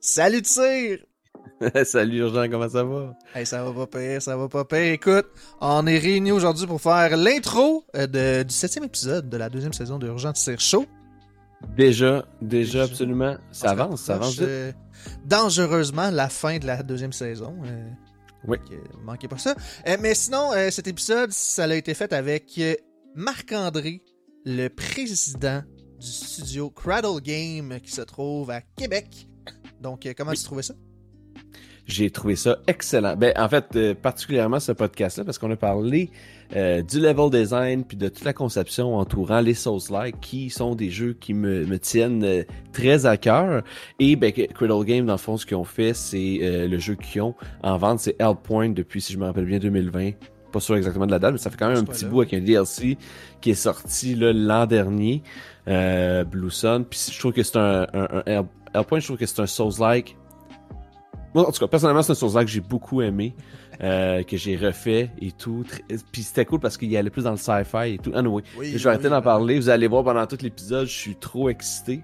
Salut Tire! Salut Urgent, comment ça va? Hey, ça va pas pire, ça va pas pire. Écoute, on est réunis aujourd'hui pour faire l'intro euh, de- du septième épisode de la deuxième saison de Urgent Tire Show. Déjà, déjà, Déjà. absolument. Ça avance, ça avance euh, dangereusement la fin de la deuxième saison. euh, Oui. donc, manquez pas ça. Euh, mais sinon, cet épisode, ça a été fait avec Marc-André, le président du studio Cradle Game qui se trouve à Québec. Donc, euh, comment Oui. tu trouvais ça? J'ai trouvé ça excellent. Ben, en fait, euh, particulièrement ce podcast-là, parce qu'on a parlé euh, du level design puis de toute la conception entourant les Souls-like, qui sont des jeux qui me, me tiennent euh, très à cœur. Et ben, Cradle Game, dans le fond, ce qu'ils ont fait, c'est le jeu qu'ils ont en vente, c'est Hellpoint depuis, si je me rappelle bien, 2020. Pas sûr exactement de la date, mais ça fait quand même un petit bout avec un DLC qui est sorti l'an dernier, euh, Blue Sun. Puis je trouve que c'est un, un, un Hell- Hellpoint, je trouve que c'est un Souls-like moi, en tout cas, personnellement, c'est un Souls-like que j'ai beaucoup aimé, euh, que j'ai refait et tout. Puis c'était cool parce qu'il y allait plus dans le sci-fi et tout. Anyway, Oui, je vais arrêter oui, d'en oui. parler. Vous allez voir pendant tout l'épisode, je suis trop excité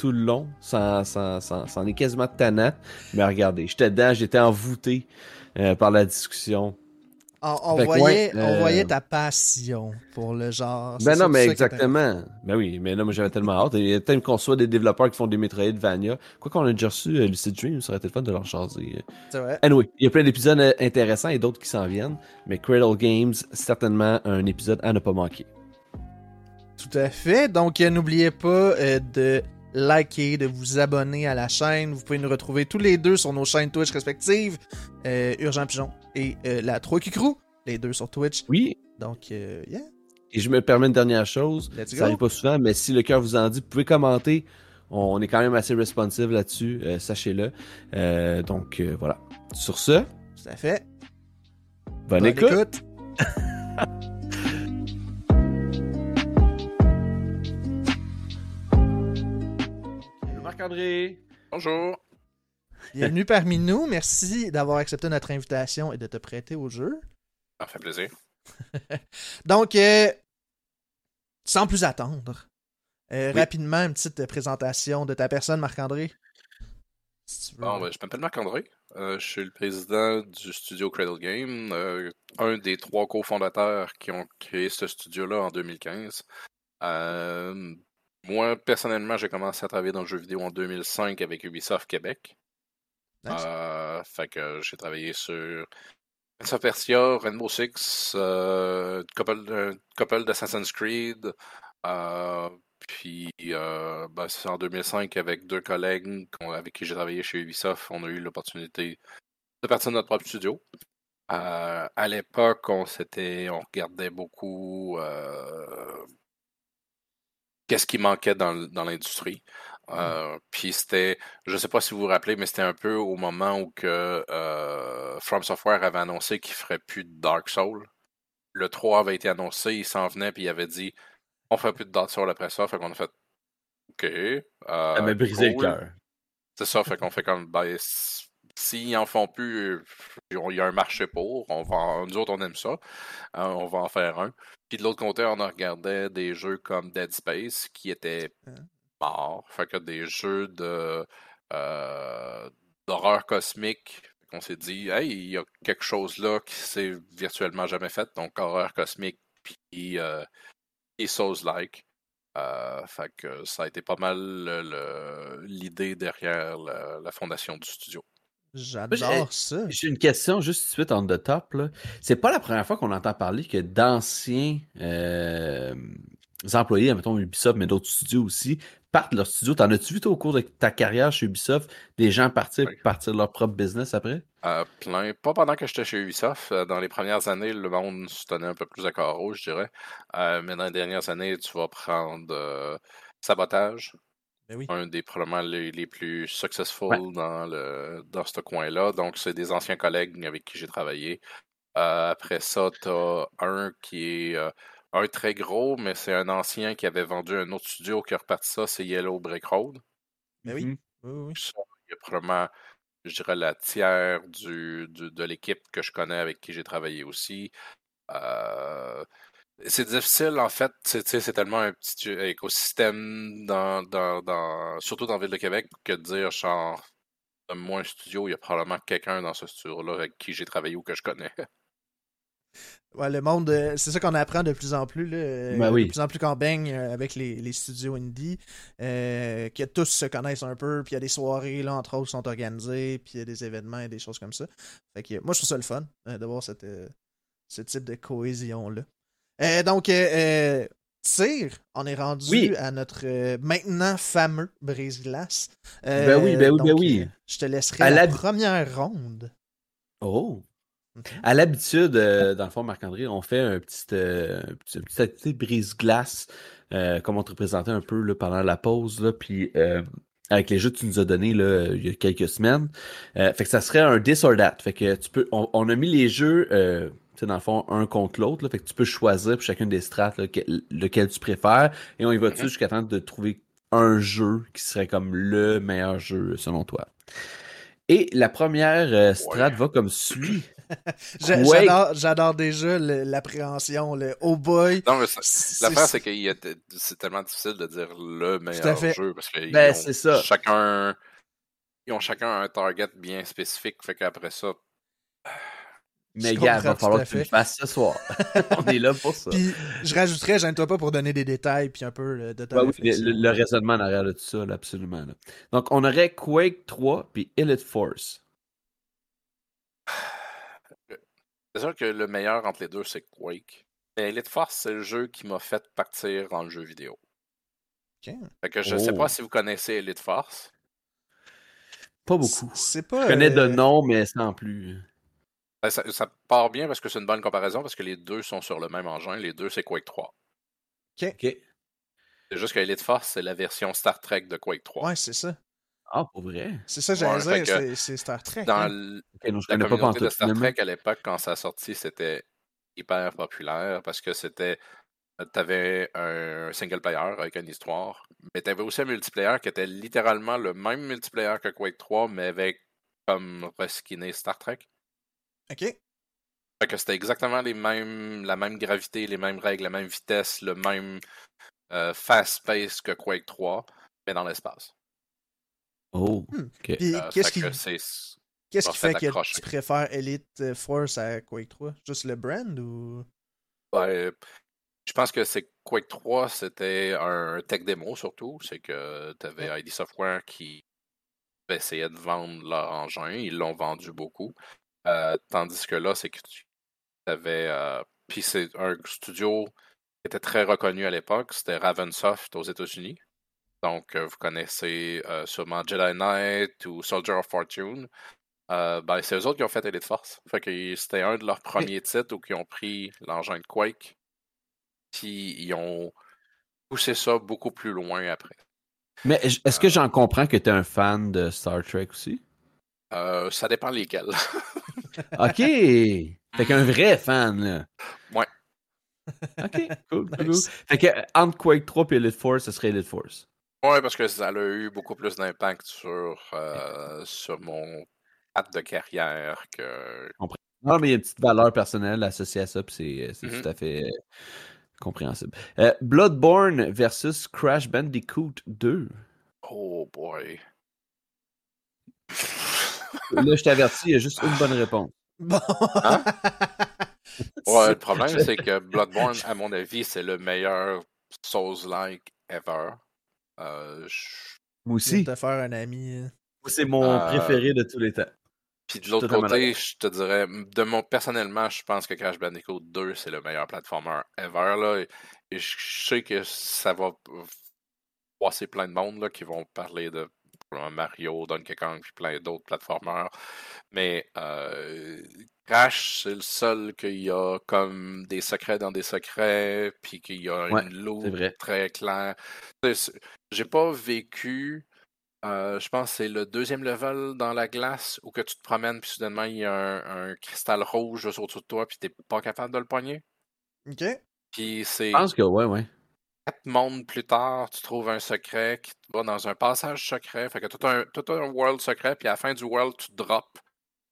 tout le long. Ça, ça, ça, ça en est quasiment tannant. Mais regardez, j'étais dedans, j'étais envoûté euh, par la discussion. On, on Fait que, voyait, ouais, on euh, voyait ta passion pour le genre. Ben non, mais exactement. Ben oui, mais non, mais j'avais tellement hâte. Il y a peut-être qu'on soit des développeurs qui font des Metroidvania. Quoi qu'on a déjà reçu euh, Lucid Dream, ça aurait été le fun de leur chaser. C'est vrai. Anyway, il y a plein d'épisodes euh, intéressants et d'autres qui s'en viennent, mais Cradle Games, certainement un épisode à ne pas manquer. Tout à fait. Donc, n'oubliez pas euh, de liker, de vous abonner à la chaîne. Vous pouvez nous retrouver tous les deux sur nos chaînes Twitch respectives. Euh, Urgent Pigeon et euh, la Trois Crew. Les deux sur Twitch. Oui, Donc, euh, yeah, et je me permets une dernière chose. let's Ça go. arrive pas souvent, mais si le cœur vous en dit, vous pouvez commenter. On est quand même assez responsive là-dessus, euh, sachez-le. Euh, donc euh, voilà. Sur ce, Tout à fait. bonne, Bonne écoute. écoute. Marc-André. Bonjour. Bienvenue parmi nous. Merci d'avoir accepté notre invitation et de te prêter au jeu. Ça fait plaisir. Donc, euh, sans plus attendre, euh, Oui. rapidement, une petite présentation de ta personne, Marc-André. Si. Bon, ben, je m'appelle Marc-André. Euh, je suis le président du studio Cradle Game, euh, un des trois cofondateurs qui ont créé ce studio-là en 2015. Euh, moi, personnellement, j'ai commencé à travailler dans le jeu vidéo en 2005 avec Ubisoft Québec. Euh, fait que j'ai travaillé sur Prince Rainbow Six, euh, couple, d'Assassin's Creed. euh, puis, ben, c'est en 2005, avec deux collègues avec qui j'ai travaillé chez Ubisoft, on a eu l'opportunité de partir de notre propre studio. À l'époque, on on regardait beaucoup qu'est-ce qui manquait dans l'industrie. Euh, Puis c'était, je sais pas si vous vous rappelez, mais c'était un peu au moment où que euh, From Software avait annoncé qu'il ferait plus de Dark Souls. Le 3 avait été annoncé, il s'en venait puis il avait dit on fait plus de Dark Souls après ça, fait qu'on a fait OK. euh, Ça m'a brisé cool. le cœur. C'est ça, fait qu'on fait comme ben, s'ils en font plus, euh, il y a un marché pour. On va, en- nous autres, on aime ça. euh, on va en faire un. Puis de l'autre côté, on regardait des jeux comme Dead Space qui étaient Hein? Morts. Fait que des jeux de euh, d'horreur cosmique. On s'est dit, hey, il y a quelque chose là qui s'est virtuellement jamais fait. Donc horreur cosmique puis euh, et Souls-like. Euh, fait que ça a été pas mal le- le- l'idée derrière la, la fondation du studio. J'adore ça. J'ai une question juste tout de suite on the top. là. C'est pas la première fois qu'on entend parler que d'anciens euh, employés, mettons Ubisoft, mais d'autres studios aussi, partent leur studio. T'en as-tu vu toi, au cours de ta carrière chez Ubisoft des gens partir Oui. partir de leur propre business après? Euh, plein. Pas pendant que j'étais chez Ubisoft. Euh, Dans les premières années, le monde se tenait un peu plus à carreau, je dirais. Euh, mais dans les dernières années, tu vas prendre euh, Sabotage, Ben oui. un des probablement les, les plus successful Ouais. dans, le, dans ce coin-là. Donc, c'est des anciens collègues avec qui j'ai travaillé. Euh, après ça, tu as un qui est euh, un très gros, mais c'est un ancien qui avait vendu un autre studio qui a reparti ça, c'est Yellow Brick Road. Ben oui. Mhm. Oui, oui, oui. Ça, il y a probablement, je dirais, la tiers du, du- de l'équipe que je connais avec qui j'ai travaillé aussi. Euh, c'est difficile, en fait. C'est tu sais, c'est tellement un petit écosystème, dans, dans, dans- surtout dans la ville de Québec, que de dire, genre, moi un studio, il y a probablement quelqu'un dans ce studio-là avec qui j'ai travaillé ou que je connais. Ouais, le monde, euh, c'est ça qu'on apprend de plus en plus. Là, euh, Ben oui. De plus en plus qu'on baigne euh, avec les, les studios indie, que tous se connaissent un peu, puis il y a des soirées, là, entre autres, qui sont organisées, puis il y a des événements et des choses comme ça. Fait que moi, je trouve ça le fun euh, de voir cette, ce type de cohésion-là. Donc, Cyr, on est rendu Oui. à notre maintenant fameux brise-glace. Ben oui, ben oui, ben oui. Je te laisserai À la la- première ronde. Oh! À l'habitude, euh, dans le fond, Marc-André, on fait un petit, euh, un petit- une petite activité brise-glace, euh, comme on te représentait un peu là, pendant la pause, là, puis euh, avec les jeux que tu nous as donnés là, il y a quelques semaines. Euh, fait que ça serait un this or that. Fait que tu peux, on, on a mis les jeux, euh, tu sais, dans le fond, un contre l'autre. Fait que tu peux choisir pour chacune des strates là, que- lequel tu préfères. Et on y va dessus Mhm. jusqu'à temps de trouver un jeu qui serait comme le meilleur jeu selon toi? Et la première euh, strat Ouais. va comme suit. J'adore j'adore déjà l'appréhension, le oh boy. Non, mais l'affaire, c'est que c'est tellement difficile de dire le meilleur fait. jeu parce que Ben, ils ont c'est ça. chacun ils ont chacun un target bien spécifique, fait qu'après ça, Mais gars, comprends va falloir que tu le fasses ce soir. On est là pour ça. Puis je rajouterais, gêne-toi pas pour donner des détails puis un peu euh, de ta Ouais, oui, réflexion. le, le raisonnement en arrière de tout ça, là, absolument. là. Donc, on aurait Quake 3 puis Elite Force. c'est sûr que le meilleur entre les deux, c'est Quake. Mais Elite Force, c'est le jeu qui m'a fait partir dans le jeu vidéo. Ok. Fait que je sais Oh. pas si vous connaissez Elite Force. Pas beaucoup. C'est pas. Je connais de euh, nom, mais sans plus. Ben, ça, ça part bien parce que c'est une bonne comparaison parce que les deux sont sur le même engin. Les deux, c'est Quake 3. OK. C'est juste que Elite Force, c'est la version Star Trek de Quake 3. Ouais, c'est ça. Ah, pour vrai? C'est ça, j'allais Ouais, dire. que c'est- C'est Star Trek. Dans hein. l- Ok, non, je la connais pas communauté de Star finalement. Trek à l'époque, quand ça a sorti, c'était hyper populaire parce que c'était. T'avais un single player avec une histoire, mais t'avais aussi un multiplayer qui était littéralement le même multiplayer que Quake 3, mais avec comme reskiné Star Trek. Ok. Fait que c'était exactement les mêmes, la même gravité, les mêmes règles, la même vitesse, le même euh, fast pace que Quake 3, mais dans l'espace. Oh, Hmm. ok. Euh, qu'est-ce qui, que c'est- qu'est-ce m'a qui fait que accrocher. tu préfères Elite euh, Force à Quake 3 Juste le brand ou? Ouais, je pense que c'est Quake 3, c'était un tech démo surtout. C'est que tu avais ID Software qui essayait de vendre leur engin. Ils l'ont vendu beaucoup. Euh, tandis que là, c'est que tu avais. Puis c'est un studio qui était très reconnu à l'époque. C'était Ravensoft aux États-Unis. Donc, euh, vous connaissez euh, sûrement Jedi Knight ou Soldier of Fortune. Euh, ben, c'est eux autres qui ont fait Elite Force. Fait que c'était un de leurs premiers titres où ils ont pris l'engin de Quake. Puis ils ont poussé ça beaucoup plus loin après. Mais est-ce que j'en comprends que tu es un fan de Star Trek aussi? Euh, ça dépend lesquels. OK! Fait qu'un vrai fan, là. Ouais. OK, cool, cool. Nice. Fait que euh, entre Quake 3 et Elite Force, ce serait Elite Force. ouais, parce que ça a eu beaucoup plus d'impact sur, euh, sur mon patte de carrière que. Non, mais il y a une petite valeur personnelle associée à ça, puis c'est, c'est Mhm. tout à fait euh, compréhensible. Euh, Bloodborne versus Crash Bandicoot 2. Oh boy. Là, je t'avertis, il y a juste une bonne réponse. Bon. Hein? Ouais, le problème, c'est que Bloodborne, à mon avis, c'est le meilleur Souls-like ever. Euh, je- Moi aussi. te faire un ami. euh. C'est mon Euh, préféré de tous les temps. Puis de l'autre côté, je te dirais, de mon personnellement, je pense que Crash Bandicoot 2, c'est le meilleur platformer ever. Là, et, et je sais que ça va passer plein de monde là, qui vont parler de probablement Mario, Donkey Kong, puis plein d'autres platformers. Mais euh, Crash, c'est le seul qu'il y a comme des secrets dans des secrets, puis qu'il y a Ouais, une loupe très claire. J'ai pas vécu euh, je pense que c'est le deuxième level dans la glace où que tu te promènes, puis soudainement, il y a un, un cristal rouge juste au-dessus de toi, puis t'es pas capable de le pogner. Ok. Puis c'est Je pense que, ouais, ouais. Quatre mondes plus tard, tu trouves un secret qui te va dans un passage secret. Fait que tout un, tout un world secret, puis à la fin du world, tu drops.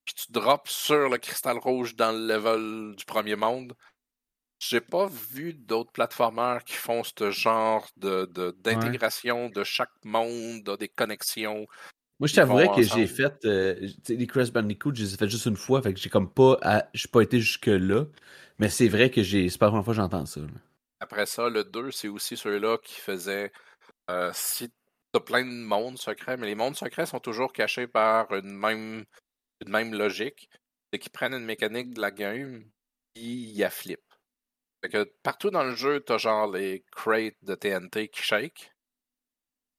Puis tu drops sur le cristal rouge dans le level du premier monde. J'ai pas vu d'autres plateformeurs qui font ce genre de, de- d'intégration de chaque monde, de- des connexions. Moi, je t'avouerais que j'ai fait euh, les Crash Bandicoot, je les ai fait juste une fois, fait que j'ai comme pas j'ai pas été jusque là. Mais c'est vrai que j'ai c'est pas la première fois que j'entends ça. là. Après ça, le 2, c'est aussi ceux-là qui faisaient. euh, si t'as plein de mondes secrets, mais les mondes secrets sont toujours cachés par une même, une même logique. C'est qu'ils prennent une mécanique de la game ils la flippent. Fait que partout dans le jeu, t'as genre les crates de TNT qui shake.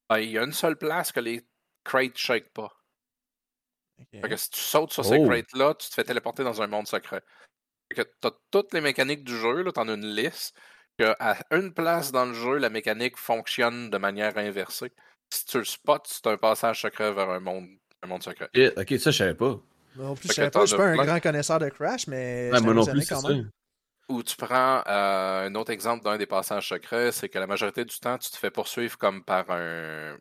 Ben, il y a une seule place que les crates shake pas. Fait que si tu sautes sur ces Oh. crates-là, tu te fais téléporter dans un monde secret. Fait que t'as toutes les mécaniques du jeu, là, t'en as une liste, que à une place dans le jeu, la mécanique fonctionne de manière inversée. Si tu le spots, c'est un passage secret vers un monde, un monde secret. Eh, ok, ça, je savais pas. Non plus, je savais pas, je suis pas as un plein. grand connaisseur de Crash, mais Ouais, moi non plus, c'est quand ça. même. Ou tu prends euh, un autre exemple d'un des passages secrets, c'est que la majorité du temps, tu te fais poursuivre comme par un.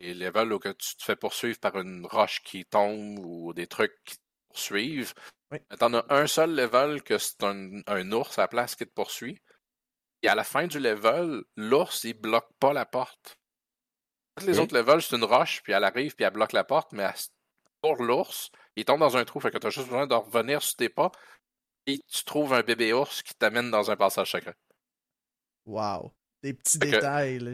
Les levels où que tu te fais poursuivre par une roche qui tombe ou des trucs qui te poursuivent. Oui. Mais T'en as un seul level que c'est un, un ours à la place qui te poursuit. Et à la fin du level, l'ours, il bloque pas la porte. Tous les autres levels, c'est une roche, puis elle arrive, puis elle bloque la porte, mais pour l'ours, il tombe dans un trou, fait que t'as juste besoin de revenir sur tes pas, et tu trouves un bébé ours qui t'amène dans un passage secret. Wow. Des petits Fait détails, là.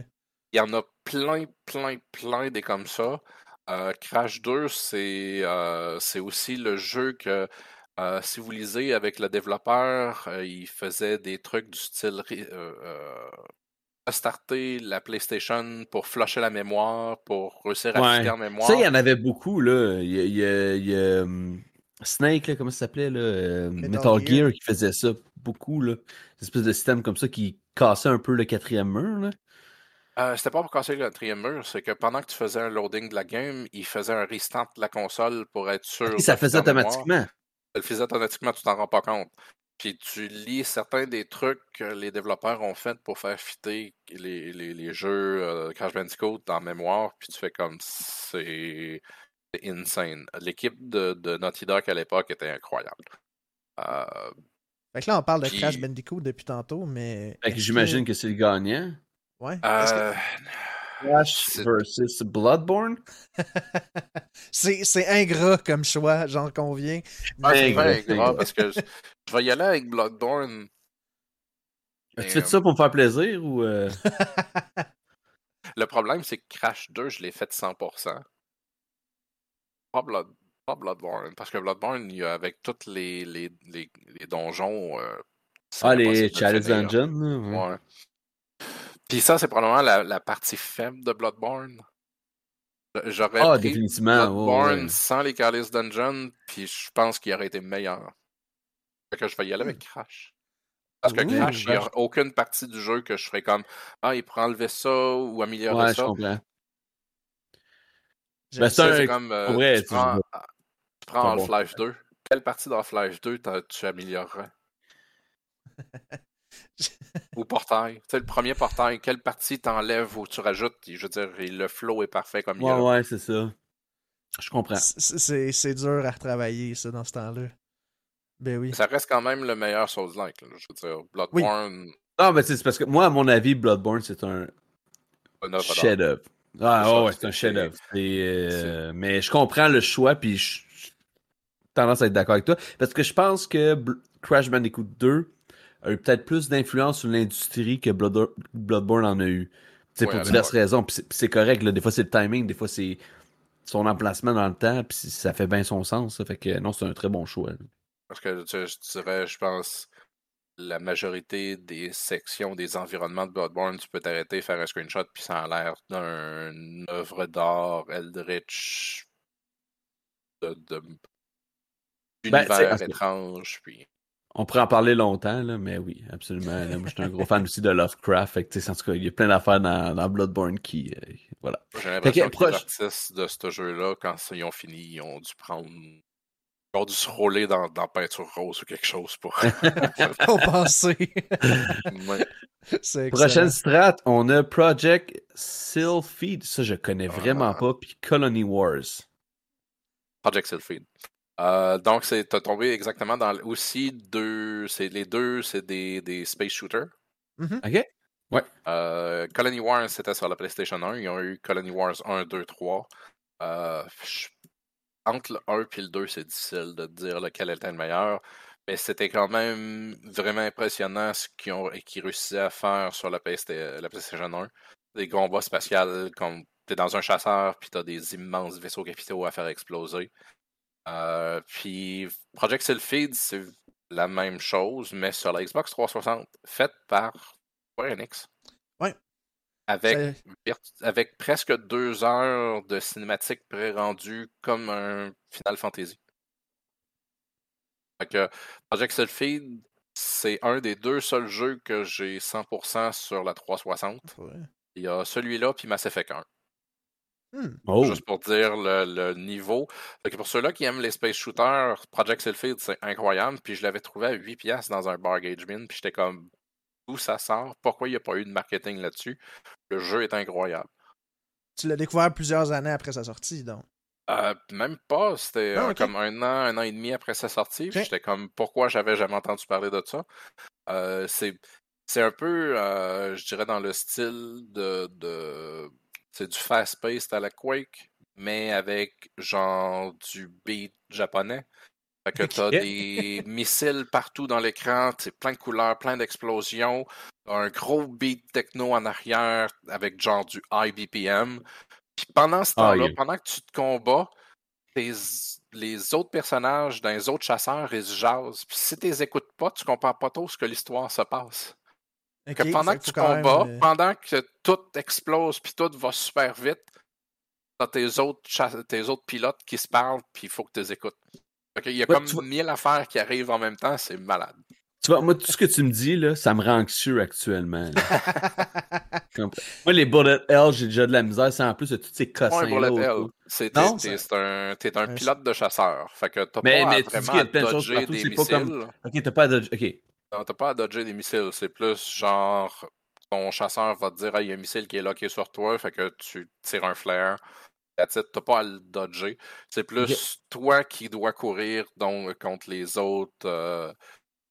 Il y en a plein, plein, plein des comme ça. Euh, Crash 2, c'est euh, c'est aussi le jeu que, euh, si vous lisez avec le développeur, euh, il faisait des trucs du style euh, euh, restarter la PlayStation pour flusher la mémoire, pour réussir à Ouais. en mémoire. Ça, il y en avait beaucoup, là. Il y a, il y a- il y a, hum, Snake, là, comment ça s'appelait, là? euh, Metal Metal, Gear. Gear. qui faisait ça beaucoup, là. Une espèce de système comme ça qui cassait un peu le quatrième mur, là. Euh, C'était pas pour casser le quatrième mur, c'est que pendant que tu faisais un loading de la game, il faisait un restart de la console pour être sûr. Et ça faisait automatiquement. Le faisait automatiquement, tu t'en rends pas compte. Puis tu lis certains des trucs que les développeurs ont fait pour faire fitter les, les, les jeux euh, Crash Bandicoot en mémoire, puis tu fais comme c'est insane. L'équipe de, de Naughty Dog à l'époque était incroyable. Euh, Fait que là, on parle de Puis- Crash Bandicoot depuis tantôt, mais. Fait que j'imagine que c'est le gagnant. Ouais. Que- euh, Crash versus Bloodborne? C'est c'est ingrat comme choix, j'en conviens. c'est gros, grave parce que je, je vais y aller avec Bloodborne. As-tu Mais, fait ça pour me faire plaisir ou. euh, Le problème, c'est que Crash 2, je l'ai fait 100%. Pas, Blood, pas Bloodborne, parce que Bloodborne, il y a avec tous les, les, les, les donjons. euh, Ah, les finir. Dungeon, là, ouais. Ouais. Puis ça, c'est probablement la, la partie faible de Bloodborne. J'aurais Ah, pris Bloodborne ouais. sans les Chalice Dungeon, puis je pense qu'il aurait été meilleur. Fait que je vais y aller avec Crash. Parce que Crash, il n'y a aucune partie du jeu que je ferais comme Ah, il pourrait enlever ça ou améliorer Ouais, je ça. comprends. Ben, ça. c'est un- C'est comme euh, tu tu- prends, tu prends bon. Half-Life 2. Quelle partie d'Half-Life 2 t'as- tu améliorerais? Ou Portail. Tu sais, le premier Portail, quelle partie t'enlèves ou tu rajoutes Je veux dire, et le flow est parfait comme il Ouais, est. là. ouais, c'est ça. Je comprends. C'est- C'est c'est dur à retravailler, ça, dans ce temps-là. Ben oui. Ça reste quand même le meilleur Souls-like. Je veux dire, Bloodborne, Non, mais c'est parce que moi, à mon avis, Bloodborne, c'est un chef-d'œuvre. Ah, ouais, ouais, c'est un chef-d'œuvre. Euh, Mais je comprends le choix, puis je tendance à être d'accord avec toi. Parce que je pense que Bl- Crash Bandicoot 2 a eu peut-être plus d'influence sur l'industrie que Blood- Bloodborne en a eu. C'est Ouais, pour diverses l'époque. raisons. Puis c'est- correct. Là. Des fois, c'est le timing. Des fois, c'est son emplacement dans le temps. Puis ça fait bien son sens. ça. Fait que non, c'est un très bon choix. là. Parce que tu sais, je dirais, je pense, la majorité des sections, des environnements de Bloodborne, tu peux t'arrêter, faire un screenshot, puis ça a l'air d'une œuvre d'art Eldritch de, de Ben, univers étrange. Puis... On pourrait en parler longtemps, là, mais oui, absolument. Là, moi, je suis un gros fan aussi de Lovecraft. Fait que, en tout cas, il y a plein d'affaires dans, dans Bloodborne qui. euh, voilà. J'ai l'impression que, proche- les artistes de ce jeu-là, quand ils ont fini, ils ont dû prendre. Ils ont dû se rouler dans, dans peinture rose ou quelque chose pour. Compenser. Ouais. C'est excellent. Prochaine strat, on a Project Sylpheed. Ça, je connais Ah. vraiment pas. Puis Colony Wars. Project Sylphid. Euh, donc, c'est t'as tombé exactement dans aussi deux. C'est les deux, c'est des, des space shooters. OK? Euh, Colony Wars, c'était sur la PlayStation 1. Ils ont eu Colony Wars 1, 2, 3. Euh, je- entre le 1 et le 2, c'est difficile de dire lequel était le meilleur. Mais c'était quand même vraiment impressionnant ce qu'ils ont et qu'ils réussissaient à faire sur la, PS- la PlayStation 1. Des combats spatials, comme t'es dans un chasseur, puis t'as des immenses vaisseaux capitaux à faire exploser. Euh, puis Project Sylphid, c'est la même chose, mais sur la Xbox 360, faite par Enix. Ouais. Avec, avec presque deux heures de cinématique pré-rendues comme un Final Fantasy. Fait que Project Sylphid, c'est un des deux seuls jeux que j'ai 100% sur la 360. Ouais. Il y a celui-là puis Mass Effect 1. Hmm. Oh. Juste pour dire le, le niveau. Fait que pour ceux-là qui aiment les space shooters, Project Sylphid, c'est incroyable. Puis je l'avais trouvé à 8 piastres dans un bar gauge bin. Puis j'étais comme, d'où ça sort? Pourquoi il n'y a pas eu de marketing là-dessus? Le jeu est incroyable. Tu l'as découvert plusieurs années après sa sortie, donc. Euh, même pas, c'était Ah, euh, comme un an, un an et demi après sa sortie. puis Ok. J'étais comme, pourquoi j'avais jamais entendu parler de ça? Euh, c'est, c'est un peu, euh, je dirais, dans le style de. de c'est du fast-paced à la Quake, mais avec genre du beat japonais. Fait que t'as des missiles partout dans l'écran, c'est plein de couleurs, plein d'explosions, un gros beat techno en arrière avec genre du high BPM. Puis pendant ce Ah, temps-là, pendant que tu te combats, tes- les autres personnages dans les autres chasseurs, ils se jasent. Puis si tu les écoutes pas, tu comprends pas trop ce que l'histoire se passe. Que pendant que tu même, combats, euh, pendant que tout explose puis tout va super vite, t'as tes autres, tes autres pilotes qui se parlent puis il faut que tu les écoutes. Fait qu'il y a Ouais, comme tu vois- mille affaires qui arrivent en même temps, c'est malade. Tu vois, moi, tout ce que tu me dis, là, ça me rend anxieux actuellement. Comme- Moi, les bullet hell, j'ai déjà de la misère. C'est en plus de tous ces cossins bullet là. C'est un, t'es un Ouais, pilote de chasseur. Fait que t'as Mais- pas mais à tu dis vraiment qu'il y a à plein de choses dodger des c'est pas comme- Ok, t'as pas de. Ok. Non, t'as pas à dodger des missiles. C'est plus genre ton chasseur va te dire Ah, il y a un missile qui est locké sur toi, fait que tu tires un it. T'as pas à le dodger. C'est plus toi qui dois courir donc contre les autres euh,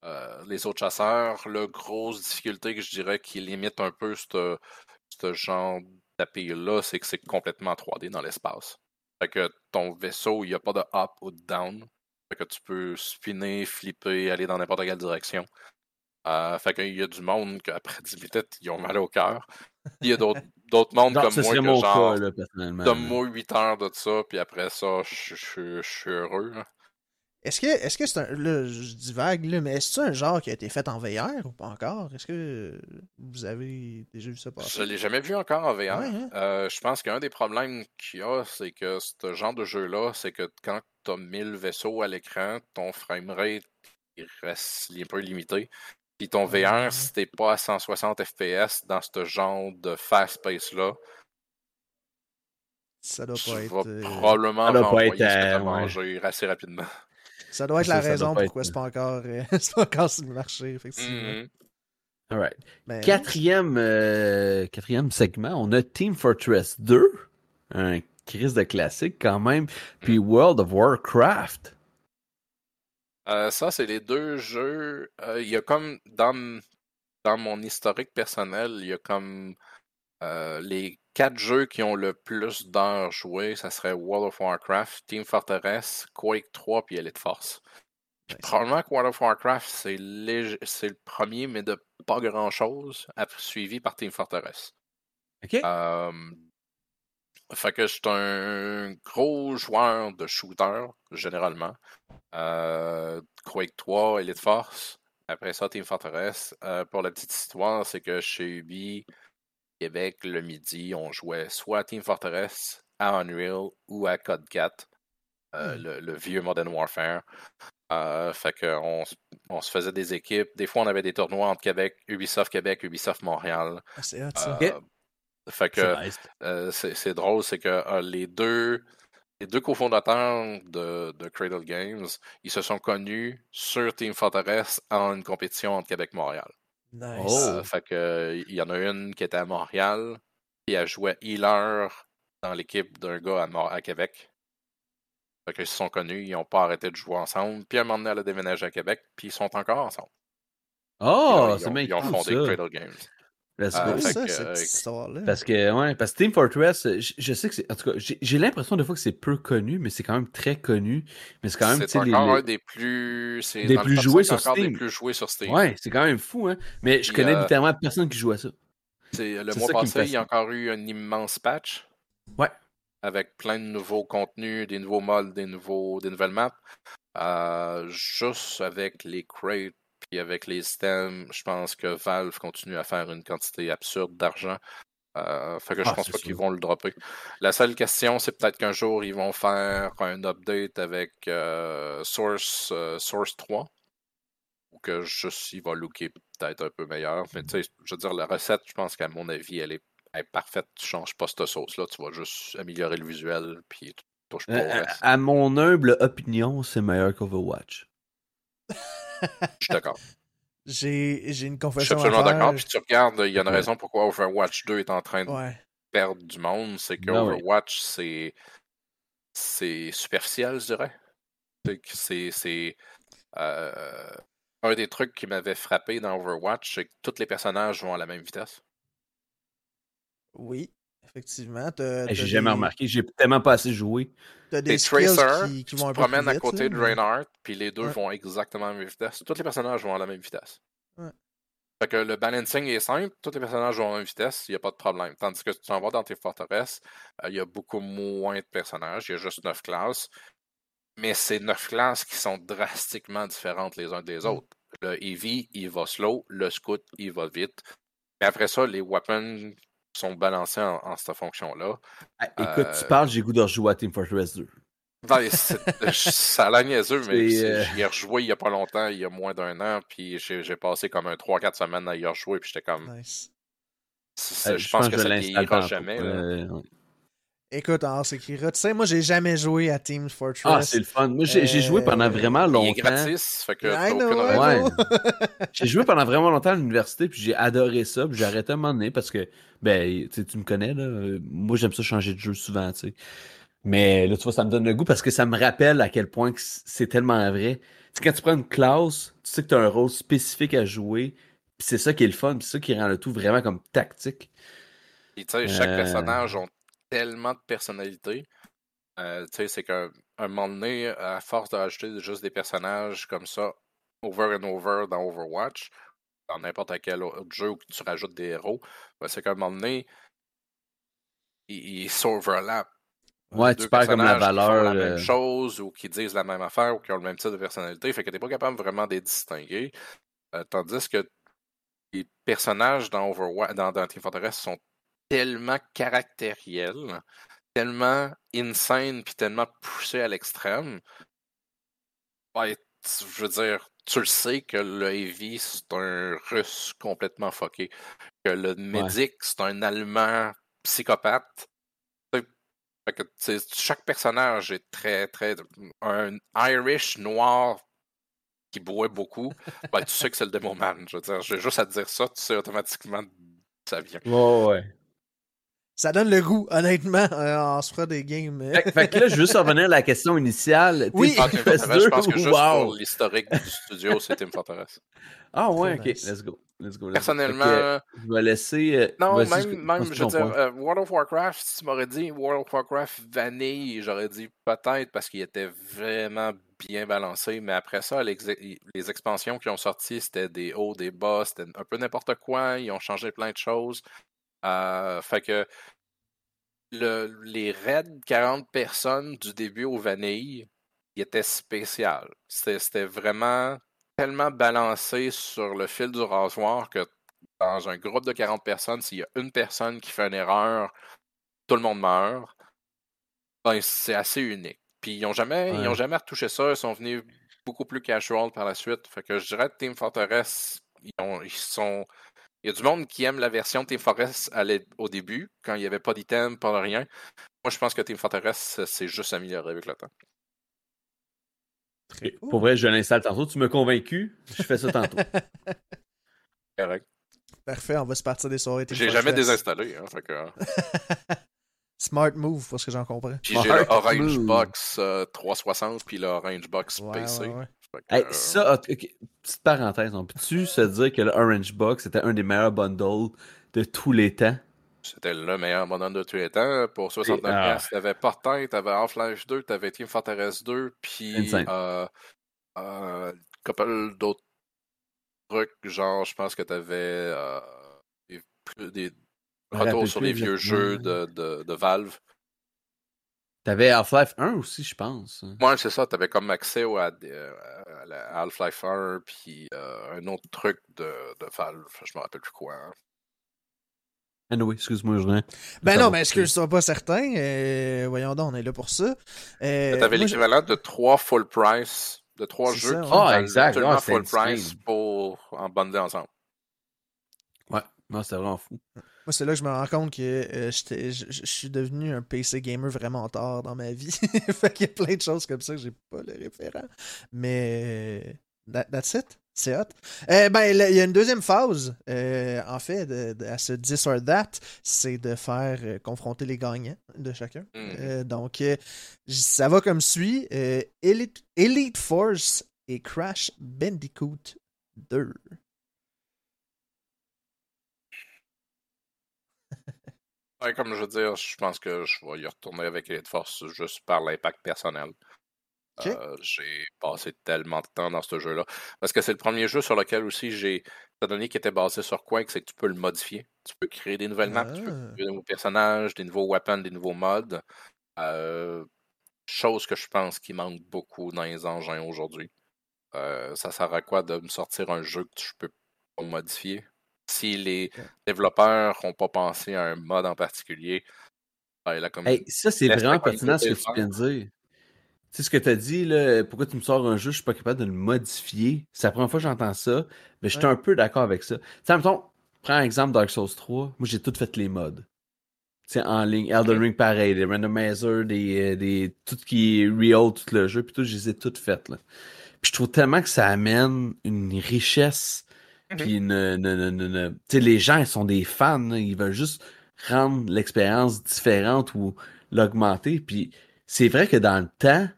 euh, les autres chasseurs. La grosse difficulté que je dirais qui limite un peu ce ce genre d'API-là, c'est que c'est complètement 3D dans l'espace. Fait que ton vaisseau, il n'y a pas de up ou de down. Fait que tu peux spinner, flipper, aller dans n'importe quelle direction. Euh, fait qu'il y a du monde qu'après 10 minutes, ils ont mal au cœur. Il y a d'autres d'autres mondes comme moi que genre, cas, là, personnellement. donne-moi 8 heures de ça, puis après ça, je je- je suis heureux. là. Est-ce que est-ce que c'est un. Là, je dis vague, là, mais est-ce que c'est un genre qui a été fait en VR ou pas encore? Est-ce que vous avez déjà vu ça Je passer? l'ai jamais vu encore en VR. Ouais, hein? Euh, je pense qu'un des problèmes qu'il y a, c'est que ce genre de jeu-là, c'est que quand tu as 1000 vaisseaux à l'écran, ton framerate il reste un peu limité. Puis ton Ouais. VR, si t'es pas à 160 FPS dans ce genre de fast pace-là, Ça doit pas être. euh, probablement ça doit pas être, t'as euh, ouais. mangé assez rapidement. Ça doit être la Ça, raison pourquoi être- c'est pas encore. euh, c'est pas encore sur le marché, effectivement. Mhm. Alright. Mais- Quatrième, euh, quatrième segment, on a Team Fortress 2, un crise de classique quand même, puis World of Warcraft. Euh, ça, c'est les deux jeux. euh, Il y a comme dans, dans mon historique personnel, il y a comme euh, les quatre jeux qui ont le plus d'heures jouées. Ça serait World of Warcraft, Team Fortress, Quake 3 puis Elite Force. Puis probablement que World of Warcraft, c'est le premier, mais de pas grand chose, suivi par Team Fortress. OK? Euh, fait que je suis un gros joueur de shooter, généralement. Euh, Quake 3, Elite Force. Après ça, Team Fortress. Euh, pour la petite histoire, c'est que chez Ubi, Québec, le midi, on jouait soit à Team Fortress, à Unreal ou à Code 4, euh, Hmm. le, le vieux Modern Warfare. Euh, fait que on, se faisait des équipes. Des fois, on avait des tournois entre Québec, Ubisoft Québec, Ubisoft Montréal. Ah, c'est hot, ça. Euh, Fait que C'est nice. euh, c'est c'est drôle, c'est que euh, les deux les deux cofondateurs de, de Cradle Games, ils se sont connus sur Team Fortress en une compétition entre Québec et Montréal. Nice. Oh. Fait que euh, il y en a une qui était à Montréal, puis elle jouait healer dans l'équipe d'un gars à, à Québec. Fait qu'ils se sont connus, ils n'ont pas arrêté de jouer ensemble. Puis à un moment donné, elle a déménagé à Québec, puis ils sont encore ensemble. Oh, ils, c'est ont, bien ils ont fondé ça. Cradle Games. Let's Ah, go. Ça, que, cette euh, histoire-là. Parce que, ouais, parce que Team Fortress, je, je sais que c'est. En tout cas, j'ai l'impression des fois que c'est peu connu, mais c'est quand même très connu. Mais c'est quand même, C'est les- encore les- un des plus. c'est des plus joués 5 sur Steam. des plus joués sur Steam. Ouais, c'est quand même fou, hein. Mais je connais euh, littéralement personne qui joue à ça. C'est- Le mois passé, il y a encore eu un immense patch. Ouais. Avec plein de nouveaux contenus, des nouveaux modes, des, nouveaux, des nouvelles maps. Euh, juste avec les crates puis avec les stems, je pense que Valve continue à faire une quantité absurde d'argent. Euh, fait que je Ah, pense pas qu'ils vont le dropper. La seule question, c'est peut-être qu'un jour, ils vont faire un update avec euh, Source, euh, Source 3. Ou que juste, il va looker peut-être un peu meilleur. Mais tu sais, je veux dire, la recette, je pense qu'à mon avis, elle est, elle est parfaite. Tu changes pas cette sauce-là. Tu vas juste améliorer le visuel. Puis tu touches pas au Euh, reste. à, à mon humble opinion, c'est meilleur qu'Overwatch. Je suis d'accord. J'ai j'ai une Je suis confession à absolument faire. d'accord. Puis tu regardes, il y a une Ouais. raison pourquoi Overwatch 2 est en train de Ouais. perdre du monde. C'est que oui. Overwatch, c'est. C'est superficiel, je dirais. C'est que C'est. c'est, euh, un des trucs qui m'avait frappé dans Overwatch, c'est que tous les personnages vont à la même vitesse. Oui, effectivement. J'ai jamais des- remarqué, j'ai tellement pas assez joué. T'as des Tracer, qui, qui tu vont te un peu promènes plus à côté là, de mais- Reinhardt, puis les deux Ouais. vont exactement à la même vitesse. Tous les personnages vont à la même vitesse. Ouais. Fait que le balancing est simple, tous les personnages vont à la même vitesse, il n'y a pas de problème. Tandis que tu t'en vas dans tes forteresses, euh, il y a beaucoup moins de personnages, il y a juste neuf classes. Mais c'est neuf classes qui sont drastiquement différentes les uns des Mm. autres. Le Heavy, il va slow, le Scout, il va vite. Et après ça, les weapons sont balancés en, en cette fonction-là. Ah, écoute, Euh, tu parles, j'ai goût de rejouer à Team Fortress 2. Ben, c'est- ça a l'air niaiseux, mais euh, j'y ai rejoué il y a pas longtemps, il y a moins d'un an, puis j'ai passé comme un 3-4 semaines à y rejouer, puis j'étais comme. Nice. Euh, je pense que je ça tantôt. jamais. là. Euh, ouais. Écoute, alors c'est qui Tu sais, moi, j'ai jamais joué à Team Fortress. Ah, c'est le fun. Moi, j'ai j'ai joué pendant Euh, vraiment Il est longtemps. gratis, fait que I t'as know, aucune I raison. Ouais. J'ai joué pendant vraiment longtemps à l'université, puis j'ai adoré ça, puis j'ai arrêté à un moment donné parce que, ben, tu sais, tu me connais, là. Moi, j'aime ça changer de jeu souvent, tu sais. Mais là, tu vois, ça me donne le goût parce que ça me rappelle à quel point que c'est tellement vrai. Tu sais, quand tu prends une classe, tu sais que tu as un rôle spécifique à jouer, puis c'est ça qui est le fun, puis c'est ça qui rend le tout vraiment comme tactique. Puis, tu sais, chaque Euh. personnage ont tellement de personnalité. Euh, tu sais, c'est qu'à un moment donné, à force de rajouter juste des personnages comme ça, over and over dans Overwatch, dans n'importe quel autre jeu où tu rajoutes des héros, ben, c'est qu'à un moment donné, ils ils s'overlappent. Ouais, Deux tu perds comme la personnages qui font valeur. la euh, même chose ou qui disent la même affaire ou qui ont le même type de personnalité. Fait que t'es pas capable vraiment de les distinguer. Euh, tandis que les personnages dans Overwatch, dans, dans Team Fortress sont tellement caractériels, tellement insane puis tellement poussés à l'extrême. Ouais, tu- je veux dire, tu le sais que le Heavy, c'est un russe complètement fucké. Que le médic, c'est un allemand psychopathe. Fait que, chaque personnage est très, très. Un Irish noir qui boit beaucoup, ben, tu sais que c'est le Demoman. Je veux dire, j'ai juste à te dire ça, tu sais automatiquement ça vient. Ouais, ouais. Ça donne le goût, honnêtement. Euh, on se fera des games. euh. Fait, fait que là, je veux juste revenir à la question initiale. Oui. Team Fortress je 2, pense que juste wow? pour l'historique du studio, c'est Team Fortress. Ah ouais, ok, nice. let's go. Let's go. let's. Personnellement, que, je vais laisser. euh, non, même, je- même je veux dire, euh, World of Warcraft, si tu m'aurais dit World of Warcraft Vanille, j'aurais dit peut-être parce qu'il était vraiment bien balancé, mais après ça, les, les expansions qui ont sorti, c'était des hauts, des bas, c'était un peu n'importe quoi, ils ont changé plein de choses. Euh, fait que le, les raids 40 personnes du début au Vanille, il était spécial. C'était vraiment tellement balancé sur le fil du rasoir que dans un groupe de 40 personnes, s'il y a une personne qui fait une erreur, tout le monde meurt. Ben, c'est assez unique. Puis ils n'ont jamais, ils Ouais. ont jamais retouché ça. Ils sont venus beaucoup plus casual par la suite. Fait que je dirais que Team Fortress, ils, ont- ils sont. Il y a du monde qui aime la version Team Fortress au début, quand il n'y avait pas d'item, pas de rien. Moi, je pense que Team Fortress, c'est juste amélioré avec le temps. Très cool. Pour vrai, je l'installe tantôt. Tu m'as convaincu. Je fais ça tantôt. Correct. Parfait, on va se partir des soirées. J'ai jamais désinstallé. Hein, fait que, euh, Smart move, pour ce que j'en comprends. Puis j'ai le Orange move. Box euh, 360 puis le Orange Box Ouais, PC. ouais, ouais. Hey, ça, ok, petite parenthèse, on peut-tu se dire que le Orange Box était un des meilleurs bundles de tous les temps? C'était le meilleur bonhomme de tous les temps. Pour 69 ah. pièces, t'avais Portain, t'avais Half-Life 2, t'avais Team Fortress 2, puis euh, euh, couple d'autres trucs, genre je pense que t'avais euh, des, retours sur les vieux jeux de, de, de Valve. T'avais Half-Life 1 aussi, je pense. Moi, c'est ça, t'avais comme accès au- à, des- euh, à Half-Life 1, puis euh, un autre truc de, de Valve, je me rappelle plus quoi. hein. Anyway, excuse-moi, Julien. Ben Ça non, mais excuse-toi pas certain? euh, voyons donc, on est là pour ça. Euh, T'avais je- l'équivalent de trois full price, de trois jeux ça, qui ouais. Ah, valaient exact. absolument Ah, full price insane. pour en bundler ensemble. Ouais, non, c'était vraiment fou. Moi, c'est là que je me rends compte que euh, j'étais- je suis devenu un PC gamer vraiment tard dans ma vie. fait qu'il y a plein de choses comme ça que j'ai pas le référent. Mais euh, that- that's it. C'est hot. Euh, ben, il y a une deuxième phase, euh, en fait, de, de- à ce This or That, c'est de faire euh, confronter les gagnants de chacun. Euh, donc, euh, ça va comme suit. Euh, Elite, Elite Force et Crash Bandicoot 2. Ouais, comme je veux dire, je pense que je vais y retourner avec Elite Force juste par l'impact personnel. Euh, j'ai passé tellement de temps dans ce jeu-là. Parce que c'est le premier jeu sur lequel aussi j'ai. Étant donné qu'il était basé sur Quake, c'est que tu peux le modifier. Tu peux créer des nouvelles maps, tu peux Ah. créer des nouveaux personnages, des nouveaux weapons, des nouveaux mods. Euh, chose que je pense qui manque beaucoup dans les engins aujourd'hui. Euh, ça sert à quoi de me sortir un jeu que je peux pas modifier? Si les développeurs n'ont pas pensé à un mode en particulier, ben, Hey, ça, c'est vraiment pertinent ce que tu viens de dire. Tu sais ce que tu as dit, là, pourquoi tu me sors un jeu, je suis pas capable de le modifier. C'est la première fois que j'entends ça, mais je suis Ouais. un peu d'accord avec ça. Tu sais, mettons, prends un exemple Dark Souls 3, moi j'ai tout fait les mods. Tu sais, en ligne, Elden Ring pareil, des randomizers, des, euh, des, tout ce qui est real, tout le jeu, puis tout, je les ai toutes faites, là. Puis je trouve tellement que ça amène une richesse, Puis une- une- une- une- tu sais, les gens, ils sont des fans, ils veulent juste rendre l'expérience différente ou l'augmenter, puis c'est vrai que dans le temps,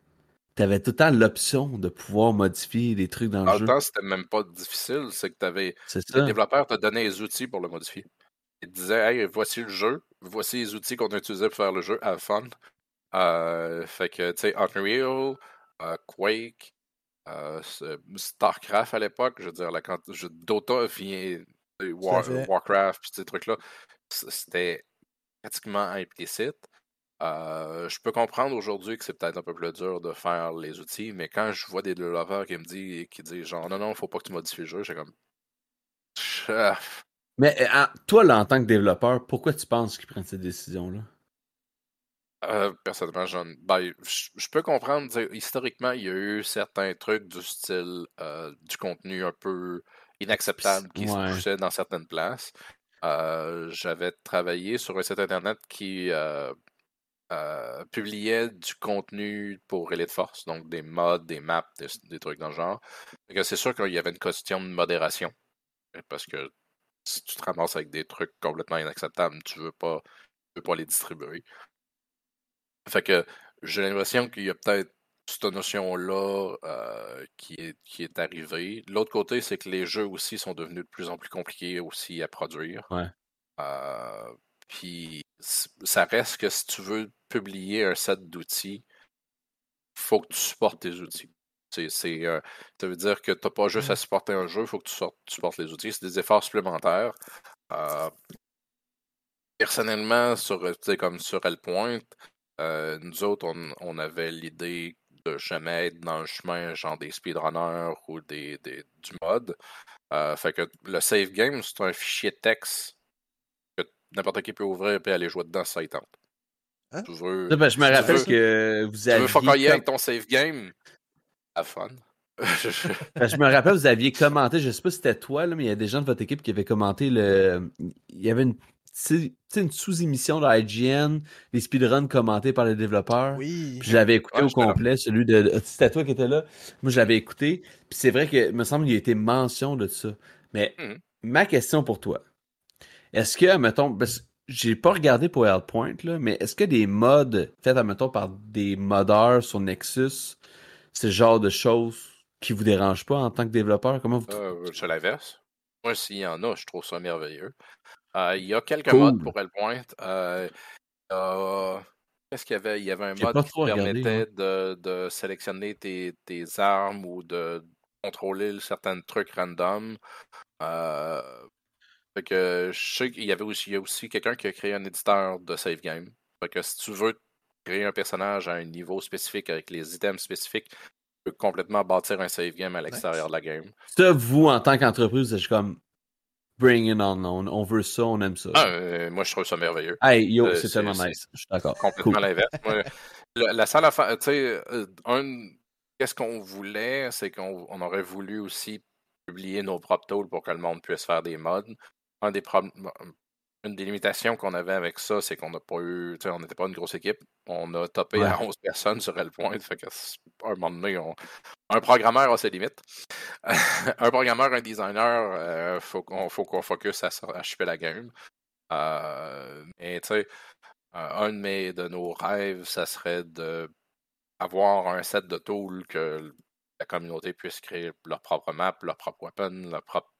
t'avais tout le temps l'option de pouvoir modifier des trucs dans Dans le le jeu. temps, c'était même pas difficile, c'est que t'avais. Ça. développeurs te donnaient les outils pour le modifier. Ils te disaient, hey, voici le jeu, voici les outils qu'on a utilisés pour faire le jeu, have fun. Euh, fait que, tu sais, Unreal, euh, Quake, euh, StarCraft à l'époque, je veux dire, la je- Dota vient, War-. Warcraft, puis ces trucs-là, c'était pratiquement implicite. Euh, je peux comprendre aujourd'hui que c'est peut-être un peu plus dur de faire les outils, mais quand je vois des développeurs qui me disent, qui disent genre non, non, faut pas que tu modifies le jeu, j'ai comme. Mais en- toi, là, en tant que développeur, pourquoi tu penses qu'ils prennent cette décision-là? Euh, personnellement, ben, je peux comprendre. Historiquement, il y a eu certains trucs du style euh, du contenu un peu inacceptable qui Ouais. se poussait dans certaines places. Euh, J'avais travaillé sur un site internet qui publiait du contenu pour Elite Force, donc des mods, des maps, des, des trucs dans le genre. C'est sûr qu'il y avait une question de modération. Parce que si tu te ramasses avec des trucs complètement inacceptables, tu veux pas, tu veux pas les distribuer. Fait que j'ai l'impression qu'il y a peut-être cette notion-là euh, qui, est, qui est arrivée. De l'autre côté, c'est que les jeux aussi sont devenus de plus en plus compliqués aussi à produire. Ouais. Euh, puis ça reste que si tu veux publier un set d'outils, faut que tu supportes tes outils. C'est, c'est, euh, ça veut dire que tu n'as pas juste à supporter un jeu, il faut que tu, sortes- tu supportes les outils. C'est des efforts supplémentaires. Personnellement, sur, comme sur Hellpoint, euh, nous autres, on, on avait l'idée de jamais être dans le chemin, genre des speedrunners ou des, des- du mode. Euh, fait que le save game, c'est un fichier texte que n'importe qui peut ouvrir et aller jouer dedans si ça y tente. Hein? Tu veux, Ça, ben, je me tu rappelle veux- que vous tu veux aviez. focailler com- avec ton save game, have fun. Ben, je me rappelle, vous aviez commenté, je sais pas si c'était toi, là, mais il y a des gens de votre équipe qui avaient commenté le. Il y avait une, tu sais, une sous-émission de IGN, les speedruns commentés par les développeurs. Oui. Puis je l'avais écouté Ouais, au complet, celui de. de- C'était toi qui étais là. Moi, je l'avais écouté. Puis c'est vrai que, me semble qu'il y a été mention de ça. Mais Mhm. ma question pour toi, est-ce que, mettons, parce que j'ai pas regardé pour Hellpoint, là, mais est-ce que des mods faits, admettons, par des modeurs sur Nexus, c'est le genre de choses qui vous dérangent pas en tant que développeur? Comment vous Euh, c'est l'inverse. Moi, s'il y en a, je trouve ça merveilleux. Euh, il y a quelques Cool. modes pour Hellpoint. Euh, il y a- Qu'est-ce qu'il y avait? Il y avait un mode qui te permettait de, de sélectionner tes, tes armes ou de contrôler certains trucs random. Euh, fait que je sais qu'il y avait aussi, il y a aussi quelqu'un qui a créé un éditeur de save game. Fait que si tu veux créer un personnage à un niveau spécifique avec les items spécifiques, tu peux complètement bâtir un save game à l'extérieur de la game. Ça, vous, en tant qu'entreprise, c'est comme bring it on, on, on veut ça, on aime ça. Ah, euh, moi, je trouve ça merveilleux. hey, yo, euh, c'est tellement nice. Je suis d'accord. complètement Cool. l'inverse. La seule affaire, tu sais, euh, un, qu'est-ce qu'on voulait, c'est qu'on on aurait voulu aussi publier nos propres tools pour que le monde puisse faire des mods. Un des prob- une des limitations qu'on avait avec ça, c'est qu'on n'a pas eu, tu sais, on n'était pas une grosse équipe. On a topé Ouais. à 11 personnes sur Hellpoint, fait un moment donné, on- un programmeur a ses limites. un programmeur, un designer, euh, faut qu'on faut qu'on focus à, à shipper la game. Euh, mais tu sais, euh, un de, mes, de nos rêves, ça serait de avoir un set de tools que la communauté puisse créer leur propre map, leur propre weapon, leur propre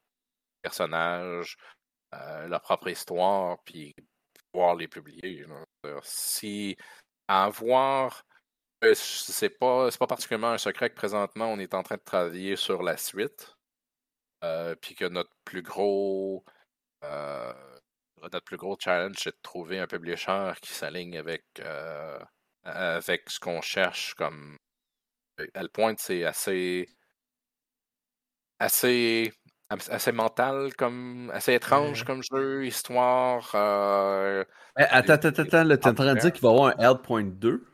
personnage, euh, leur propre histoire, puis pouvoir les publier. là. C'est-à-dire, Si avoir, euh, c'est pas, pas particulièrement un secret que présentement on est en train de travailler sur la suite, euh, puis que notre plus gros euh, notre plus gros challenge, c'est de trouver un publisher qui s'aligne avec, euh, avec ce qu'on cherche comme. Hellpoint, c'est assez. assez. Assez mental, comme. assez étrange comme jeu, histoire. euh, attends, attends, attends, t'es en train de dire qu'il va y avoir un L.2? 2?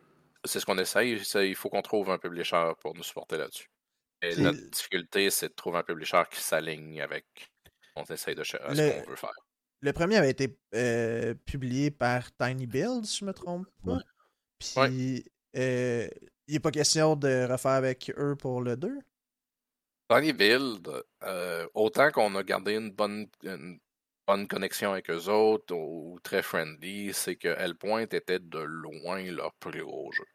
c'est ce qu'on essaye. Il faut qu'on trouve un publisher pour nous supporter là-dessus. Et notre difficulté, c'est de trouver un publisher qui s'aligne avec ce qu'on essaye de chercher, ce qu'on veut faire. Le premier avait été euh, publié par Tiny Build, si je me trompe pas. Ouais. Puis, euh, il n'est pas question de refaire avec eux pour le 2. Dans les builds, euh, autant qu'on a gardé une bonne, une bonne connexion avec eux autres ou, très friendly, c'est que Hellpoint était de loin leur plus gros jeu.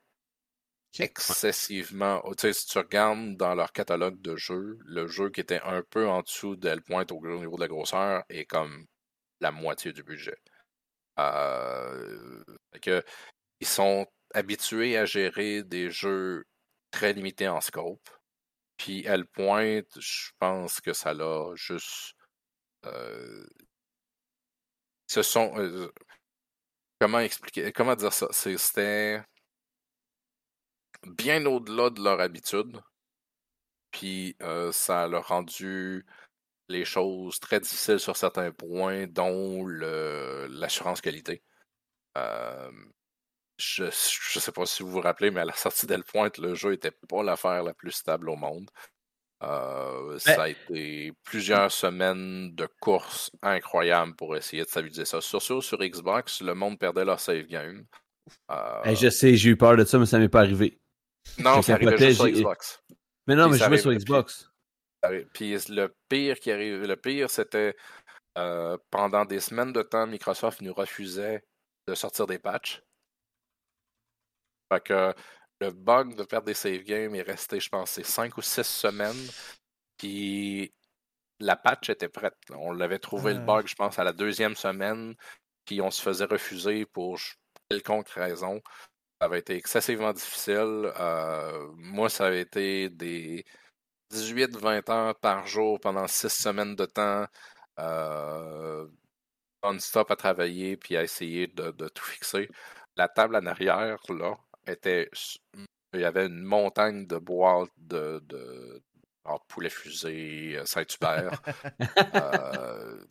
Excessivement. Tu sais, si tu regardes dans leur catalogue de jeux, le jeu qui était un peu en dessous d'Hellpoint au au niveau de la grosseur est comme la moitié du budget. Euh, que, ils sont habitués à gérer des jeux très limités en scope. Puis Hellpoint, je pense que ça l'a juste. euh, ce sont. euh, comment expliquer. Comment dire ça? C'était bien au-delà de leur habitude. Puis euh, ça leur rendu les choses très difficiles sur certains points, dont l'assurance qualité. Euh, je, je sais pas si vous vous rappelez, mais à la sortie d'Hellpoint, le jeu était pas l'affaire la plus stable au monde. Euh, ça a été plusieurs semaines de courses incroyables pour essayer de stabiliser ça. Surtout sur Xbox, le monde perdait leur save game. Euh, je sais, j'ai eu peur de ça, mais ça m'est pas arrivé. non, ça arrivait juste sur Xbox. Mais non, Puis mais je jouais sur puis- Xbox. Puis le pire qui arrive, le pire, c'était euh, pendant des semaines de temps, Microsoft nous refusait de sortir des patchs. Fait que le bug de perdre des save games est resté, je pense, c'est 5 ou 6 semaines. Puis la patch était prête. On l'avait trouvé le Ah. bug, je pense, à la deuxième semaine. Puis on se faisait refuser pour quelconque raison. Ça avait été excessivement difficile. Euh, moi, ça avait été des 18-20 heures par jour pendant 6 semaines de temps. Euh, non-stop à travailler puis à essayer de, de tout fixer. La table en arrière, là, Il y avait une montagne de boîtes de, poulet fusée, euh, Saint-Hubert. Euh,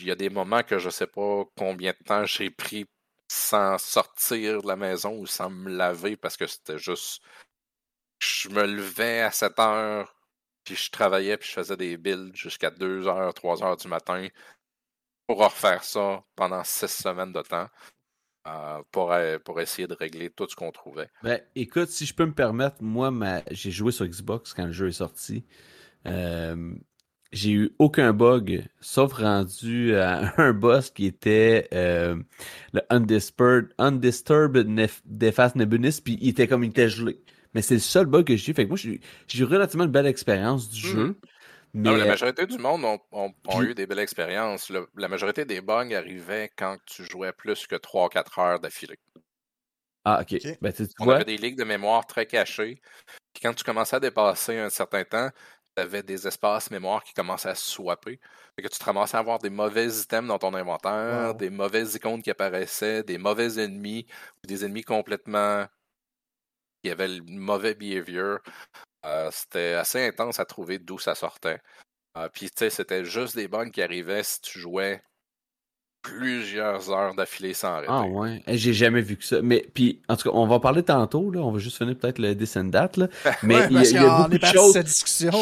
Il y a des moments que je sais pas combien de temps j'ai pris sans sortir de la maison ou sans me laver parce que c'était juste. Je me levais à 7 heures, puis je travaillais, puis je faisais des builds jusqu'à 2 heures, 3 heures du matin pour refaire ça pendant 6 semaines de temps euh, pour, euh, pour essayer de régler tout ce qu'on trouvait. Ben, écoute, si je peux me permettre, moi, ma... j'ai joué sur Xbox quand le jeu est sorti. Euh, j'ai eu aucun bug, sauf rendu à un boss qui était euh, le Undisturbed, Undisturbed Nef- Deface Nebulus, puis il était comme il était gelé. Mais c'est le seul bug que j'ai eu. Fait que moi, j'ai eu- relativement une belle expérience du jeu. Mais Non, la majorité du monde ont, ont- ont puis- eu des belles expériences. Le- la majorité des bugs arrivaient quand tu jouais plus que 3-4 heures d'affilée. ah, ok. Ben, tu tu On vois, avait des ligues de mémoire très cachées. Puis quand tu commençais à dépasser un certain temps, tu avais des espaces mémoire qui commençaient à se swapper. Fait que tu te ramassais à avoir des mauvais items dans ton inventaire, Wow. des mauvaises icônes qui apparaissaient, des mauvais ennemis, ou des ennemis complètement qui avaient le mauvais behavior. Euh, c'était assez intense à trouver d'où ça sortait. Euh, Puis, tu sais, c'était juste des bugs qui arrivaient si tu jouais plusieurs heures d'affilée sans arrêter. Ah ouais, Eh, j'ai jamais vu que ça. Mais puis en tout cas, on va en parler tantôt là, on va juste finir peut-être le descendant là. Mais Ouais, il y a, parce il y a qu'on beaucoup de choses. cette discussion.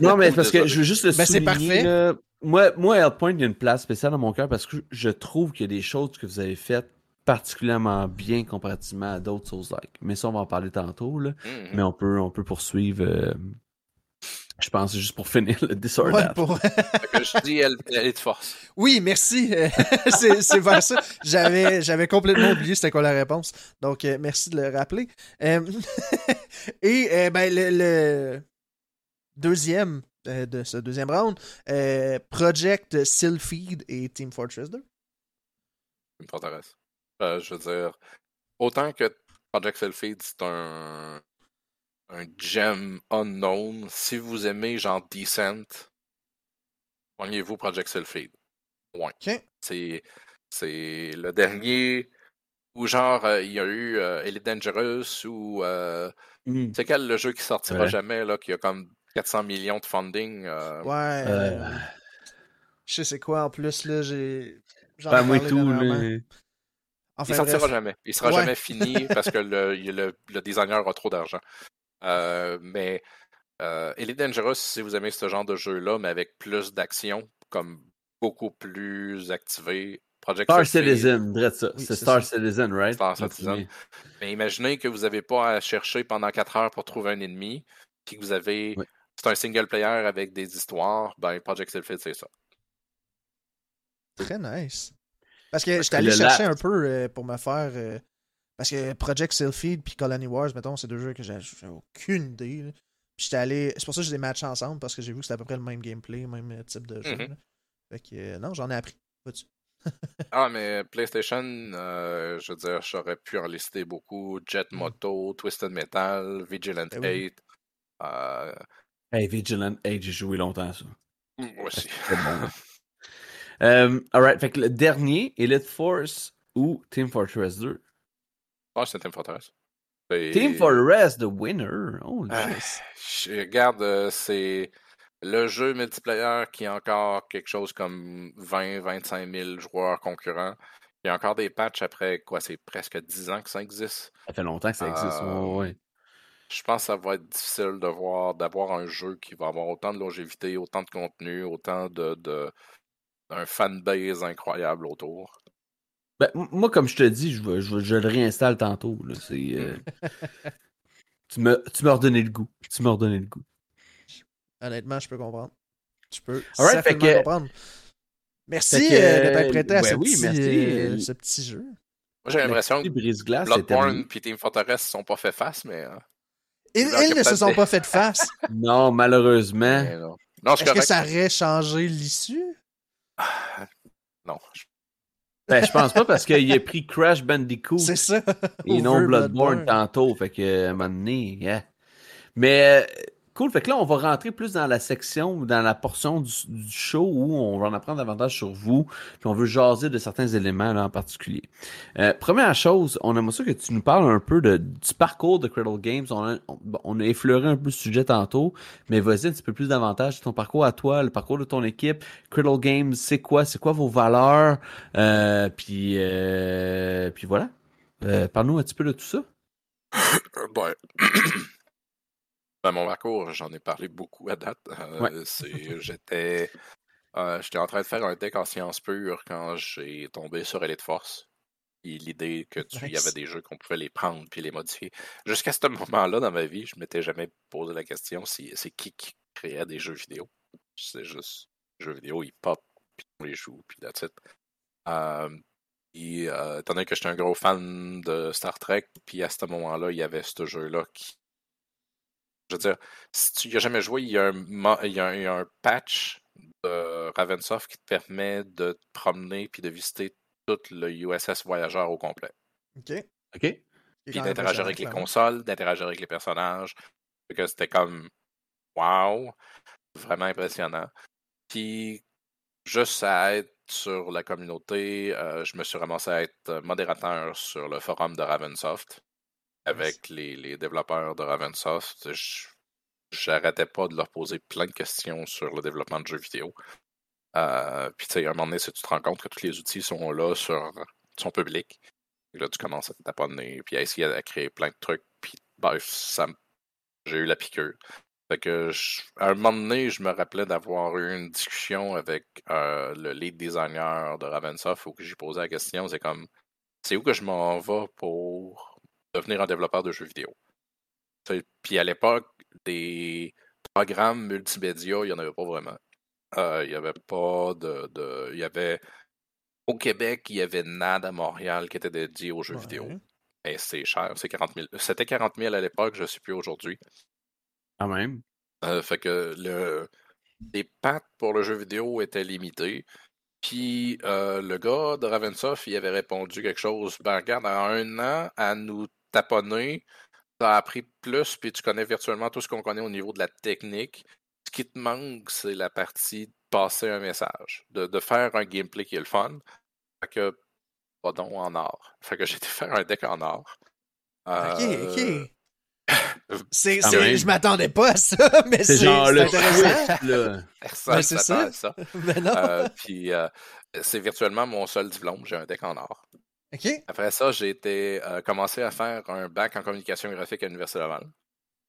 Non mais parce que je veux juste le Ben, c'est souligner parfait. là. Moi, moi, Hellpoint, il y a une place spéciale dans mon cœur parce que je trouve qu'il y a des choses que vous avez faites particulièrement bien comparativement à d'autres Souls-like. Mais ça, on va en parler tantôt là. Mhm. Mais on peut, on peut poursuivre. euh, je pense juste pour finir le Disorder. Ouais, pour- je dis, elle, elle est de force. Oui, merci. C'est c'est vers ça. J'avais, j'avais complètement oublié c'était quoi la réponse. Donc, euh, merci de le rappeler. Euh, et euh, ben, le, le deuxième de ce deuxième round, Project Sylpheed et Team Fortress 2. Ça m'intéresse. Euh, je veux dire, autant que Project Selfie, c'est un, un gem unknown. Si vous aimez genre Decent, pognez-vous Project Selfie. Ouais. C'est, c'est le dernier où genre euh, il y a eu euh, Elite Dangerous ou euh, Hmm. c'est quel le jeu qui sortira Ouais. jamais là, qui a comme 400 millions de funding. euh, Ouais. Je sais c'est quoi en plus, là. J'ai. j'en ai Pas moi Ben, parlé tout. Enfin, il sortira bref. jamais. Il sera Ouais. jamais fini parce que le, il- le, le designer a trop d'argent. Euh, mais euh, Elite Dangerous, si vous aimez ce genre de jeu-là, mais avec plus d'action, comme beaucoup plus activé, Project Star Citizen, ça. Oui, c'est Star ça. Citizen, right? Star. Citizen. Mais imaginez que vous n'avez pas à chercher pendant 4 heures pour trouver un ennemi, puis que vous avez. C'est un single player avec des histoires, ben Project Selfie, c'est ça. Très nice. Parce que j'étais allé chercher un peu euh, pour me faire. euh, parce que Project Sylpheed puis Colony Wars, mettons, c'est deux jeux que j'ai aucune idée. là. Puis j'étais allé. C'est pour ça que je les matché ensemble parce que j'ai vu que c'était à peu près le même gameplay, même euh, type de jeu. Mhm. Fait que euh, non, j'en ai appris. Vois-tu? Ah, mais PlayStation, euh, je veux dire, j'aurais pu en lister beaucoup. Jet Mm. Moto, Twisted Metal, Vigilant Ben oui. 8. Euh, Hey, Vigilant Age, j'ai joué longtemps à ça. moi aussi. Bon. euh, alright, fait que le dernier, Elite Force ou Team Fortress 2. Ah, c'est Team Fortress. Team Fortress, the winner. Oh, Ah, je regarde, euh, c'est le jeu multiplayer qui a encore quelque chose comme 20-25 000 joueurs concurrents. Il y a encore des patchs après, quoi, c'est presque 10 ans que ça existe. Ça fait longtemps que ça existe. Euh, ouais, ouais. Je pense que ça va être difficile de voir, d'avoir un jeu qui va avoir autant de longévité, autant de contenu, autant de, de un fanbase incroyable autour. Ben, moi, comme je te dis, je, je, le réinstalle tantôt. là. Euh, tu m'as tu redonné le goût. Tu m'as redonné le goût. Honnêtement, je peux comprendre. Je peux fait certainement que- comprendre. Merci fait que, euh, de t'être prêté à ben ce, oui, petit, merci. euh, ce petit jeu. Moi, j'ai l'impression que. Bloodborne et Team Fortress sont pas fait face, mais. euh, Ils, ils ne se sont pas fait de face. Non, malheureusement. Est-ce que ça aurait changé l'issue? Non. je- Ben, je pense pas parce qu'il a pris Crash Bandicoot C'est ça. et non Bloodborne, tantôt. Fait que, à un moment donné, yeah. Mais, euh, cool. Fait que là, on va rentrer plus dans la section, dans la portion du, show où on va en apprendre davantage sur vous. Puis on veut jaser de certains éléments là, en particulier. Euh, première chose, on aimerait ça que tu nous parles un peu de, du parcours de Cradle Games. On a, on, effleuré un peu le sujet tantôt, mais vas-y un petit peu plus davantage de ton parcours à toi, le parcours de ton équipe. Cradle Games, c'est quoi? C'est quoi vos valeurs? Euh, puis, euh, puis voilà. Parle-nous un petit peu de tout ça. Ben, ben, mon parcours, j'en ai parlé beaucoup à date. Euh, Ouais. c'est, j'étais, euh, j'étais en train de faire un deck en sciences pures quand j'ai tombé sur Elite Force. Et l'idée que tu, y avait des jeux qu'on pouvait les prendre puis les modifier. Jusqu'à ce moment-là dans ma vie, je m'étais jamais posé la question si c'est qui qui créait des jeux vidéo. C'est juste jeux vidéo, ils pop puis on les joue puis that's it. Euh, et euh, étant donné que j'étais un gros fan de Star Trek, puis à ce moment-là, il y avait ce jeu-là qui Je veux dire, si tu n'y as jamais joué, il y, a un, il, y a un, il y a un patch de Ravensoft qui te permet de te promener puis de visiter tout le USS Voyageur au complet. OK. OK. Puis d'interagir avec les consoles, d'interagir avec les personnages. Que c'était comme wow, vraiment impressionnant. Puis juste à être sur la communauté, euh, je me suis ramassé à être modérateur sur le forum de Ravensoft avec les, les développeurs de Ravensoft. J'arrêtais pas de leur poser plein de questions sur le développement de jeux vidéo. Euh, puis tu sais, à un moment donné, si tu te rends compte que tous les outils sont là sur sont publics, et là tu commences à t'abonner, puis à essayer de créer plein de trucs, puis bref, j'ai eu la piqûre. Fait que à un moment donné, je me rappelais d'avoir eu une discussion avec euh, le lead designer de Ravensoft où j'ai posé la question, c'est comme c'est où que je m'en vais pour devenir un développeur de jeux vidéo. Puis à l'époque, des programmes multimédia, il n'y en avait pas vraiment. Euh, il n'y avait pas de, de- Il y avait. Au Québec, il y avait NAD à Montréal qui était dédié aux jeux vidéo. Mais c'est cher, c'est 40 000. C'était 40 000 à l'époque, je ne sais plus aujourd'hui. Quand même. Euh, fait que le, les pattes pour le jeu vidéo étaient limitées. Puis euh, le gars de Ravensoft, il avait répondu quelque chose. Ben regarde, en un an, à nous taponner, t'as appris plus, puis tu connais virtuellement tout ce qu'on connaît au niveau de la technique. Ce qui te manque, c'est la partie de passer un message, de, de faire un gameplay qui est le fun. Fait que, pas donc en or. Fait que j'ai été faire un deck en or. Ok, Euh, ok. C'est, quand c'est- même. je m'attendais pas à ça, mais C'est c'est, genre c'est le intéressant. twist, là. Personne Ben, c'est ça. ça. Mais non. Euh, puis euh, c'est virtuellement mon seul diplôme. J'ai un deck en or. Après ça, j'ai été euh, commencé à faire un bac en communication graphique à l'Université Laval.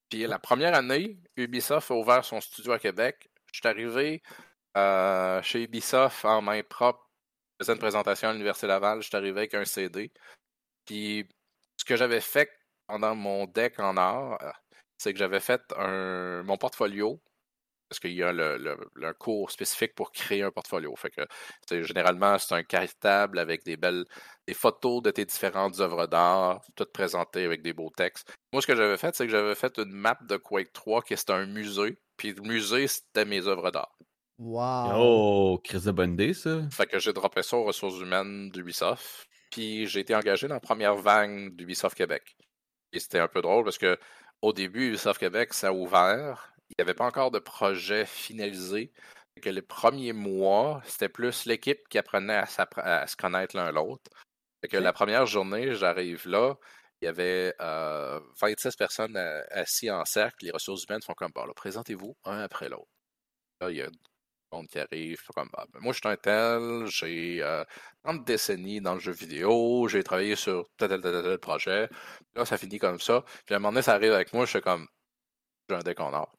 Puis la première année, Ubisoft a ouvert son studio à Québec. Je suis arrivé euh, chez Ubisoft en main propre. Je faisais une présentation à l'Université Laval. Je suis arrivé avec un CD. Puis ce que j'avais fait pendant mon deck en or, euh, c'est que j'avais fait un, mon portfolio. Parce qu'il y a le, le- le cours spécifique pour créer un portfolio. Fait que c'est- généralement, c'est un cartable avec des belles des photos de tes différentes œuvres d'art, toutes présentées avec des beaux textes. Moi, ce que j'avais fait, c'est que j'avais fait une map de Quake 3 qui était un musée. Puis le musée, c'était mes œuvres d'art. Wow. Oh, Chris de bonne idée, ça. Fait que j'ai droppé ça aux ressources humaines d'Ubisoft. Puis j'ai été engagé dans la première vague d'Ubisoft Québec. Et c'était un peu drôle parce que au début, Ubisoft Québec, ça a ouvert. Il n'y avait pas encore de projet finalisé. Que les premiers mois, c'était plus l'équipe qui apprenait à, se connaître l'un l'autre. Que la première journée, j'arrive là, il y avait euh, 26 personnes euh, assis en cercle. Les ressources humaines font comme, bon, là, présentez-vous un après l'autre. Là, il y a du monde qui arrive, comme, Ah, ben, moi, je suis un tel, j'ai euh, 30 décennies dans le jeu vidéo, j'ai travaillé sur tel, tel, tel, tel, tel projet. Là, ça finit comme ça. Puis à un moment donné, ça arrive avec moi, je suis comme, j'ai un deck en or.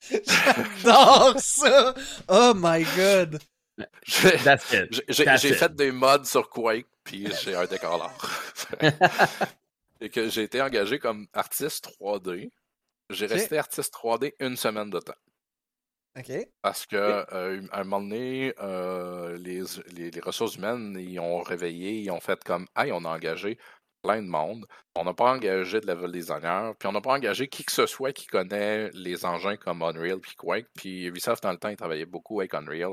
J'adore ça. Oh my god. J'ai- fait des mods sur Quake, puis j'ai un deck en or. Et que j'ai été engagé comme artiste 3D. J'ai resté artiste 3D une semaine de temps. Ok. Parce que euh, à un moment donné, euh, les, les- les ressources humaines, ils ont réveillé, ils ont fait comme Hey, on a engagé plein de monde. On n'a pas engagé de level designer, puis on n'a pas engagé qui que ce soit qui connaît les engins comme Unreal puis Quake. Puis Ubisoft, dans le temps, ils travaillaient beaucoup avec Unreal.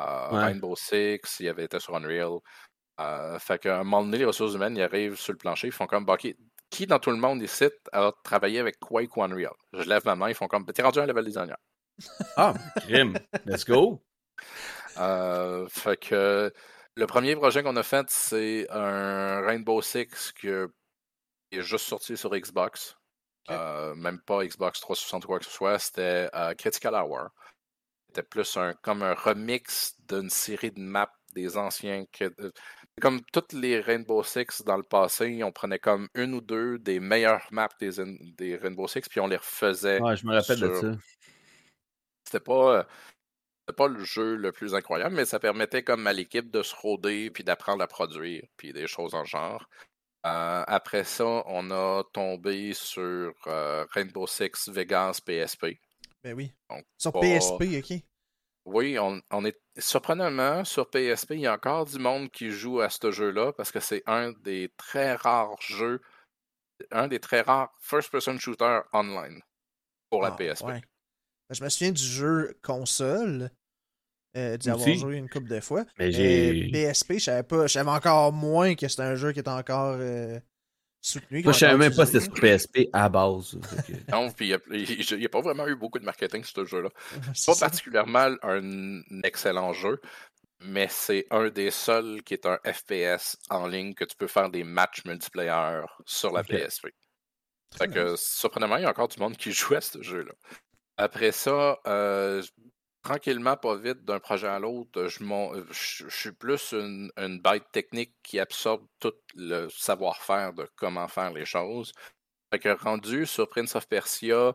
Euh, Ouais. Rainbow Six, il avait été sur Unreal. Euh, fait qu'à un moment donné, les ressources humaines, ils arrivent sur le plancher, ils font comme, Bah, OK, qui dans tout le monde ici a travaillé avec Quake ou Unreal? Je lève ma main, ils font comme, t'es rendu un level designer. Ah, crime. Let's go. Euh, fait que le premier projet qu'on a fait, c'est un Rainbow Six qui est juste sorti sur Xbox. Euh, même pas Xbox 360 ou quoi que ce soit. C'était euh, Critical Hour. C'était plus un, comme un remix d'une série de maps des anciens. euh, Comme toutes les Rainbow Six dans le passé, on prenait comme une ou deux des meilleures maps des, des Rainbow Six, puis on les refaisait Ouais, je me rappelle de ça. c'était pas, pas le jeu le plus incroyable, mais ça permettait comme à l'équipe de se roder puis d'apprendre à produire puis des choses en genre. Euh, après ça, on a tombé sur euh, Rainbow Six Vegas PSP. Ben oui. Donc, Sur pas- PSP, ok. Oui, on, on est surprenamment sur PSP, il y a encore du monde qui joue à ce jeu-là parce que c'est un des très rares jeux un des très rares first-person shooters online pour la Ah, PSP. ouais. Ben, Je me souviens du jeu console, euh, d'y avoir joué une couple de fois. Mais Euh, j'ai. PSP, je savais pas, je savais encore moins que c'était un jeu qui était encore euh, soutenu. Moi, je savais même pas si c'était sur PSP à base. Que- Non, puis il n'y a, pas vraiment eu beaucoup de marketing sur ce jeu-là. C'est Pas ça. particulièrement un excellent jeu, mais c'est un des seuls qui est un FPS en ligne que tu peux faire des matchs multiplayer sur la Ok. PSP. Fait que, surprenamment, il y a encore du monde qui joue à ce jeu-là. Après ça, euh, tranquillement, pas vite, d'un projet à l'autre, je, je suis plus une, une bête technique qui absorbe tout le savoir-faire de comment faire les choses. Fait que rendu sur Prince of Persia,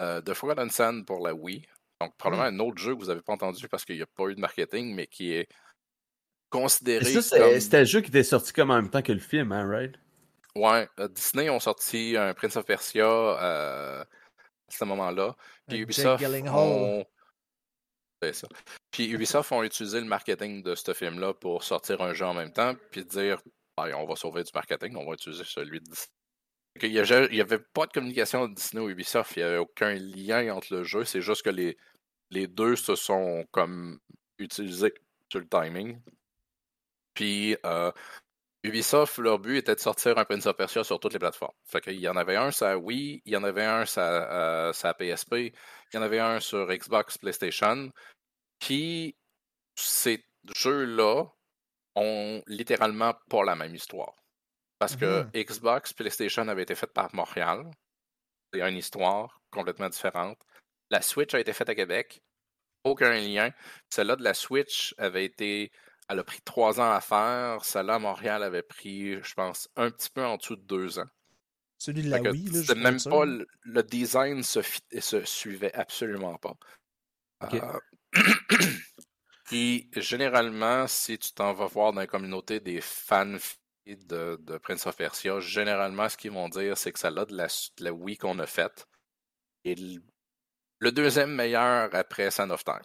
euh, The Forgotten Sand pour la Wii, donc probablement un autre jeu que vous n'avez pas entendu parce qu'il n'y a pas eu de marketing, mais qui est considéré c'est- comme... c'était le jeu qui était sorti comme en même temps que le film, hein, right? Ouais, euh, Disney ont sorti un Prince of Persia euh, à ce moment-là. Puis Ubisoft ont... C'est ça. Puis Ubisoft ont utilisé le marketing de ce film-là pour sortir un jeu en même temps, puis dire Ben, on va sauver du marketing, on va utiliser celui de Disney. Il n'y avait pas de communication de Disney ou Ubisoft, il n'y avait aucun lien entre le jeu, c'est juste que les, les deux se sont comme utilisés sur le timing. Puis euh, Ubisoft, leur but était de sortir un Prince of Persia sur toutes les plateformes. Fait qu'il y en avait un sur Wii, il y en avait un sur, euh, sur PSP, il y en avait un sur Xbox, PlayStation. Puis ces jeux-là ont littéralement pas la même histoire. Parce que Xbox, PlayStation avait été fait par Montréal. C'est une histoire complètement différente. La Switch a été faite à Québec. Aucun lien. Celle-là de la Switch avait été elle a pris trois ans à faire. Celle-là à Montréal avait pris, je pense, un petit peu en dessous de deux ans. Celui de la Wii, là, je même pas le, le design se, fit- se suivait absolument pas. Ok. Euh, généralement, si tu t'en vas voir dans la communauté des fans de, de Prince of Persia, généralement ce qu'ils vont dire, c'est que celle-là de la, de la Wii qu'on a faite est le, le deuxième meilleur après Sand of Time.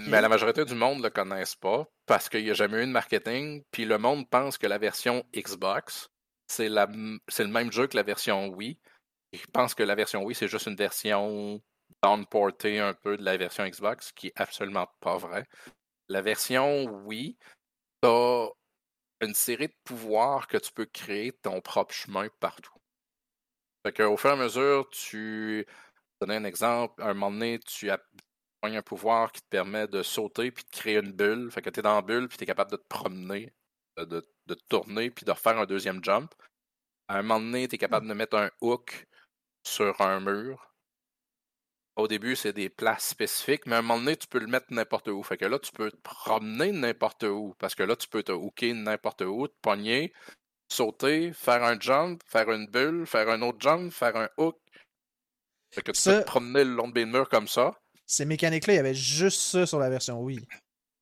Mais la majorité du monde ne le connaissent pas parce qu'il n'y a jamais eu de marketing. Puis le monde pense que la version Xbox, c'est le même jeu que la version Wii. Ils pensent que la version Wii, c'est juste une version downportée un peu de la version Xbox, ce qui est absolument pas vrai. La version Wii, tu as une série de pouvoirs que tu peux créer ton propre chemin partout. Fait qu'au fur et à mesure, tu. Donner un exemple, à un moment donné, tu as un pouvoir qui te permet de sauter puis de créer une bulle. Fait que tu es dans la bulle puis tu es capable de te promener, de, de, te tourner puis de refaire un deuxième jump. À un moment donné, tu es capable de mettre un hook sur un mur. Au début, c'est des places spécifiques, mais à un moment donné, tu peux le mettre n'importe où. Fait que là, tu peux te promener n'importe où. Parce que là, tu peux te hooker n'importe où, te pogner, sauter, faire un jump, faire une bulle, faire un autre jump, faire un hook. Fait que tu Ça- peux te promener le long des murs comme ça. Ces mécaniques-là, il y avait juste ça sur la version Wii.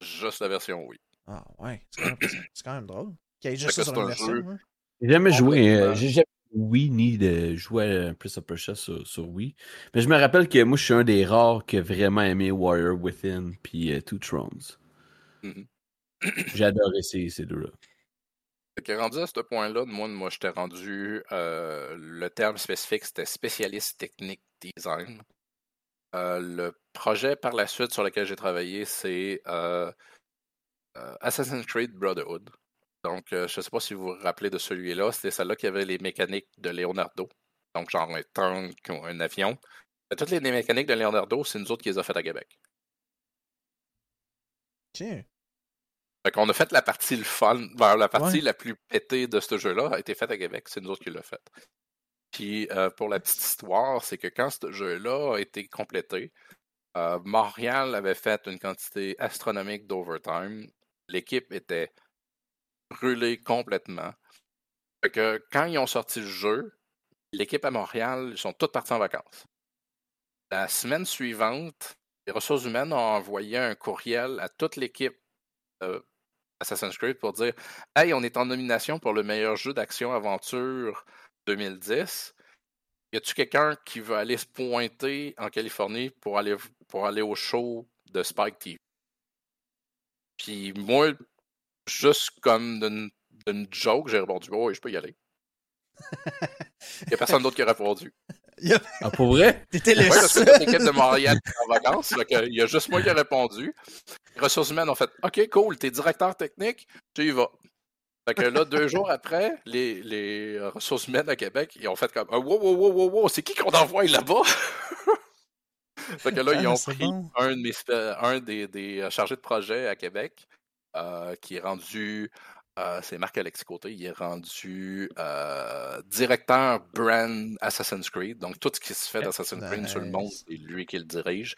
Juste la version oui. Ah ouais, c'est quand, même- c'est quand même drôle. Qu'il y ait juste ça sur un version. jeu. hein. J'ai jamais joué, euh, j'ai jamais oui ni de jouer à Prince of Persia sur, sur Wii. Mais je me rappelle que moi, je suis un des rares qui a vraiment aimé Warrior Within puis euh, Two Thrones. J'ai adoré ces, ces deux-là. Fait que rendu à ce point-là, moi, moi j'étais rendu. euh, le terme spécifique, c'était spécialiste technique design. Euh, le projet par la suite sur lequel j'ai travaillé, c'est euh, euh, Assassin's Creed Brotherhood. Donc, je ne sais pas si vous vous rappelez de celui-là. C'était celle-là qui avait les mécaniques de Leonardo. Donc, genre un tank ou un avion. Toutes les mécaniques de Leonardo, c'est nous autres qui les a faites à Québec. Tiens. Fait qu'on a fait la partie le fun, ben, la partie Ouais. la plus pétée de ce jeu-là a été faite à Québec, c'est nous autres qui l'a fait. Puis euh, pour la petite histoire, c'est que quand ce jeu-là a été complété, euh, Montréal avait fait une quantité astronomique d'overtime. L'équipe était brûlée complètement. Que quand ils ont sorti le jeu, l'équipe à Montréal, ils sont toutes partis en vacances. La semaine suivante, les ressources humaines ont envoyé un courriel à toute l'équipe Assassin's Creed pour dire Hey, on est en nomination pour le meilleur jeu d'action-aventure 2010. Y a-tu quelqu'un qui veut aller se pointer en Californie pour aller, pour aller au show de Spike TV? Puis moi, juste comme d'une d'une joke, j'ai répondu Oh, oui, je peux y aller. Il n'y a personne d'autre qui a répondu. Ah, pour vrai? T'étais le Oui, parce que l'équipe de Montréal est en vacances. il y a juste moi qui ai répondu. Les ressources humaines ont fait OK, cool, t'es directeur technique, tu y vas. Fait que là, deux jours après, les, les ressources humaines à Québec, ils ont fait comme Wow, wow, wow, wow, wow, c'est qui qu'on envoie là-bas? fait que là, ils Ah, ont pris bon. un, de mes, un des, des chargés de projet à Québec, euh, qui est rendu, euh, c'est Marc-Alexis Côté, il est rendu euh, directeur brand Assassin's Creed. Donc, tout ce qui se fait d'Assassin's Creed sur le monde, c'est lui qui le dirige.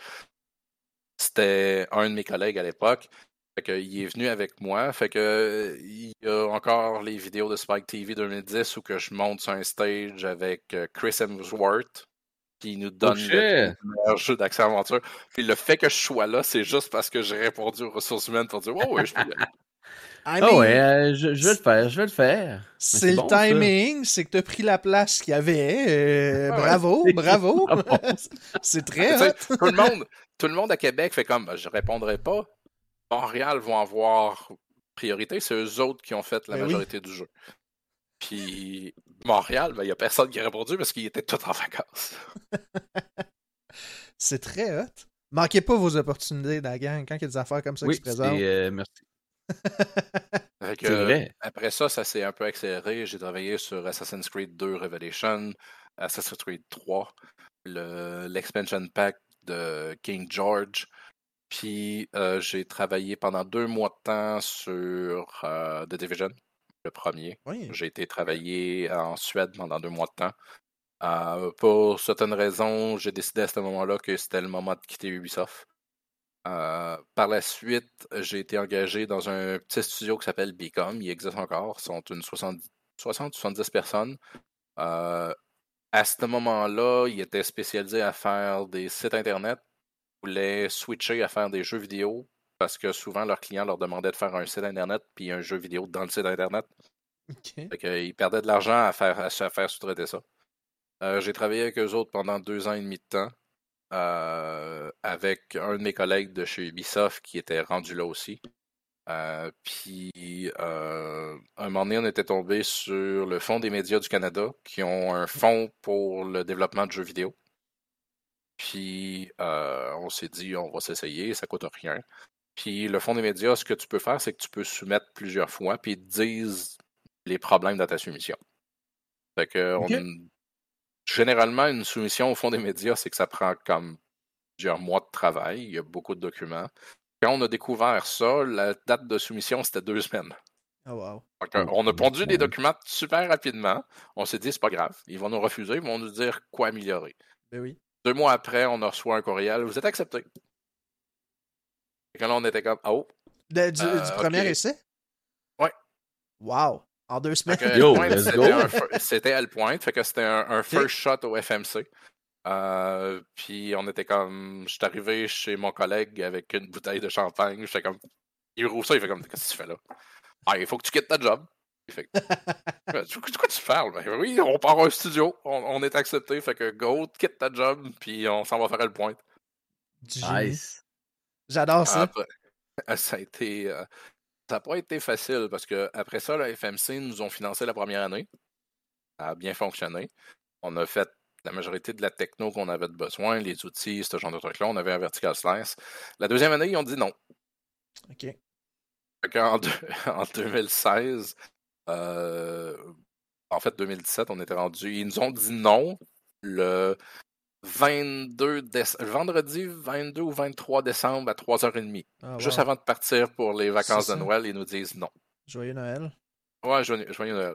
C'était un de mes collègues à l'époque. Fait que, il est venu avec moi. Fait que il y a encore les vidéos de Spike TV 2010 où que je monte sur un stage avec euh, Chris Hemsworth qui nous donne shit. le meilleur jeu d'action aventure. Puis le fait que je sois là, c'est juste parce que j'ai répondu aux ressources humaines pour dire Oh oui, je peux y aller. I Ah mean, ouais, euh, je, je vais le faire, je vais le faire. C'est le bon, timing, c'est que t'as pris la place qu'il y avait. euh, Ah ouais. bravo, bravo. C'est très Tu tout le monde, tout le monde à Québec fait comme je répondrai pas. Montréal vont avoir priorité, c'est eux autres qui ont fait la Ben oui. majorité du jeu. Puis Montréal, ben, il n'y a personne qui a répondu parce qu'ils étaient tous en vacances. C'est très hot. Manquez pas vos opportunités, la gang, quand il y a des affaires comme ça Oui, qui se présentent. euh, merci. Fait que, C'est vrai. Après ça, ça s'est un peu accéléré. J'ai travaillé sur Assassin's Creed 2 Revelation, Assassin's Creed 3, le- l'expansion pack de King George. Puis euh, j'ai travaillé pendant deux mois de temps sur euh, The Division, le premier. Oui. J'ai été travailler en Suède pendant deux mois de temps. Euh, pour certaines raisons, j'ai décidé à ce moment-là que c'était le moment de quitter Ubisoft. Par la suite, j'ai été engagé dans un petit studio qui s'appelle Becom. Il existe encore. Ils sont une 60-70 personnes. À ce moment-là, ils étaient spécialisés à faire des sites Internet. Ils voulaient switcher à faire des jeux vidéo parce que souvent leurs clients leur demandaient de faire un site Internet puis un jeu vidéo dans le site Internet. Fait qu'ils perdaient de l'argent à faire, à se faire sous-traiter ça. Euh, j'ai travaillé avec eux autres pendant deux ans et demi de temps. euh, avec un de mes collègues de chez Ubisoft qui était rendu là aussi. Euh, puis, euh, un moment donné, on était tombé sur le Fonds des médias du Canada, qui ont un fonds pour le développement de jeux vidéo. Puis, euh, on s'est dit, on va s'essayer, ça coûte rien. Puis, le Fonds des médias, ce que tu peux faire, c'est que tu peux soumettre plusieurs fois, puis ils te disent les problèmes dans ta soumission. Fait que, on- généralement, une soumission au Fonds des médias, c'est que ça prend comme plusieurs mois de travail, il y a beaucoup de documents. Quand on a découvert ça, la date de soumission, c'était deux semaines. Oh wow. Oh, on a pondu des documents super rapidement. On s'est dit, c'est pas grave. Ils vont nous refuser, ils vont nous dire quoi améliorer. Ben oui. Deux mois après, on a reçu un courriel. Vous êtes accepté. Et quand là, on était comme, oh. De- du, Euh, du premier essai? Ouais. Wow. En deux semaines. c'était à le point. Fait que c'était un, un first shot au FMC. Euh, puis on était comme. Je suis arrivé chez mon collègue avec une bouteille de champagne. J'étais comme. Il roule ça, il fait comme. Qu'est-ce que tu fais là? Ah, il faut que tu quittes ta job. Fait. Euh, De quoi tu parles? Ben? Oui, on part au studio. On, on est accepté. Fait que go, quitte ta job. Puis on s'en va faire le point. Nice. J'adore ça. Après, ça a été. euh, ça n'a pas été facile parce que après ça, la FMC nous ont financé la première année. Ça a bien fonctionné. On a fait la majorité de la techno qu'on avait de besoin, les outils, ce genre de trucs-là. On avait un vertical slice. La deuxième année, ils ont dit non. Ok. Deux- en 2016, euh, en fait 2017, on était rendu. Ils nous ont dit non le 22 déce- le vendredi 22 ou 23 décembre à 3h30. Ah, Juste avant de partir pour les vacances de. Noël, ils nous disent non. Joyeux Noël. Ouais, joyeux, joyeux Noël.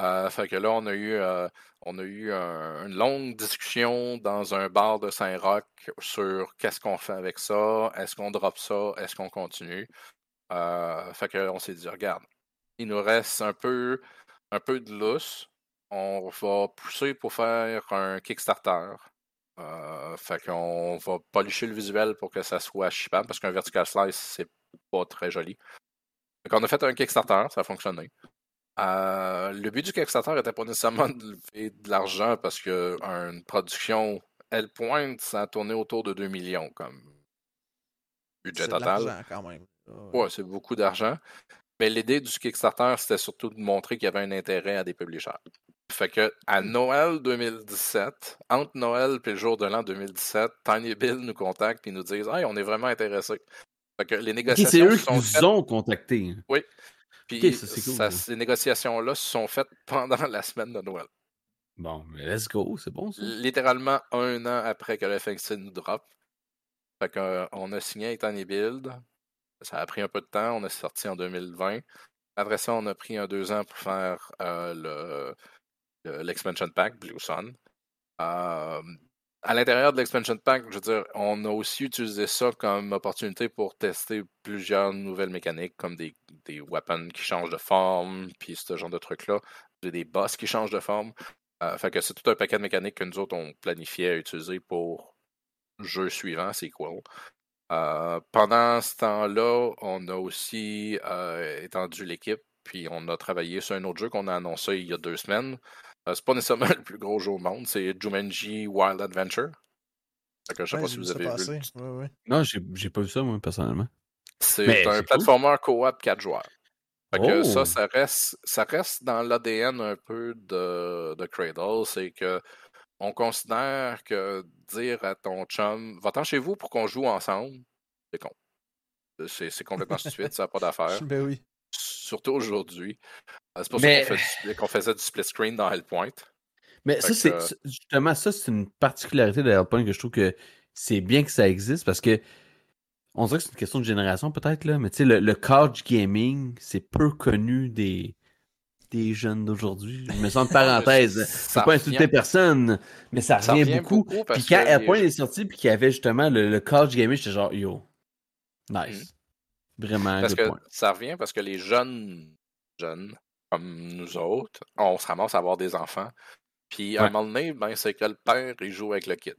Euh, fait que là, on a eu, euh, on a eu un- une longue discussion dans un bar de Saint-Roch sur qu'est-ce qu'on fait avec ça, est-ce qu'on drop ça, est-ce qu'on continue? Euh, fait que on s'est dit, regarde, il nous reste un peu, un peu de lousse. On va pousser pour faire un Kickstarter. Euh, fait qu'on va policher le visuel pour que ça soit shippable parce qu'un vertical slice, c'est pas très joli. Fait qu'on a fait un Kickstarter, ça a fonctionné. Euh, le but du Kickstarter n'était pas nécessairement de lever de l'argent parce que une production, elle pointe, ça a tourné autour de 2 millions comme budget C'est total. l'argent quand même. Ouais, c'est beaucoup d'argent. Mais l'idée du Kickstarter, c'était surtout de montrer qu'il y avait un intérêt à des publishers. Fait que à Noël 2017, entre Noël et le jour de l'an 2017, Tiny Bill nous contacte et nous disent Hey, on est vraiment intéressés. Fait que les négociations. c'est eux qui nous ont contactés. Oui. Puis ça, cool, ça- ces négociations-là se sont faites pendant la semaine de Noël. Bon, mais let's go, c'est bon ça. Littéralement un an après que le FXC nous drop. Fait que, euh, on a signé avec Tiny Build. Ça a pris un peu de temps. On est sorti en 2020. Après ça, on a pris un deux ans pour faire euh, le- le- l'expansion pack, Blue Sun. À l'intérieur de l'expansion pack, je veux dire, on a aussi utilisé ça comme opportunité pour tester plusieurs nouvelles mécaniques, comme des, des weapons qui changent de forme, puis ce genre de trucs-là. Des boss qui changent de forme. Euh, que c'est tout un paquet de mécaniques que nous autres, on planifiait à utiliser pour jeu suivant, sequel. Euh, pendant ce temps-là, on a aussi euh, étendu l'équipe, puis on a travaillé sur un autre jeu qu'on a annoncé il y a deux semaines. Euh, c'est pas nécessairement le plus gros jeu au monde, c'est Jumanji Wild Adventure. Que je sais Ouais, pas si vous ça avez vu. Ouais, ouais. Non, j'ai j'ai pas vu ça moi personnellement. C'est Mais un c'est cool. platformer co-op 4 joueurs. Fait que Oh! ça, ça reste, ça reste dans l'ADN un peu de, de Cradle, c'est que on considère que dire à ton chum, va-t'en chez vous pour qu'on joue ensemble, c'est con. C'est c'est complètement stupide, ça n'a pas d'affaire. Ben oui. Surtout aujourd'hui. Euh, C'est pour Mais- ça qu'on faisait du split screen dans Hellpoint. Mais Fait ça, que, euh, c'est- justement ça, c'est une particularité de Hellpoint que je trouve que c'est bien que ça existe parce que on dirait que c'est une question de génération peut-être là, mais tu sais le, le couch gaming, c'est peu connu des des jeunes d'aujourd'hui. Je me sens de parenthèse. Ça Faut pas insulter personne, mais ça Ça revient revient beaucoup. beaucoup parce Puis quand les- est sorti puis qu'il y avait justement le, le couch gaming, j'étais genre yo, nice, vraiment Mm. Parce good que point. ça revient parce que les jeunes, jeunes comme nous autres, on se ramasse à avoir des enfants. Puis à Ouais. un moment donné, ben, c'est que le père, il joue avec le kid.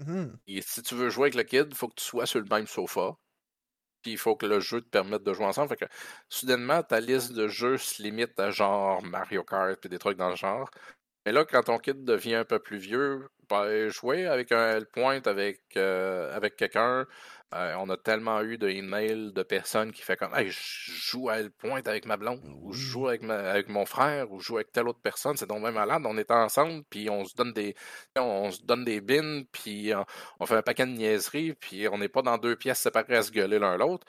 Mhm. Et si tu veux jouer avec le kid, il faut que tu sois sur le même sofa. Puis il faut que le jeu te permette de jouer ensemble. Fait que soudainement, ta liste de jeux se limite à genre Mario Kart et des trucs dans le genre. Mais là, quand ton kid devient un peu plus vieux, ben, jouer avec un Hellpoint avec, euh, avec quelqu'un, euh, on a tellement eu d'emails de personnes qui fait comme Hey, je joue à Hellpoint avec ma blonde, ou je joue avec, ma- avec mon frère, ou je joue avec telle autre personne, c'est donc même malade, on est ensemble, puis on se donne des on se donne des bins, puis on, on fait un paquet de niaiseries, puis on n'est pas dans deux pièces séparées à se gueuler l'un l'autre.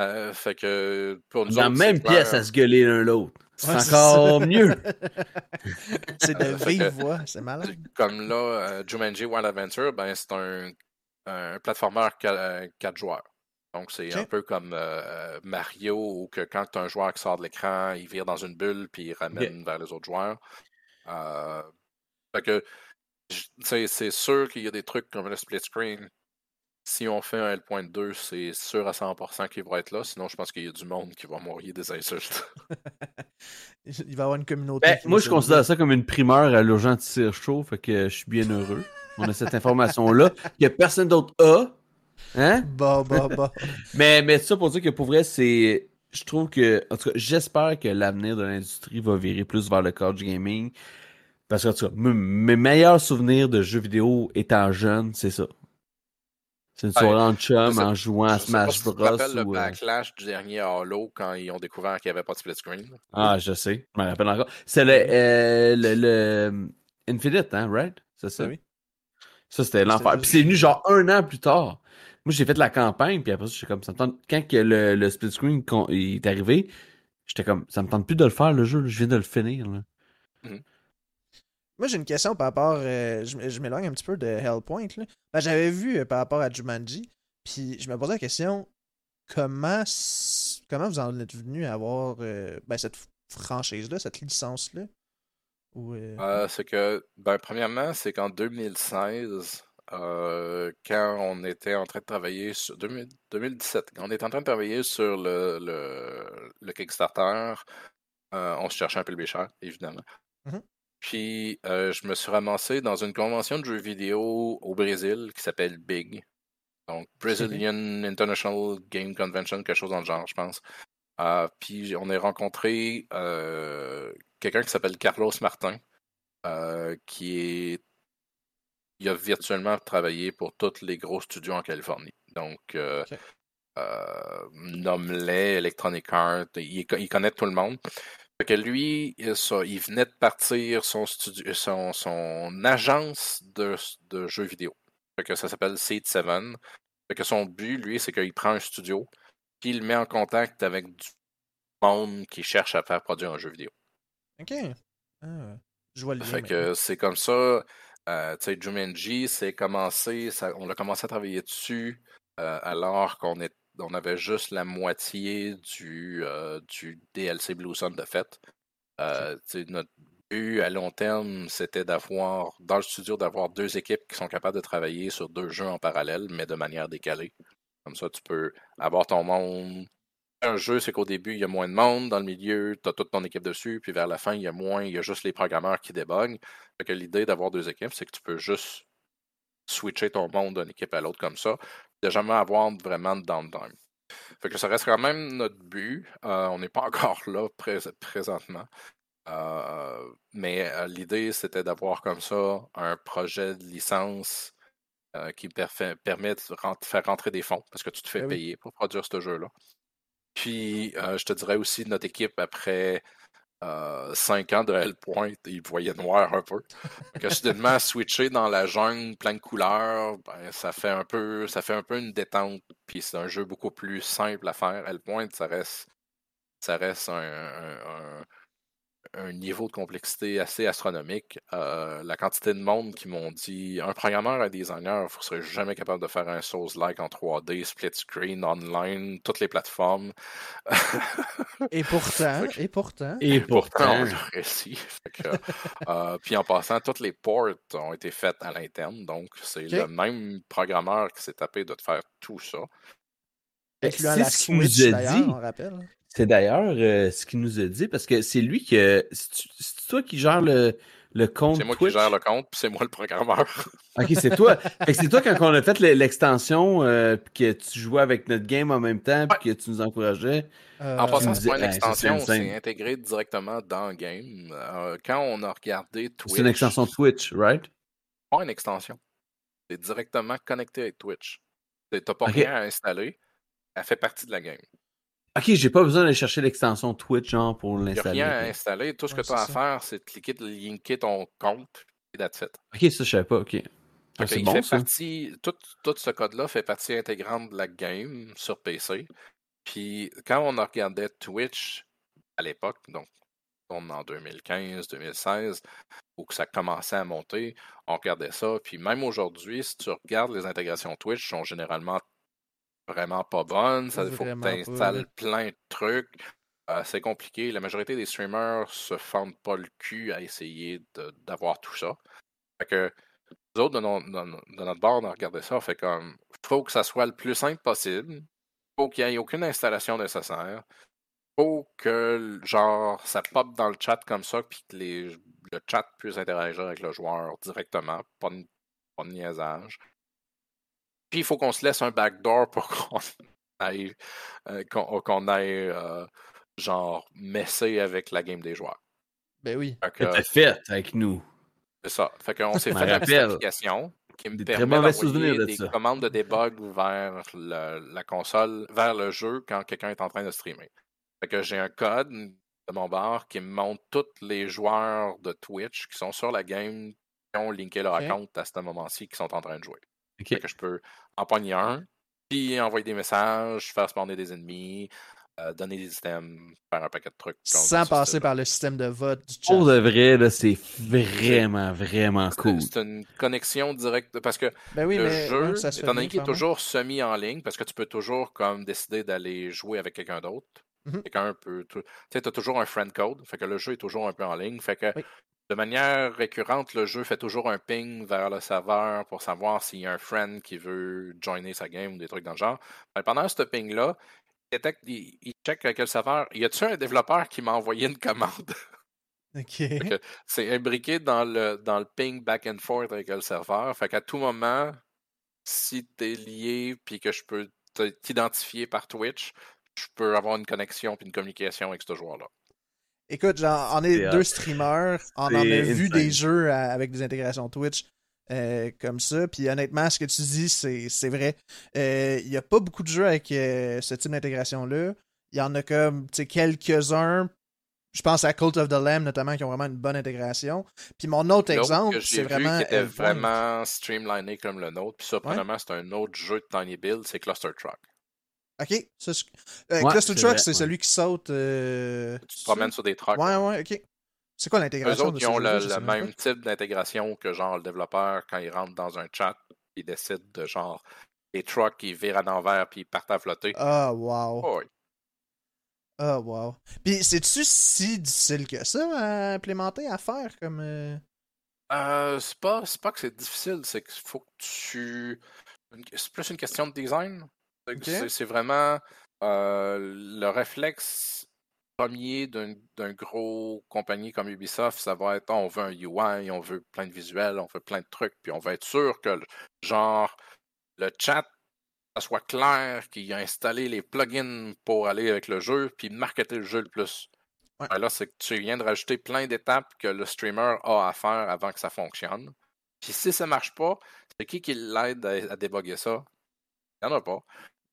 Euh, fait que pour nous Dans la autres, même pièce clair. à se gueuler l'un l'autre. C'est Ouais, encore mieux. c'est de Euh, vive voix, c'est malade. Comme là, euh, Jumanji Wild Adventure, ben, c'est un, un platformer 4 joueurs. Donc, c'est un peu comme euh, Mario, où que quand tu as un joueur qui sort de l'écran, il vire dans une bulle, puis il ramène vers les autres joueurs. Euh, fait que, j- tu sais, c'est sûr qu'il y a des trucs comme le split screen. Si on fait un L.2, c'est sûr à 100% qu'il va être là. Sinon, je pense qu'il y a du monde qui va mourir des insultes. Il va y avoir une communauté. Ben, moi, je considère ça comme une primeur à l'urgent tire chaud, fait que je suis bien heureux. On a cette information-là que personne d'autre a. Hein? Bah, bah, bah. Mais, mais ça pour dire que pour vrai, c'est. Je trouve que. En tout cas, j'espère que l'avenir de l'industrie va virer plus vers le couch gaming. Parce que, en tout cas, mes meilleurs souvenirs de jeux vidéo étant jeune, c'est ça. C'est une Ouais, soirée en chum je en jouant à Je Smash si tu te Bros. rappelles le ou, euh, backlash du dernier Halo quand ils ont découvert qu'il n'y avait pas de split screen. Ah, je sais. Je me rappelle encore. C'est le, euh, le, le Infinite, hein, right? C'est ça? Oui. Ça, c'était l'enfer. Puis c'est venu genre un an plus tard. Moi, j'ai fait la campagne, puis après ça, j'étais comme, ça me tente... Quand que le, le split screen il est arrivé, j'étais comme, ça me tente plus de le faire, le jeu, là. je viens de le finir. Là. Moi, j'ai une question par rapport. euh, je je m'éloigne un petit peu de Hellpoint. Là. Ben, J'avais vu euh, par rapport à Jumanji. Puis je me posais la question comment, comment vous en êtes venu à avoir euh, ben, cette franchise-là, cette licence-là? Ou, euh, c'est que, ben, premièrement, c'est qu'en 2016, euh, quand on était en train de travailler sur 2000 2017, quand on était en train de travailler sur le, le, le Kickstarter, euh, on se cherchait un peu le bécheur, évidemment. Mhm. Puis, euh, je me suis ramassé dans une convention de jeux vidéo au Brésil qui s'appelle BIG. Donc, Brazilian International Game Convention, quelque chose dans le genre, je pense. Puis, on a rencontré quelqu'un qui s'appelle Carlos Martin, euh, qui est. Il a virtuellement travaillé pour tous les gros studios en Californie. Donc, euh, euh, nomme-les, Electronic Arts, il, il connaît tout le monde. Fait que lui, il, ça, il venait de partir son studio, son, son agence de, de jeux vidéo. Fait que ça s'appelle Seed 7. Fait que son but, lui, c'est qu'il prend un studio, puis il le met en contact avec du monde qui cherche à faire produire un jeu vidéo. Ok. Ah, je vois le lien Fait que c'est comme ça. Euh, tu sais, Jumanji, c'est commencé, ça- on a commencé à travailler dessus euh, alors qu'on est, on avait juste la moitié du, euh, du DLC Blue Sun de fait. Euh, notre but à long terme, c'était d'avoir, dans le studio, d'avoir deux équipes qui sont capables de travailler sur deux jeux en parallèle, mais de manière décalée. Comme ça, tu peux avoir ton monde. Un jeu, c'est qu'au début, il y a moins de monde. Dans le milieu, tu as toute ton équipe dessus. Puis vers la fin, il y a moins. Il y a juste les programmeurs qui. Fait que l'idée d'avoir deux équipes, c'est que tu peux juste switcher ton monde d'une équipe à l'autre comme ça. De jamais avoir vraiment de downtime. Fait que ça reste quand même notre but. Euh, on n'est pas encore là prés- présentement. Euh, mais euh, l'idée, c'était d'avoir comme ça un projet de licence qui permet de rent- faire rentrer des fonds parce que tu te fais Ben oui. payer pour produire ce jeu-là. Puis, euh, je te dirais aussi, notre équipe, après euh, cinq ans de Hellpoint, ils voyaient noir un peu. Que soudainement, switcher dans la jungle plein de couleurs, ben, ça fait un peu ça fait un peu une détente. Puis c'est un jeu beaucoup plus simple à faire. Hellpoint, ça reste ça reste un- un niveau de complexité assez astronomique. Euh, la quantité de monde qui m'ont dit un programmeur, un designer, vous ne serez jamais capable de faire un Souls-like en 3D, split screen, online, toutes les plateformes. Et pourtant, que- et pourtant. Et Pourtant, euh, puis en passant, toutes les ports ont été faites à l'interne. Donc, c'est le même programmeur qui s'est tapé de te faire tout ça. Incluant c'est la ce qu'il nous Switch, a d'ailleurs, dit. on rappelle. C'est d'ailleurs euh, ce qu'il nous a dit, parce que c'est lui que. C'est toi qui gère le, le compte C'est moi Twitch? qui gère le compte, puis c'est moi le programmeur. Ok, c'est toi. C'est toi quand on a fait le- l'extension, euh, puis que tu jouais avec notre game en même temps, puis que tu nous encourageais. Euh, En passant, c'est pas une hey, c'est extension, c'est intégré directement dans le game. Euh, quand on a regardé Twitch, C'est une extension Twitch, right? pas une extension. C'est directement connecté avec Twitch. T'as pas rien à installer. Elle fait partie de la game. Ok, j'ai pas besoin d'aller chercher l'extension Twitch, genre, pour Il n'y a l'installer. rien à installer. Tout ce Ouais, que tu as à faire, c'est de cliquer, de linker ton compte, et that's it. Ok, ça, je savais pas, ok. Ah, il bon, fait ça. partie, tout, tout ce code-là fait partie intégrante de la game sur PC. Puis quand on a regardé Twitch à l'époque, donc on est en 2015, 2016, où que ça commençait à monter, on regardait ça. Puis même aujourd'hui, si tu regardes les intégrations Twitch, sont généralement vraiment pas bonnes. Ça, il faut que tu installes plein de trucs. Euh, c'est compliqué. La majorité des streamers se fendent pas le cul à essayer d'avoir tout ça. Fait que nous autres, de, de no- de notre bord, on a regardé ça. Fait comme, faut que ça soit le plus simple possible. Faut qu'il n'y ait aucune installation nécessaire. Faut que, genre, ça pop dans le chat comme ça, puis que les, le chat puisse interagir avec le joueur directement. Pas de, pas de niaisage. Puis il faut qu'on se laisse un backdoor pour qu'on aille, euh, qu'on, qu'on aille euh, genre, messer avec la game des joueurs. Ben oui. T'as fait avec nous. c'est ça. Fait qu'on s'est fait la application qui me Des permet d'envoyer de des ça. commandes de debug vers le- la console, vers le jeu quand quelqu'un est en train de streamer. Fait que j'ai un code de mon bar qui me montre tous les joueurs de Twitch qui sont sur la game, qui ont linké leur account à ce moment-ci, qui sont en train de jouer. Que je peux en pogner un, puis envoyer des messages, faire spawner des ennemis, euh, donner des items, faire un paquet de trucs. Sans passer par le système de vote du chat. Pour de vrai, là, c'est vraiment, vraiment cool. C'est une connexion directe parce que Ben oui, le mais jeu, ouais, ça se étant donné qu'il est toujours semi en ligne, parce que tu peux toujours comme décider d'aller jouer avec quelqu'un d'autre. Mhm. Quelqu'un peut. Tu sais, as toujours un friend code, fait que le jeu est toujours un peu en ligne. Fait que Oui. De manière récurrente, le jeu fait toujours un ping vers le serveur pour savoir s'il y a un friend qui veut joiner sa game ou des trucs dans le genre. Mais pendant ce ping-là, il, détecte- il, il check avec le serveur. Y a-tu un développeur qui m'a envoyé une commande? Ok. c'est imbriqué dans le, dans le ping back and forth avec le serveur. Fait qu'à tout moment, si tu es lié puis que je peux t'identifier par Twitch, je peux avoir une connexion puis une communication avec ce joueur-là. Écoute, genre, on est deux streamers, on en a vu des jeux à- avec des intégrations Twitch euh, comme ça, puis honnêtement, ce que tu dis, c'est vrai. Euh, Il n'y a pas beaucoup de jeux avec euh, ce type d'intégration-là. Il y en a comme, quelques-uns, Je pense à Cult of the Lamb, notamment, qui ont vraiment une bonne intégration. Puis mon autre exemple, c'est vraiment. qui était vraiment streamliné comme le nôtre, puis surprenamment, c'est un autre jeu de Tiny Build, c'est Cluster Truck. Ok. Ça, euh, Ouais, Cluster Truck, c'est ouais. celui qui saute. euh, Tu te promènes sur des trucks. Ouais, ouais, ok. C'est quoi Eux l'intégration autres, de ils ont le, même type d'intégration que genre le développeur quand il rentre dans un chat, il décide de genre les trucks qui virent à l'envers puis ils partent à flotter. Ah, wow. Oh, oui. Ah, wow. Puis, c'est-tu si difficile que ça à implémenter, à faire comme. euh, Euh, c'est pas, c'est pas que c'est difficile, c'est qu'il faut que tu. C'est plus une question de design. C'est vraiment euh, le réflexe premier d'un gros compagnie comme Ubisoft, ça va être on veut un UI, on veut plein de visuels, on veut plein de trucs, puis on va être sûr que le- genre le chat ça soit clair qu'il a installé les plugins pour aller avec le jeu, puis marketer le jeu le plus. Ouais. Ben là, c'est que tu viens de rajouter plein d'étapes que le streamer a à faire avant que ça fonctionne. Puis si ça marche pas, c'est qui qui l'aide à, à déboguer ça? Il n'y en a pas.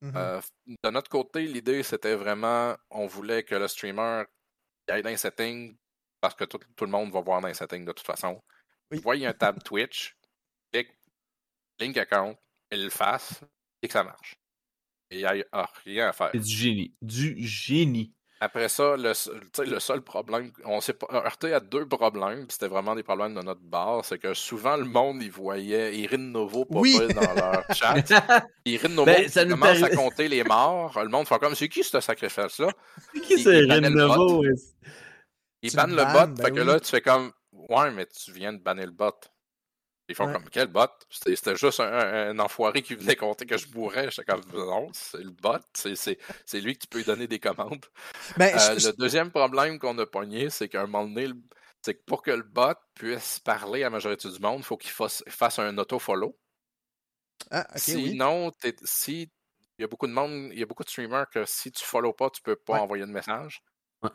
mhm. Euh, de notre côté, l'idée, c'était vraiment, on voulait que le streamer aille dans les settings, parce que tout, tout le monde va voir dans les settings de toute façon. Oui. Il voit, il y a un tab Twitch, clique, link account, il le fasse, et que ça marche. Et il n'y a ah, rien à faire. C'est du génie. Du génie. Après ça, le, seul- le problème, on s'est pas- heurté à deux problèmes, puis c'était vraiment des problèmes de notre bar, c'est que souvent le monde, il voyait Irine Novo Oui. dans leur chat. Irine Novo Ben, ça commence à compter les morts. Le monde fait comme, c'est qui ce sacrifice-là? C'est qui c'est bot. Novo? ouais. Il Tu banne le bot, ben fait que oui. là, tu fais comme, ouais, mais tu viens de banner le bot. Ils font Ouais. comme, quel bot? C'était juste un, enfoiré qui venait compter que je mourrais. J'étais comme, non, c'est le bot. C'est- lui peux lui donner des commandes. Ben, Euh, je- le deuxième problème qu'on a pogné, c'est qu'à un moment donné, c'est que pour que le bot puisse parler à la majorité du monde, il faut qu'il fasse, un auto-follow. Ah. Sinon, si il y a beaucoup de monde, il y a beaucoup de streamers que si tu follow pas, tu peux pas Ouais. envoyer de message. Ouais.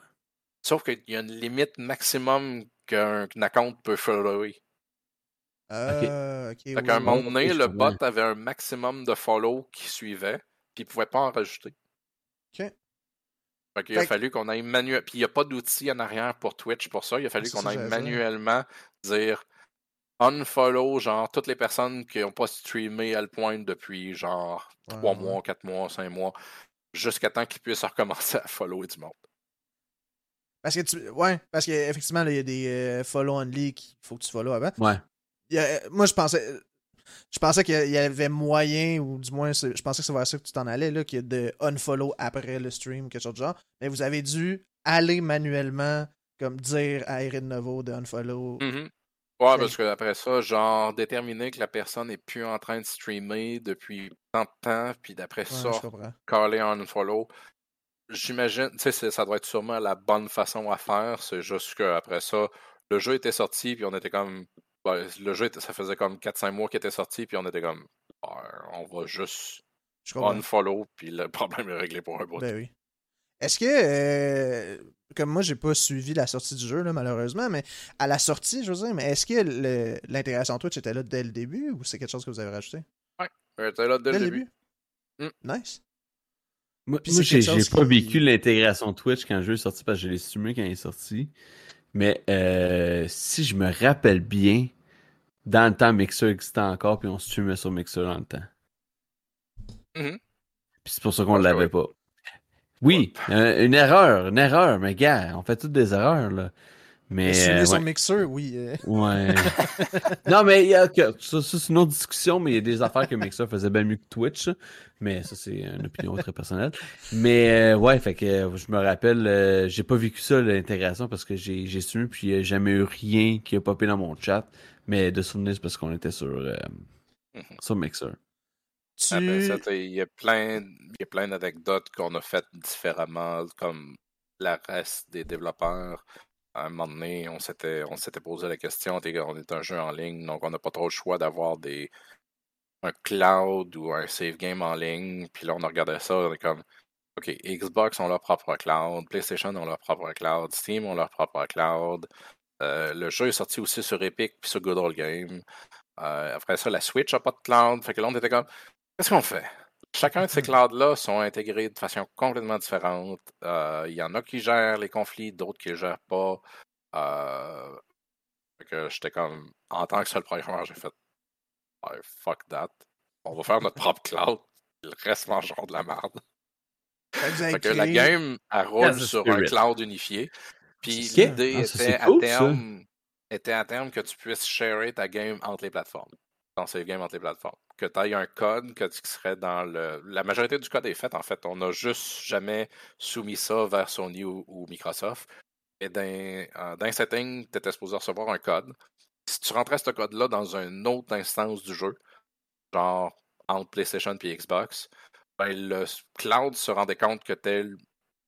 Sauf qu'il y a une limite maximum qu'un qu'un account peut follower. Euh, ok, Fait oui, qu'à un moment donné, le bot avait un maximum de follow qui suivait, puis il pouvait pas en rajouter. Ok. Fait qu'il a Fait fallu qu'on aille manuellement. Puis il n'y a pas d'outil en arrière pour Twitch pour ça. Il a fallu Ah, qu'on aille manuellement dire unfollow, genre, toutes les personnes qui n'ont pas streamé Hellpoint depuis, genre, Ouais, 3 ouais. mois, 4 mois, 5 mois, jusqu'à temps qu'ils puissent recommencer à follower du monde. Parce que tu. Ouais, parce qu'effectivement, là, il y a des euh, follow only qu'il faut que tu follow avant. Ouais. Il a- moi, je pensais. Je pensais qu'il y avait moyen, ou du moins, je pensais que c'est vers ça que tu t'en allais, là, qu'il y a de unfollow après le stream, quelque chose de genre. Mais vous avez dû aller manuellement, comme dire à Erin Novo de unfollow. Mhm. Ouais, parce qu'après ça, genre, déterminer que la personne n'est plus en train de streamer depuis tant de temps, puis d'après Ouais, ça, caller un unfollow. J'imagine, tu sais, ça doit être sûrement la bonne façon à faire. C'est juste qu'après ça, le jeu était sorti, puis on était comme. Ouais, le jeu, était- ça faisait comme 4-5 mois qu'il était sorti, puis on était comme. Ouais, on va juste unfollow, puis le problème est réglé pour un bout. Ben oui. Est-ce que, euh, comme moi, j'ai pas suivi la sortie du jeu, là, malheureusement, mais à la sortie, je veux dire, mais est-ce que l'intégration Twitch était là dès le début ou c'est quelque chose que vous avez rajouté? Euh, T'es là dès le début. Mm. Nice. Moi, j'ai pas qui- vécu l'intégration Twitch quand le jeu est sorti parce que je l'ai streamé quand il est sorti. Mais euh, si je me rappelle bien, dans le temps, Mixer existait encore, puis on streamait sur Mixer dans le temps. Mhm. Puis c'est pour ça qu'on Ouais, l'avait pas. Oui, euh, une erreur, une erreur, mais gars, on fait toutes des erreurs, là. Mais. Euh, ouais. mixeur, oui. euh, Ouais. non, mais il y a que- ça, ça, c'est une autre discussion, mais il y a des affaires que Mixer faisait bien mieux que Twitch. Mais ça, c'est une opinion très personnelle. Mais euh, ouais, fait que euh, je me rappelle, euh, j'ai pas vécu ça, l'intégration, parce que j'ai j'ai streamé, puis il y a jamais eu rien qui a popé dans mon chat. Mais de souvenir, c'est parce qu'on était sur, euh, Mhm. sur Mixer. tu... Après ça, t'sais, il y a plein, il y a plein d'anecdotes qu'on a faites différemment, comme la reste des développeurs. À un moment donné, on s'était, on s'était posé la question, on est un jeu en ligne, donc on n'a pas trop le choix d'avoir des un cloud ou un save game en ligne. Puis là, on a regardé ça, on est comme, OK, Xbox ont leur propre cloud, PlayStation ont leur propre cloud, Steam ont leur propre cloud. Euh, le jeu est sorti aussi sur Epic puis sur Good Old Game. Euh, après ça, la Switch n'a pas de cloud. Fait que là, on était comme, qu'est-ce qu'on fait? Chacun de ces clouds-là sont intégrés de façon complètement différente. Euh, il y en a qui gèrent les conflits, d'autres qui ne gèrent pas. Que j'étais comme, en tant que seul programmeur, j'ai fait fuck that. On va faire notre propre cloud. Le reste mangeront de la merde. Fait que la game, elle roule sur un cloud unifié. Puis l'idée ah, était, à terme, était à terme que tu puisses share ta game entre les plateformes. Dans ces games entre les plateformes. Que tu aies un code que tu serais dans le. La majorité du code est fait, en fait. On n'a juste jamais soumis ça vers Sony ou, Microsoft. Et dans, un setting, tu étais supposé recevoir un code. Si tu rentrais ce code-là dans une autre instance du jeu, genre entre PlayStation et Xbox, ben, le cloud se rendait compte que tel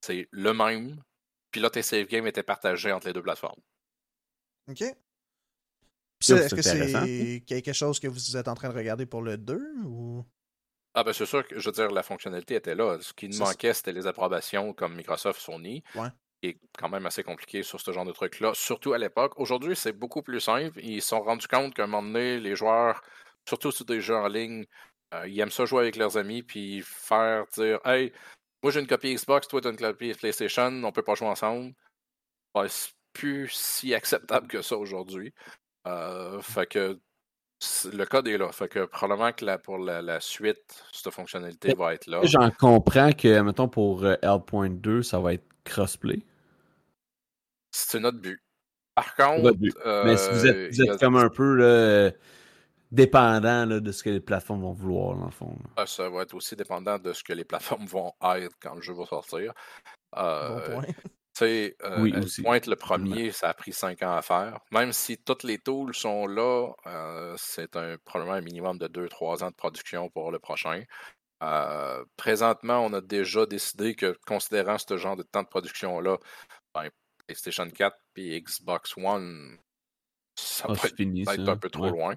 c'est le même, puis là tes save games étaient partagés entre les deux plateformes. OK. Est-ce que c'est quelque chose que vous êtes en train de regarder pour le 2 ou? Ah ben c'est sûr que je veux dire la fonctionnalité était là. Ce qui nous manquait, c'était les approbations comme Microsoft, Sony. Ouais. Est quand même assez compliqué sur ce genre de truc-là, surtout à l'époque. Aujourd'hui, c'est beaucoup plus simple. Ils se sont rendus compte qu'à un moment donné, les joueurs, surtout sur des jeux en ligne, euh, ils aiment ça jouer avec leurs amis, puis faire dire Hey, moi j'ai une copie Xbox, toi tu as une copie PlayStation, on peut pas jouer ensemble. c'est plus si acceptable que ça aujourd'hui. Euh, fait que le code est là. Fait que probablement que pour la, suite, cette fonctionnalité va être là. J'en comprends que, mettons, pour euh, L.2, ça va être crossplay. C'est notre but. Par contre. Mais si vous êtes, comme un peu dépendant de ce que les plateformes vont vouloir, dans le fond. Ah, ça va être aussi dépendant de ce que les plateformes vont être quand le jeu va sortir. Euh, bon point. Euh, oui, le premier, ça a pris cinq ans à faire. Même si toutes les tools sont là, euh, c'est un, probablement un minimum de 2-3 ans de production pour le prochain. Euh, présentement, on a déjà décidé que, considérant ce genre de temps de production-là, ben, PlayStation 4 et Xbox One, ça ah, va être, un peu trop loin.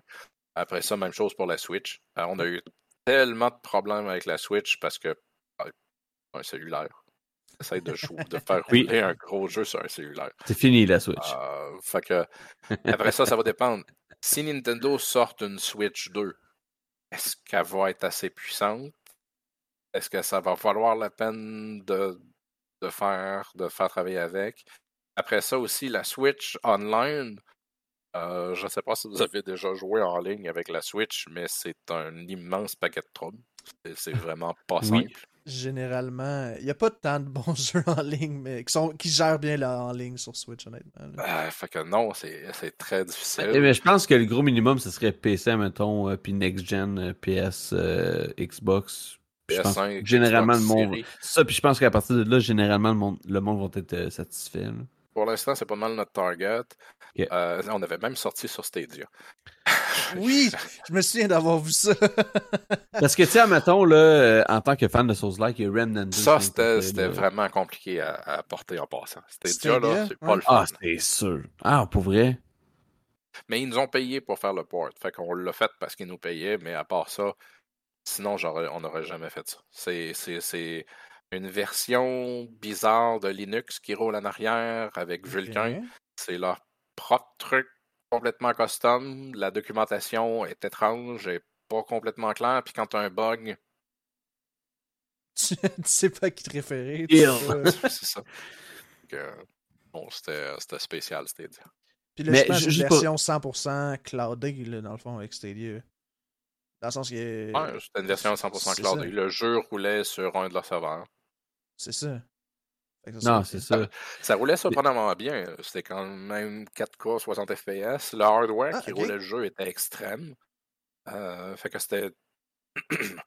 Après ça, même chose pour la Switch. Euh, on a eu tellement de problèmes avec la Switch parce que ben, un cellulaire. Essaye de, de faire rouler un gros jeu sur un cellulaire. C'est fini la Switch. Euh, fait que, après ça, ça va dépendre. Si Nintendo sort une Switch 2, est-ce qu'elle va être assez puissante? Est-ce que ça va falloir la peine de, de, faire, de faire travailler avec? Après ça aussi, la Switch online, euh, je ne sais pas si vous avez déjà joué en ligne avec la Switch, mais c'est un immense paquet de troubles. C'est vraiment pas simple. Généralement, il n'y a pas tant de bons jeux en ligne, mais qui, sont, qui gèrent bien la, en ligne sur Switch, honnêtement. Euh, fait que non, c'est très difficile. Eh, mais je pense que le gros minimum, ce serait PC, mettons, euh, puis Next Gen, PS, Xbox. PS5, généralement, le monde. Ça, puis je pense qu'à partir de là, généralement, le monde, le monde va être satisfait. Pour l'instant, c'est pas mal notre target. Euh, on avait même sorti sur Stadia. oui, je me souviens d'avoir vu ça. Parce que, tu sais, mettons, là, euh, en tant que fan de Souls-like, il y a Remnant 2. Ça, c'était vraiment compliqué à, porter en passant. Stadia, là, c'est pas le ah, fun. Ah, c'est sûr. Ah, pour vrai? Mais ils nous ont payé pour faire le port. Fait qu'on l'a fait parce qu'ils nous payaient, mais à part ça, sinon, on n'aurait jamais fait ça. C'est une version bizarre de Linux qui roule en arrière avec Vulkan. C'est leur propre truc complètement custom. La documentation est étrange et pas complètement claire. Puis quand tu as un bug. tu sais pas qui te référer. c'est ça. bon, c'était spécial, Stadia. Puis là, Mais je une version 100% cloudée, là, dans le fond, avec Stadia. Dans le sens que. Ouais, c'était une version 100% cloudée. Le jeu roulait sur un de leurs serveurs. C'est ça. non, c'est ça. Ça roulait surprenamment bien. C'était quand même 4K 60 FPS. Le hardware ah, qui roulait le jeu était extrême. Euh, fait que c'était.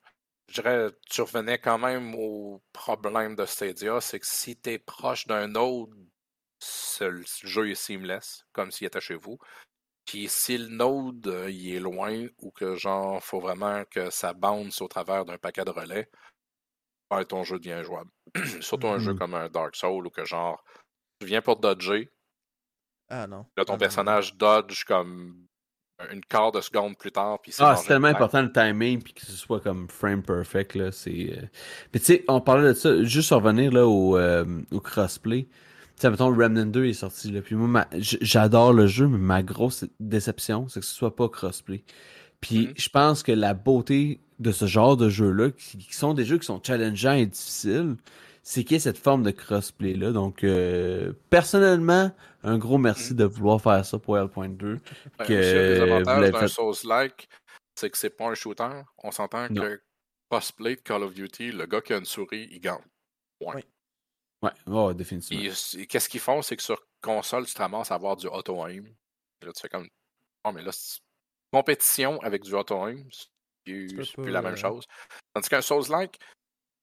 Je dirais, tu revenais quand même au problème de Stadia, c'est que si tu es proche d'un autre, le jeu est seamless, comme s'il était chez vous. Puis si le node euh, il est loin ou que genre faut vraiment que ça bounce au travers d'un paquet de relais, ton jeu devient jouable. Surtout un jeu mmh. comme un Dark Soul ou que genre, tu viens pour dodger. Ah non. Là, ton personnage dodge comme une quart de seconde plus tard. Puis ah, c'est tellement important le timing puis que ce soit comme frame perfect. Là, c'est, euh, tu sais, on parlait de ça, juste revenir là, au, euh, au crossplay. Tu sais, mettons, Remnant 2 est sorti. Là, puis moi, j'adore le jeu, mais ma grosse déception, c'est que ce soit pas crossplay. Puis Mhm. je pense que la beauté de ce genre de jeux-là, qui, qui sont des jeux qui sont challengeants et difficiles, c'est qu'il y ait cette forme de crossplay-là. Donc, euh, personnellement, un gros merci Mhm. de vouloir faire ça pour L.2. Ben, que aussi, un des vous avantages d'un fait- Souls-like, c'est que c'est pas un shooter. On s'entend que cosplay de Call of Duty, le gars qui a une souris, il gagne. Ouais, ouais, définitivement. Puis, c'est- qu'est-ce qu'ils font, c'est que sur console, tu te ramasses à avoir du auto-aim. Et Là, tu fais comme. Oh, mais là, c'est compétition avec du auto-aim, c'est plus, pas, plus la même euh, chose. Tandis qu'un Souls-like,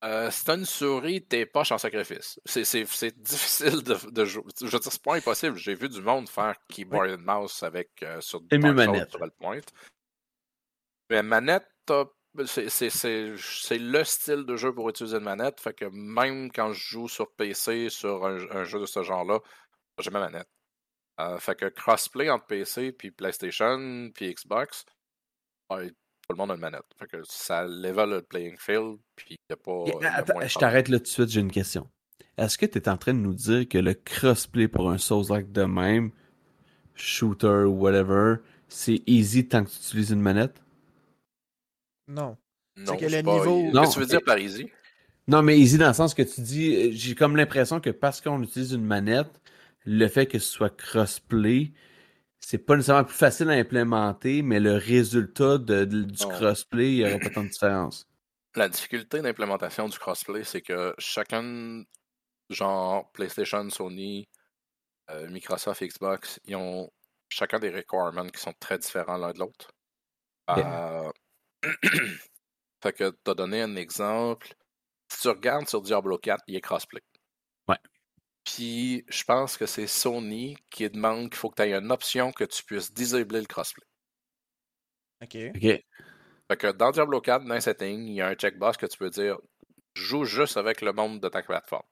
euh, si t'as une souris, t'es poche en sacrifice. C'est, c'est, c'est difficile de, de jouer. Je veux dire, c'est pas impossible. J'ai vu du monde faire keyboard and mouse avec euh, sur Souls, manette. sur le point. Mais manette, t'as- c'est, c'est, c'est, c'est le style de jeu pour utiliser une manette. Fait que même quand je joue sur PC, sur un, un jeu de ce genre-là, j'ai ma manette. Euh, fait que crossplay entre PC, puis PlayStation, puis Xbox, tout le monde a une manette. Fait que ça level le playing field, puis il n'y a pas. Et, y a attends, je t'arrête là tout de suite, j'ai une question. Est-ce que tu es en train de nous dire que le crossplay pour un Souls-like de même, shooter ou whatever, c'est easy tant que tu utilises une manette? Non. Non, que c'est le pas- niveau- Qu'est-ce Non, que tu veux dire par easy? Non, mais easy dans le sens que tu dis, euh, j'ai comme l'impression que parce qu'on utilise une manette, le fait que ce soit crossplay, c'est pas nécessairement plus facile à implémenter, mais le résultat de, de- du crossplay, il n'y aura pas tant de différence. La difficulté d'implémentation du crossplay, c'est que chacun, genre PlayStation, Sony, euh, Microsoft, Xbox, ils ont chacun des requirements qui sont très différents l'un de l'autre. Euh, fait que t'as donné un exemple. Si tu regardes sur Diablo 4, il est crossplay. Puis je pense que c'est Sony qui demande qu'il faut que tu aies une option que tu puisses disabler le crossplay. Ok. OK. Fait que dans Diablo 4, dans les settings, il y a un checkbox que tu peux dire joue juste avec le monde de ta plateforme.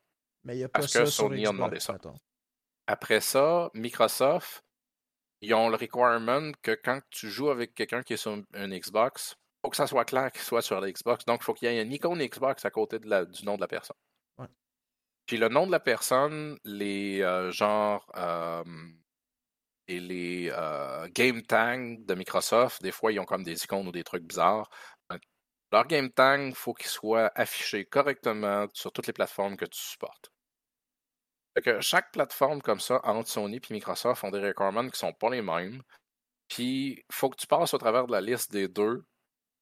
Mais il n'y a pas Parce ça que sur Sony a Xbox, demandé ça. mettons. Après ça, Microsoft, ils ont le requirement que quand tu joues avec quelqu'un qui est sur un Xbox, il faut que ça soit clair qu'il soit sur la Xbox. Donc, il faut qu'il y ait une icône Xbox à côté de la- du nom de la personne. Puis le nom de la personne, les euh, genres et les euh, game tags de Microsoft, des fois, ils ont comme des icônes ou des trucs bizarres. Ben, Leur game tag, il faut qu'il soit affiché correctement sur toutes les plateformes que tu supportes. Chaque plateforme comme ça, entre Sony et Microsoft, ont des requirements qui sont pas les mêmes. Puis, il faut que tu passes au travers de la liste des deux,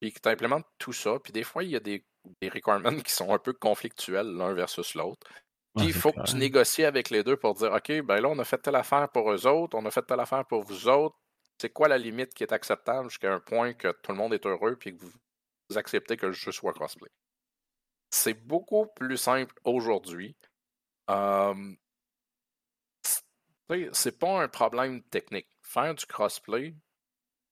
puis que tu implémentes tout ça. Puis, des fois, il y a des, des requirements qui sont un peu conflictuels l'un versus l'autre. Puis, il faut clair. que tu négocies avec les deux pour dire OK, ben là, on a fait telle affaire pour eux autres, on a fait telle affaire pour vous autres. C'est quoi la limite qui est acceptable jusqu'à un point que tout le monde est heureux puis que vous, vous acceptez que le jeu soit crossplay? C'est beaucoup plus simple aujourd'hui. Euh, c'est- pas un problème technique. Faire du crossplay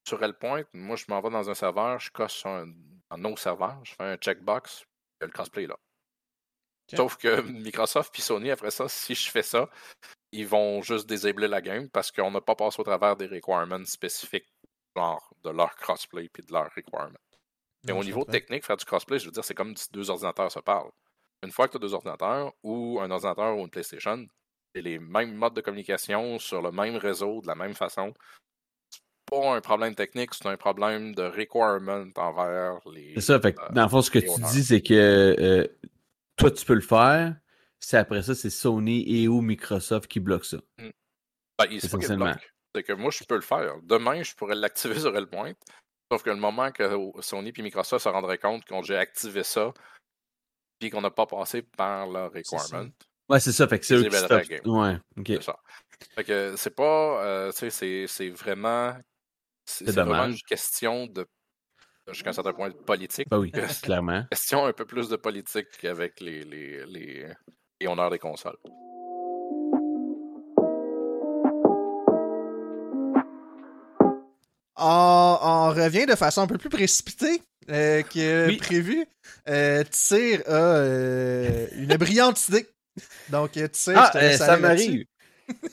sur L-Point, moi je m'en vais dans un serveur, je coche un, dans nos serveurs, je fais un checkbox, il y a le crossplay là. Sauf que Microsoft puis Sony, après ça, si je fais ça, ils vont juste désabler la game parce qu'on n'a pas passé au travers des requirements spécifiques, genre de leur crossplay puis de leur requirement. Non, au niveau technique, faire du crossplay, je veux dire, c'est comme si deux ordinateurs se parlent. Une fois que tu as deux ordinateurs, ou un ordinateur ou une PlayStation, c'est les mêmes modes de communication sur le même réseau, de la même façon. C'est pas un problème technique, c'est un problème de requirement envers les. C'est ça, fait que, euh, dans le fond, ce que tu dis, c'est que euh, toi, tu peux le faire. C'est après ça, c'est Sony et ou Microsoft qui bloquent ça. Ben, il- c'est Essentiellement. que moi, je peux le faire. Demain, je pourrais l'activer sur le point. Sauf que le moment que Sony et Microsoft se rendraient compte qu'on j'ai activé ça, puis qu'on n'a pas passé par leur requirement, Ouais, c'est ça, fait que c'est eux qui stoppent. Ouais, ok. c'est ça. Fait que c'est pas. euh, tu sais, c'est- vraiment. C'est vraiment une question de. Jusqu'à un certain point de politique. Bah oui, clairement. Question un peu plus de politique avec les, les, les, les honneurs des consoles. On, on revient de façon un peu plus précipitée euh, que Oui. prévu. Euh, Tyr a euh, une brillante idée. Donc, Tyr, Ah, je te euh, laisse ça m'arrive.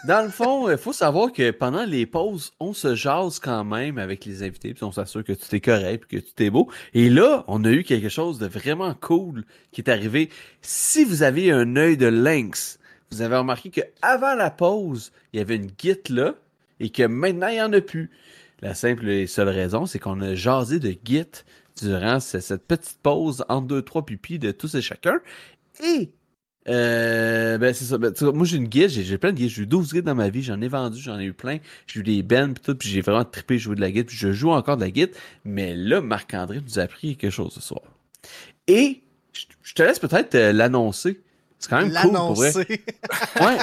Dans le fond, il faut savoir que pendant les pauses, on se jase quand même avec les invités, puis on s'assure que tout est correct, puis que tout est beau. Et là, on a eu quelque chose de vraiment cool qui est arrivé. Si vous avez un œil de lynx, vous avez remarqué que avant la pause, il y avait une git là, et que maintenant, il n'y en a plus. La simple et seule raison, c'est qu'on a jasé de Git durant cette petite pause entre deux, trois pupilles de tous et chacun. Et euh, ben c'est ça. Ben, moi j'ai une guide, j'ai plein de guides. J'ai eu 12 guides dans ma vie, j'en ai vendu, j'en ai eu plein. J'ai eu des bands pis tout, puis j'ai vraiment trippé jouer de la guide, puis je joue encore de la guide. Mais là, Marc-André nous a appris quelque chose ce soir. Et je te laisse peut-être euh, l'annoncer. C'est quand même cool pour vrai. Ouais,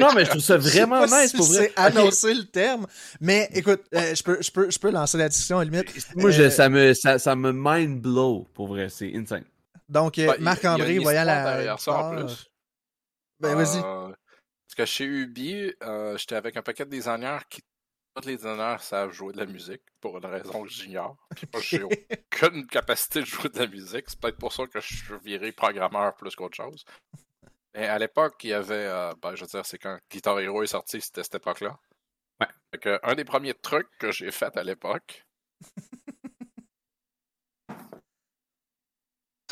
non, mais je trouve ça vraiment nice pour vrai. C'est annoncer le terme, mais écoute, euh, je, peux, je, peux, je peux lancer la discussion à limite. Moi, je, ça me ça, ça me mind blow pour vrai, c'est insane. Donc, euh, Marc-André, voyant la. Ça en plus. Ben, vas-y. Euh, parce que chez Ubi, euh, j'étais avec un paquet de designers qui, tous les designers savent jouer de la musique, pour une raison que j'ignore. Puis moi, j'ai aucune capacité de jouer de la musique. C'est peut-être pour ça que je suis viré programmeur plus qu'autre chose. Mais à l'époque, il y avait, ben, je veux dire, c'est quand Guitar Hero est sorti, c'était cette époque-là. Ouais. Fait que, un des premiers trucs que j'ai fait à l'époque,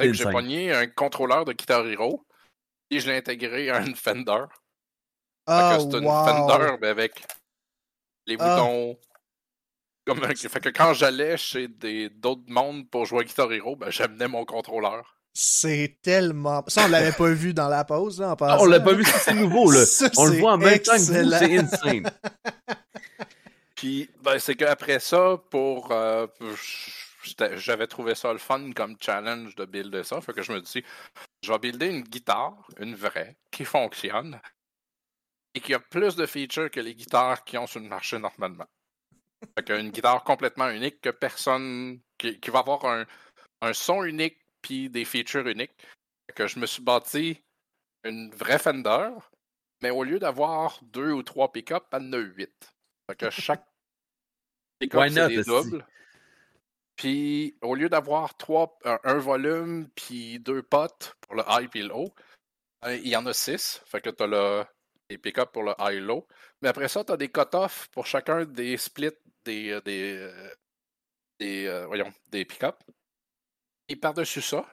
que j'ai pogné un contrôleur de Guitar Hero et je l'ai intégré à une Fender. Oh, c'est une Fender mais avec les ah. boutons. Comme Fait que quand j'allais chez d'autres mondes pour jouer à Guitar Hero, ben, j'amenais mon contrôleur. C'est tellement. Ça, on l'avait pas vu dans la pause, là, en passant. on l'a pas vu, c'est nouveau, là. on le voit en même temps que vous, c'est insane. Puis, ben, c'est qu'après ça, pour. Euh, j'avais trouvé ça le fun comme challenge de builder ça. Fait que je me dis, je vais builder une guitare, une vraie, qui fonctionne et qui a plus de features que les guitares qui ont sur le marché normalement. Fait qu'une guitare complètement unique que personne. qui, va avoir un, un son unique puis des features uniques. Fait que je me suis bâti une vraie Fender, mais au lieu d'avoir deux ou trois pick-up, elle en a huit. Fait que chaque pick-up, c'est des doubles. Puis au lieu d'avoir trois, un, volume puis deux potes pour le high et low, ben, il y en a six. Fait que tu as le, les pick-up pour le high low. Mais après ça, tu as des cut-off pour chacun des splits des, euh, des, euh, des, euh, des pick-up. Et par-dessus ça,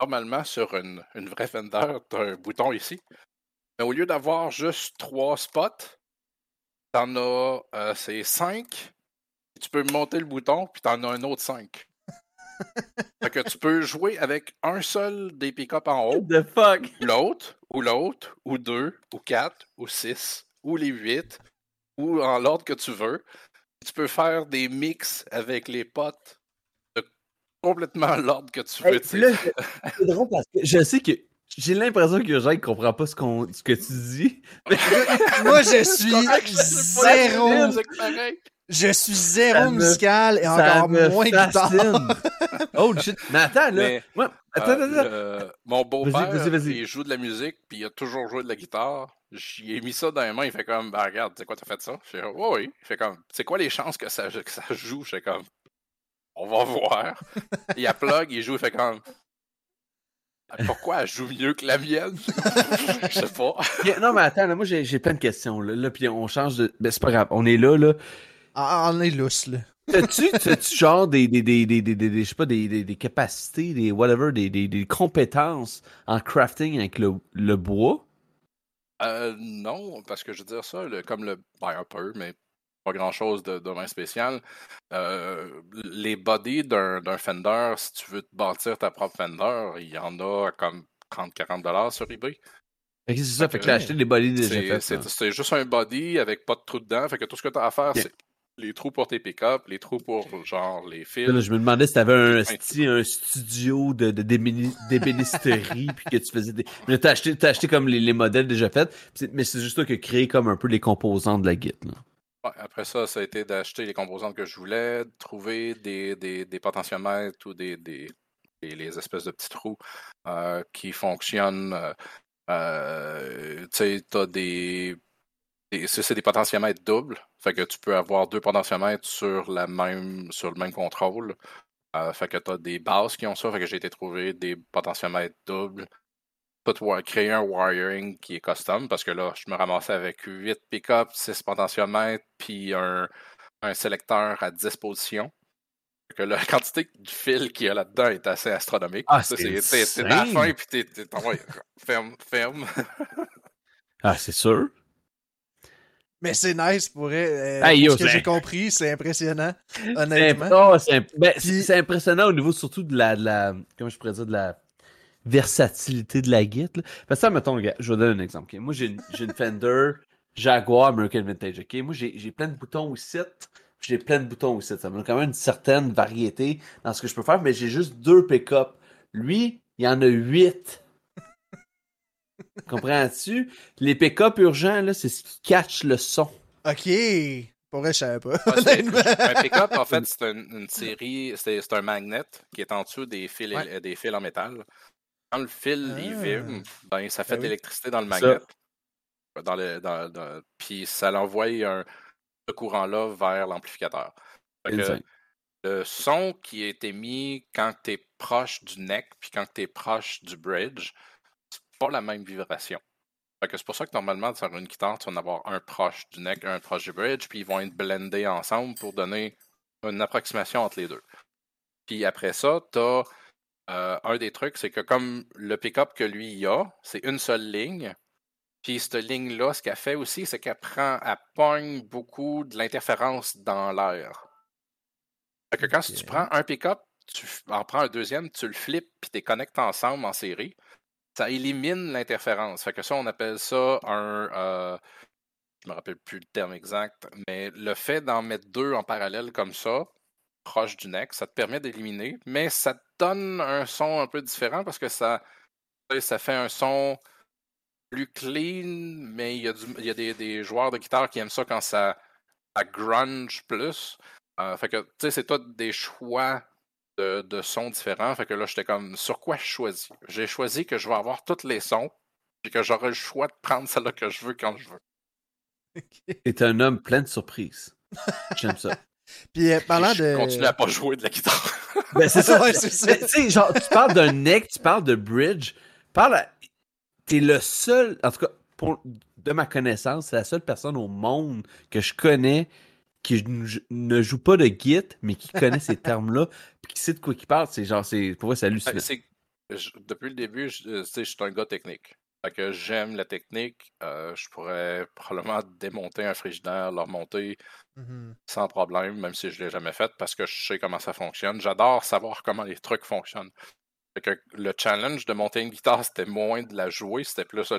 normalement, sur une, une vraie Fender, tu as un bouton ici. Mais au lieu d'avoir juste trois spots, tu en as c'est cinq tu peux monter le bouton, puis t'en as un autre 5. fait que tu peux jouer avec un seul des pick-up en haut. The fuck? L'autre, ou l'autre, ou deux, ou quatre, ou six, ou les huit, ou en l'ordre que tu veux. Tu peux faire des mix avec les potes de complètement l'ordre que tu veux. c'est drôle parce que je sais que j'ai l'impression que Jacques comprend pas ce, qu'on, ce que tu dis. Moi, je suis zéro. Je suis zéro musical et encore moins guitare. oh shit. Mais attends, là. Euh, attends, attends, mon beau-père, il joue de la musique, puis il a toujours joué de la guitare. J'y ai mis ça dans les mains, il fait comme, bah regarde, tu sais quoi, t'as fait ça? Je fais, oh, oui. Il fait comme, c'est quoi les chances que ça, que ça joue? Je fais comme, on va voir. il a plug, il joue, il fait comme, pourquoi elle joue mieux que la mienne? Je sais pas. non, mais attends, là, moi j'ai plein de questions. Là, là puis on change de. Ben, c'est pas grave, on est là, là. On est lousse, là. T'as-tu, t'as-tu genre des, des, des, des, des, des, je sais pas, des, des, des capacités, des whatever, des, des, des compétences en crafting avec le, le bois? Euh, non, parce que je veux dire ça, comme le, ben un peu, mais pas grand-chose de, de spécial. Euh, les bodies d'un, d'un Fender, si tu veux te bâtir ta propre Fender, il y en a comme 30-40$ sur eBay. c'est ça, fait que, acheter des bodies déjà. C'est, c'est, juste un body avec pas de trou dedans, fait que tout ce que tu as à faire, c'est les trous pour tes pick-up, les trous pour genre les fils. je me demandais si t'avais un, un studio de, de d'ébénisterie puis que tu faisais des. Mais t'as acheté, t'as acheté comme les, les, modèles déjà faits, mais c'est juste toi qui créé comme un peu les composants de la Git. Ouais, après ça, ça a été d'acheter les composantes que je voulais, de trouver des, des, des potentiomètres ou des, des, les espèces de petits trous euh, qui fonctionnent. Euh, euh, tu sais, t'as des c'est des potentiomètres doubles. Fait que tu peux avoir deux potentiomètres sur, la même, sur le même contrôle. Euh, fait que tu as des bases qui ont ça. Fait que j'ai été trouver des potentiomètres doubles. Tout créer un wiring qui est custom parce que là, je me ramassais avec 8 pick-up, 6 potentiomètres, puis un, un sélecteur à disposition. Que la quantité de fil qu'il y a là-dedans est assez astronomique. Ah, c'est T'es à la fin, puis t'es ferme, ferme. ah, c'est sûr. Mais c'est nice pour euh, Hey, yo, ce que j'ai compris, c'est impressionnant, honnêtement. oh, c'est imp- ben, Puis- c'est impressionnant au niveau surtout de la, de la. Comment je pourrais dire de la versatilité de la guide. Parce que ça, mettons, je vais donner un exemple. Moi, j'ai une, une Fender Jaguar American Vintage. ok? Moi, j'ai plein de boutons aussi. J'ai plein de boutons aussi. Ça me donne quand même une certaine variété dans ce que je peux faire, mais j'ai juste deux pick-up. Lui, il y en a huit. Comprends-tu? Les pick-up urgents, là, c'est ce qui catch le son. Ok. Pour vrai, je savais pas. Ah, un pick-up, en fait, c'est une, une série, c'est c'est un magnet qui est en dessous des fils, Ouais. des fils en métal. Quand le fil il Ah. vibre, ben, ça fait Ben de oui. l'électricité dans le Ça. magnet. Dans le, dans, dans- puis ça l'envoie un, ce courant-là vers l'amplificateur. Le son qui est émis quand tu es proche du neck puis quand tu es proche du bridge, pas la même vibration. C'est pour ça que normalement, sur une guitare, tu vas en avoir un proche du neck, un proche du bridge, puis ils vont être blendés ensemble pour donner une approximation entre les deux. Puis après ça, tu as un des trucs, c'est que comme le pick-up que lui il a, c'est une seule ligne. Puis cette ligne-là, ce qu'elle fait aussi, c'est qu'elle prend, elle pogne beaucoup de l'interférence dans l'air. Fait que quand tu prends un pick-up, tu en prends un deuxième, tu le flippes, puis tu les connectes ensemble en série, ça élimine l'interférence. Fait que ça, on appelle ça un. euh, je me rappelle plus le terme exact, mais le fait d'en mettre deux en parallèle comme ça, proche du neck, ça te permet d'éliminer, mais ça te donne un son un peu différent parce que ça, ça fait un son plus clean, mais il y a, du- des joueurs de guitare qui aiment ça quand ça, ça grunge plus. Euh, fait que, tu sais, c'est tout des choix de, de sons différents. Fait que là, j'étais comme, sur quoi je choisis? J'ai choisi que je vais avoir tous les sons, puis que j'aurai le choix de prendre celle-là que je veux quand je veux. T'es un homme plein de surprises. J'aime ça. Puis euh, parlant je de. continue à pas jouer de la guitare. Ben, c'est ça. Ouais, c'est ça. Mais, Tu sais, genre, tu parles d'un neck, tu parles de bridge. Parle à... T'es le seul, en tout cas, pour, de ma connaissance, c'est la seule personne au monde que je connais qui ne joue pas de Git, mais qui connaît ces termes-là, puis qui sait de quoi il parle. C'est genre, c'est, pour moi, c'est Fait hallucinant. que c'est- je- depuis le début, je, euh, tu sais, je suis un gars technique. Fait que j'aime la technique. euh, je pourrais probablement démonter un frigidaire, le remonter Mhm. sans problème, même si je ne l'ai jamais fait, parce que je sais comment ça fonctionne. J'adore savoir comment les trucs fonctionnent. Fait que le challenge de monter une guitare, c'était moins de la jouer, c'était plus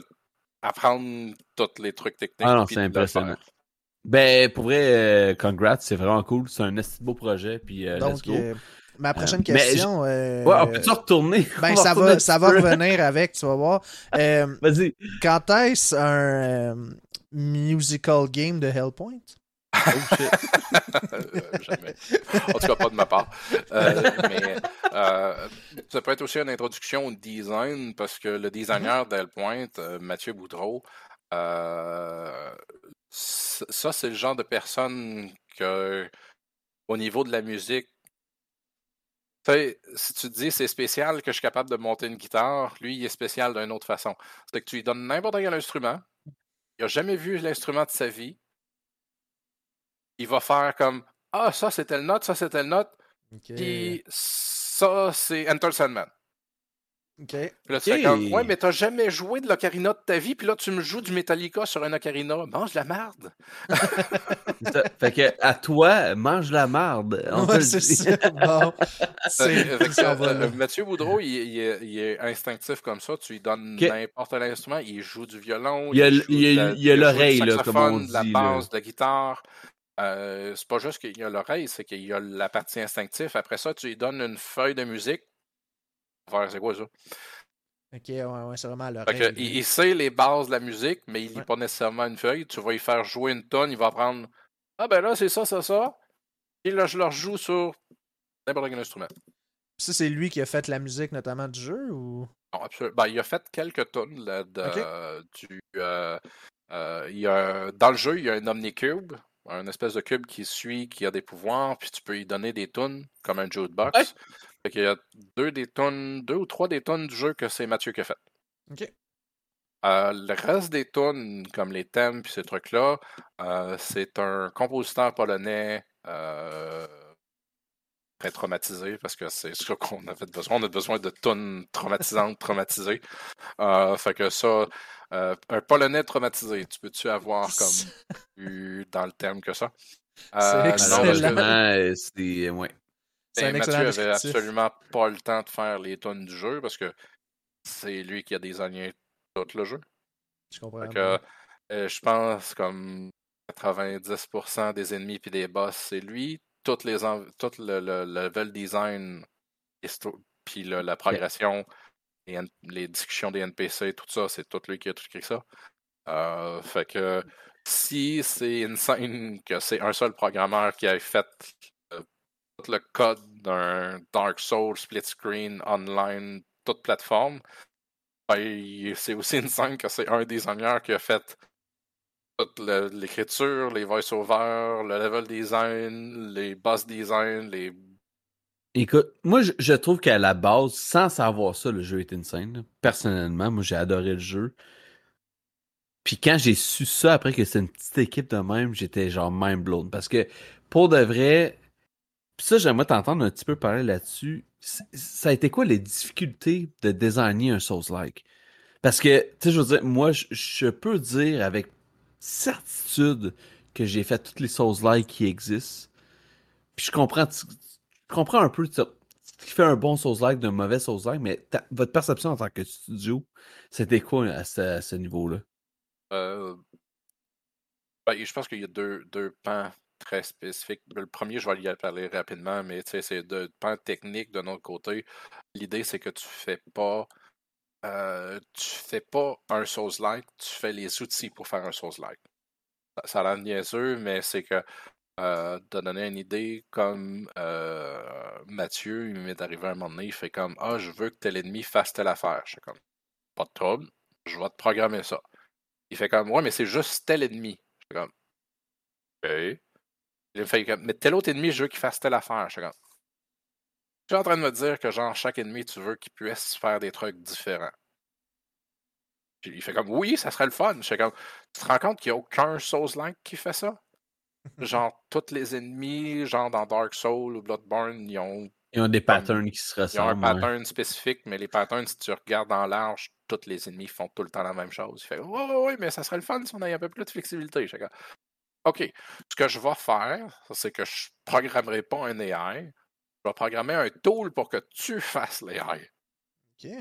apprendre tous les trucs techniques. Ah non, c'est impressionnant. Ben, pour vrai, euh, congrats, c'est vraiment cool. C'est un assez beau projet, puis euh, let's Donc, go. Euh, ma prochaine mais question. euh, ouais, retourner? Ben, ça va, ça va revenir avec, tu vas voir. Euh, Vas-y. quand est-ce un euh, musical game de Hellpoint? Oh, shit. Euh, jamais. En tout cas, pas de ma part. Euh, mais euh, ça peut être aussi une introduction au design, parce que le designer d'Hellpoint, euh, Mathieu Boudreau, euh, ça, c'est le genre de personne que, au niveau de la musique, si tu te dis c'est spécial que je suis capable de monter une guitare, lui, il est spécial d'une autre façon. C'est que tu lui donnes n'importe quel instrument, il n'a jamais vu l'instrument de sa vie, il va faire comme Ah, ça c'est telle note, ça c'est telle note, Ok. puis ça c'est Enter Sandman. Ok. Puis là, tu Ok. fais comme Ouais, mais t'as jamais joué de l'ocarina de ta vie, puis là tu me joues du Metallica sur un ocarina. Mange la ça. Fait que, à toi, mange la marde. On Ouais, le c'est dit. ça. Bon. Euh, C'est fait que, ça va, euh. Mathieu Boudreau, il, il est, il est instinctif comme ça. Tu lui donnes n'importe quel instrument. Il joue du violon. Il y a l'oreille, là, comme on saxophone, de la dit, basse, de la guitare. Euh, c'est pas juste qu'il y a l'oreille, c'est qu'il y a la partie instinctive. Après ça, tu lui donnes une feuille de musique. Faire, c'est quoi ça? Ok, ouais, ouais, c'est vraiment Fait que, il, il sait les bases de la musique, mais il lit Ouais. pas nécessairement une feuille. Tu vas lui faire jouer une tonne, il va prendre Ah ben là, c'est ça, ça, ça. Et là, je leur joue sur n'importe quel instrument. Ça, c'est lui qui a fait la musique, notamment du jeu, ou... Non, absolument. Ben, il a fait quelques tonnes là, de, du. euh, euh, il y a, dans le jeu, il y a un Omnicube, un espèce de cube qui suit, qui a des pouvoirs, puis tu peux lui donner des tunes, comme un jukebox. Ouais. Fait qu'il y a deux des tunes, deux ou trois des tunes du jeu que c'est Mathieu qui a fait. Ok. Euh, le reste des tunes, comme les thèmes puis ces trucs-là, euh, c'est un compositeur polonais. euh, très traumatisé parce que c'est ce qu'on avait besoin. On a besoin de tonnes traumatisantes, traumatisées. Euh, fait que ça, euh, un Polonais traumatisé, tu peux-tu avoir comme dans le terme que ça? C'est excellent. c'est ouais. C'est Ben, un Mathieu excellent avait descriptif. absolument pas le temps de faire les tonnes du jeu parce que c'est lui qui a désigné tout le jeu. Je comprends. Que, euh, je pense comme 90% des ennemis puis des boss, c'est lui. Toutes les tout le, le- le level design, puis le- la progression, les, les discussions des NPC, tout ça, c'est tout lui qui a tout écrit ça. Euh, fait que si c'est une scène que c'est un seul programmeur qui a fait le code d'un Dark Souls split screen online, toute plateforme, ben, c'est aussi une scène que c'est un designer qui a fait toute l'écriture, les voice-overs, le level design, les boss design, les. Écoute, moi, je, trouve qu'à la base, sans savoir ça, le jeu est insane. Personnellement, moi, j'ai adoré le jeu. Puis quand j'ai su ça, après que c'est une petite équipe de même, j'étais genre mind blown. Parce que, pour de vrai, puis ça, j'aimerais t'entendre un petit peu parler là-dessus. Ça a été quoi les difficultés de designer un Souls-like? Parce que, tu sais, je veux dire, moi, je, peux dire avec certitude que j'ai fait toutes les Souls-like qui existent. Puis je comprends, je comprends un peu ce qui fait un bon Souls-like d'un mauvais Souls-like, mais votre perception en tant que studio, c'était quoi à ce, à ce niveau-là? euh, ben, je pense qu'il y a deux, deux pans très spécifiques. Le premier, je vais y parler rapidement, mais c'est deux pans techniques de notre côté. L'idée, c'est que tu fais pas. euh, tu fais pas un Souls-like, tu fais les outils pour faire un Souls-like. Ça, ça a l'air niaiseux, mais c'est que euh, de donner une idée comme euh, Mathieu, il m'est arrivé un moment donné, il fait comme Ah, je veux que tel ennemi fasse telle affaire. Je fais comme Pas de trouble, je vais te programmer ça. Il fait comme Ouais, mais c'est juste tel ennemi. Je fais comme OK. Il me fait comme Mais tel autre ennemi, je veux qu'il fasse telle affaire. Je comme Tu es en train de me dire que genre chaque ennemi, tu veux qu'il puisse faire des trucs différents. Puis il fait comme Oui, ça serait le fun. Je comme Tu te rends compte qu'il n'y a aucun Souls-like qui fait ça? genre, tous les ennemis, genre dans Dark Souls ou Bloodborne, ils ont, Ils ont des patterns qui se ils ont un ressemblent. ouais. pattern spécifique, mais les patterns, si tu regardes en large, tous les ennemis font tout le temps la même chose. Il fait ouais, ouais, mais ça serait le fun si on avait un peu plus de flexibilité. Je fais comme, OK, ce que je vais faire, c'est que je ne programmerai pas un AI. Je vais programmer un tool pour que tu fasses l'AI. Ok.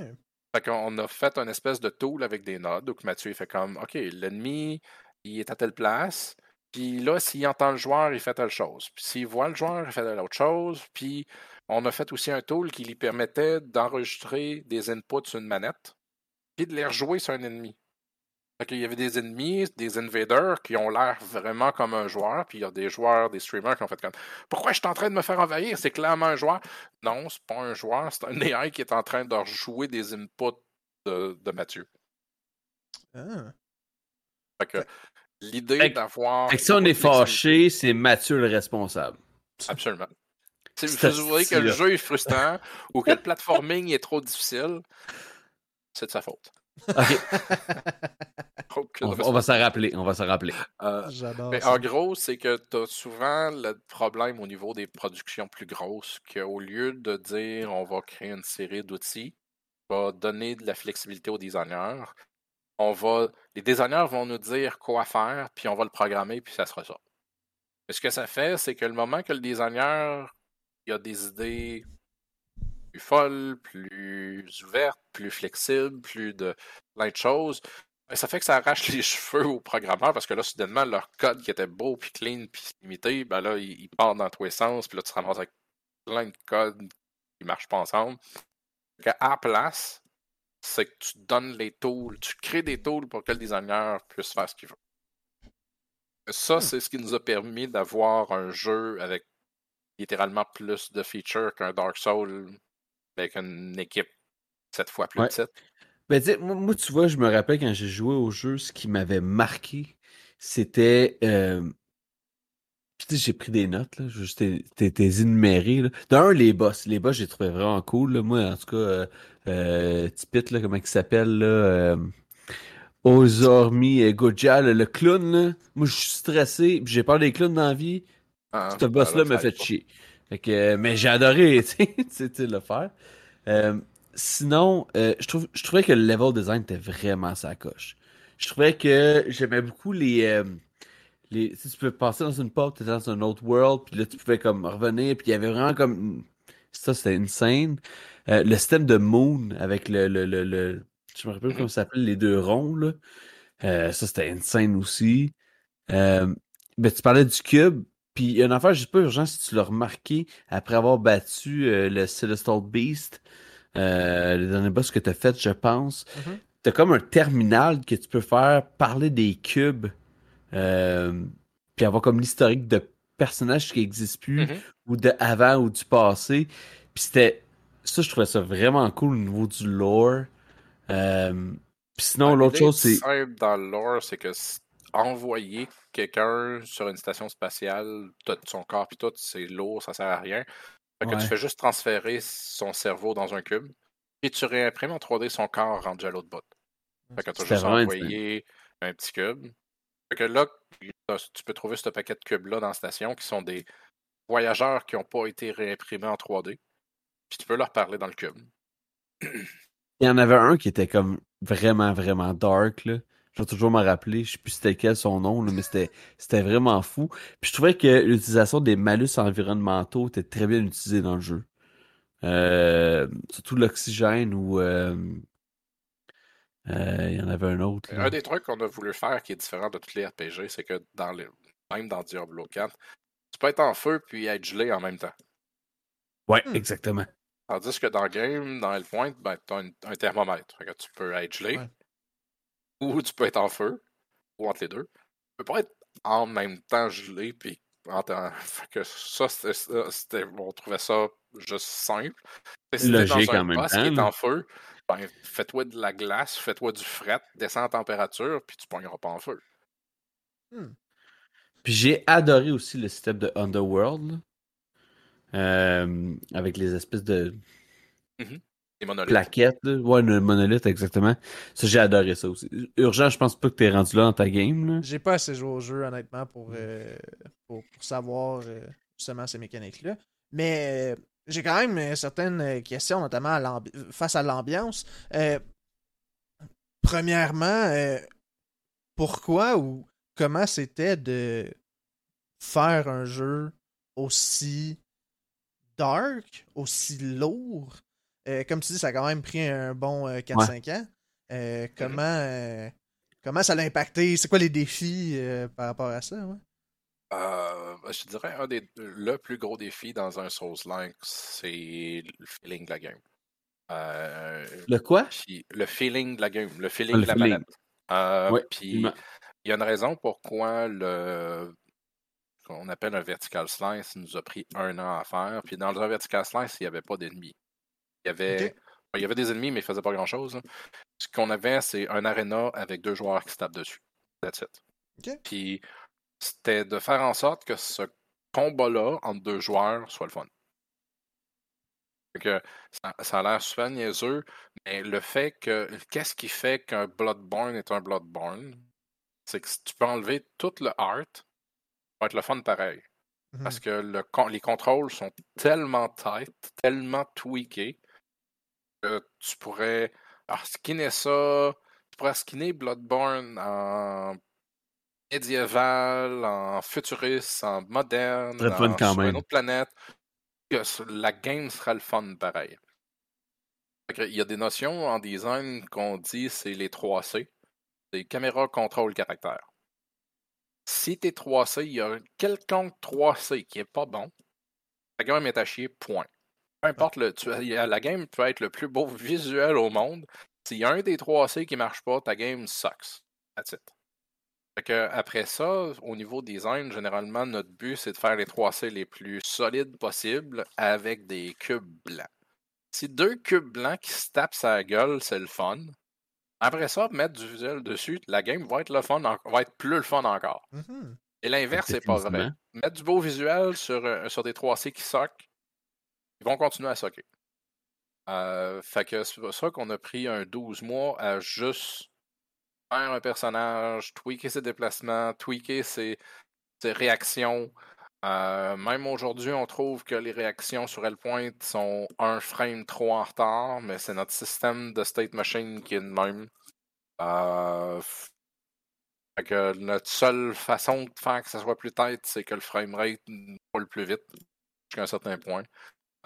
Fait qu'on a fait une espèce de tool avec des nodes. Donc Mathieu fait comme OK, l'ennemi, il est à telle place. Puis là, s'il entend le joueur, il fait telle chose. Puis s'il voit le joueur, il fait telle autre chose. Puis on a fait aussi un tool qui lui permettait d'enregistrer des inputs sur une manette, puis de les rejouer sur un ennemi. Fait qu'il y avait des ennemis, des invaders qui ont l'air vraiment comme un joueur, puis il y a des joueurs, des streamers qui ont fait comme Pourquoi je suis en train de me faire envahir? C'est clairement un joueur. Non, c'est pas un joueur, c'est un AI qui est en train de rejouer des inputs de, de Mathieu. Ah. Fait que l'idée d'avoir. Fait que si on est fâché, c'est Mathieu le responsable. Absolument. Si vous voyez que le jeu est frustrant ou que le platforming est trop difficile, c'est de sa faute. Ok, Aucune on, on va s'en rappeler, on va s'en rappeler. Euh, mais ça. en gros, c'est que tu as souvent le problème au niveau des productions plus grosses qu'au lieu de dire on va créer une série d'outils, on va donner de la flexibilité aux designers, on va, les designers vont nous dire quoi faire, puis on va le programmer, puis ça sera ça. Mais ce que ça fait, c'est que le moment que le designer il a des idées plus folles, plus ouvertes, plus flexibles, plus de plein de choses, ben, ça fait que ça arrache les cheveux aux programmeurs parce que là, soudainement, leur code qui était beau, puis clean, puis limité, ben là, il, part dans tous les sens, puis là, tu te ramasses avec plein de codes qui ne marchent pas ensemble. Que à la place, c'est que tu donnes les tools, tu crées des tools pour que le designer puisse faire ce qu'il veut. Ça, c'est ce qui nous a permis d'avoir un jeu avec littéralement plus de features qu'un Dark Souls avec une équipe cette fois plus Ouais. petite. Ben, moi, tu vois, je me rappelle quand j'ai joué au jeu, ce qui m'avait marqué, c'était. euh, puis, tu sais, j'ai pris des notes, là. Juste t'es- énuméré. D'un, les boss. Les boss, j'ai trouvé vraiment cool, là. Moi, en tout cas, euh, euh, Tipit, là, comment il s'appelle, là. Euh, Ozormi euh, Goja, le clown, là. Moi, je suis stressé, j'ai peur des clowns dans la vie. Ah, Ce boss-là me fait chier. Que, mais j'ai adoré tu le faire. Euh, sinon, euh, je, trouvais que le level design était vraiment sa coche. Je trouvais que j'aimais beaucoup les. Euh, les si tu pouvais passer dans une porte, tu dans un autre world, puis là tu pouvais comme revenir, puis il y avait vraiment comme. Ça, c'était insane. Euh, le système de Moon avec le. le, le, le... Je me rappelle comment ça s'appelle, les deux ronds, là. Euh, ça, c'était insane aussi. Euh, ben, tu parlais du cube, puis il y a une affaire, je sais pas urgent si tu l'as remarqué après avoir battu le Celestial Beast, le dernier boss que tu as fait, je pense. Mm-hmm t'as comme un terminal que tu peux faire parler des cubes, euh, puis avoir comme l'historique de personnages qui n'existent plus, mm-hmm. ou de avant ou du passé. Puis c'était. Ça, je trouvais ça vraiment cool au niveau du lore. Euh, puis sinon, l'autre chose, c'est. dans le lore, c'est que envoyer quelqu'un sur une station spatiale, son corps, puis tout, c'est lourd, ça sert à rien. Fait que tu fais juste transférer son cerveau dans un cube. Et tu réimprimes en 3D son corps rendu à l'autre bout. Fait que tu as juste envoyé un petit cube. Fait que là, tu peux trouver ce paquet de cubes-là dans la station qui sont des voyageurs qui n'ont pas été réimprimés en 3D. Puis tu peux leur parler dans le cube. Il y en avait un qui était comme vraiment, vraiment dark. Là. Je vais toujours me rappeler, je sais plus c'était quel son nom, mais c'était, c'était vraiment fou. Puis je trouvais que l'utilisation des malus environnementaux était très bien utilisée dans le jeu. Euh, surtout l'oxygène ou euh, euh, il y en avait un autre. Un des trucs qu'on a voulu faire qui est différent de tous les RPG, c'est que dans les, même dans Diablo 4, tu peux être en feu puis être gelé en même temps. Ouais, hmm. exactement. Tandis que dans le game, dans Hellpoint, ben, tu as un, thermomètre. que tu peux être gelé ou tu peux être en feu ou entre les deux. Tu peux pas être en même temps gelé puis que ça, c'était, on trouvait ça juste simple. Si Logique dans un en même temps. qui est en feu, ben, fais-toi de la glace, fais-toi du fret, descends en température, puis tu pogneras pas en feu. Hmm. Puis j'ai adoré aussi le système de Underworld. Euh, avec les espèces de. Mm Plaquettes, ouais, le monolithe, exactement. Ça, j'ai adoré ça aussi. Urgent, je pense pas que t'es rendu là dans ta game. J'ai pas assez joué au jeu, honnêtement, pour, euh, pour, savoir euh, justement ces mécaniques-là. Mais j'ai quand même euh, certaines euh, questions, notamment face à l'ambiance. Euh, premièrement, pourquoi ou comment c'était de faire un jeu aussi dark, aussi lourd? Comme tu dis, ça a quand même pris un bon 4-5 ans. comment, comment ça l'a impacté? C'est quoi les défis par rapport à ça? Euh, ben, je dirais un des le plus gros défi dans un Souls-like, c'est le feeling de la game. Euh, le quoi? le feeling de la game, le feeling de la manette. Euh, puis il y a une raison pourquoi le qu'on appelle un vertical slice nous a pris un an à faire. Puis dans un vertical slice, il n'y avait pas d'ennemis. Il y avait il y avait des ennemis, mais ils ne faisaient pas grand chose. Hein. Ce qu'on avait, c'est un arena avec deux joueurs qui se tapent dessus. That's it. Puis c'était de faire en sorte que ce combat-là entre deux joueurs soit le fun. Que ça, a l'air super niaiseux, mais le fait que. Qu'est-ce qui fait qu'un Bloodborne est un Bloodborne? C'est que tu peux enlever tout le art, ça va être le fun pareil. Parce mmh que le, les contrôles sont tellement tight, tellement tweakés, tu pourrais skinner ça. Tu pourrais skinner Bloodborne en médiéval, en futuriste, en moderne, en, sur une autre planète, que la game sera le fun pareil. Il y a des notions en design qu'on dit c'est les 3C. C'est caméra, contrôle, caractère. Si t'es 3C, il y a quelconque 3C qui est pas bon, la game est à chier, point. Peu importe, le, la game peut être le plus beau visuel au monde. S'il y a un des 3C qui marche pas, ta game sucks. That's it après ça, au niveau design, généralement, notre but, c'est de faire les 3C les plus solides possibles avec des cubes blancs. Si deux cubes blancs qui se tapent sa gueule, c'est le fun. Après ça, mettre du visuel dessus, la game va être le fun, va être plus le fun encore. Mmh Et l'inverse, c'est pas vrai. Mettre du beau visuel sur, euh, sur des 3C qui soquent, ils vont continuer à socker. Euh, fait que c'est pour ça qu'on a pris un 12 mois à juste un personnage, tweaker ses déplacements, tweaker ses, réactions, Euh, même aujourd'hui, on trouve que les réactions sur L-Point sont un frame trop en retard, mais c'est notre système de state machine qui est le même. Euh, que notre seule façon de faire que ça soit plus tête, c'est que le framerate roule plus vite jusqu'à un certain point.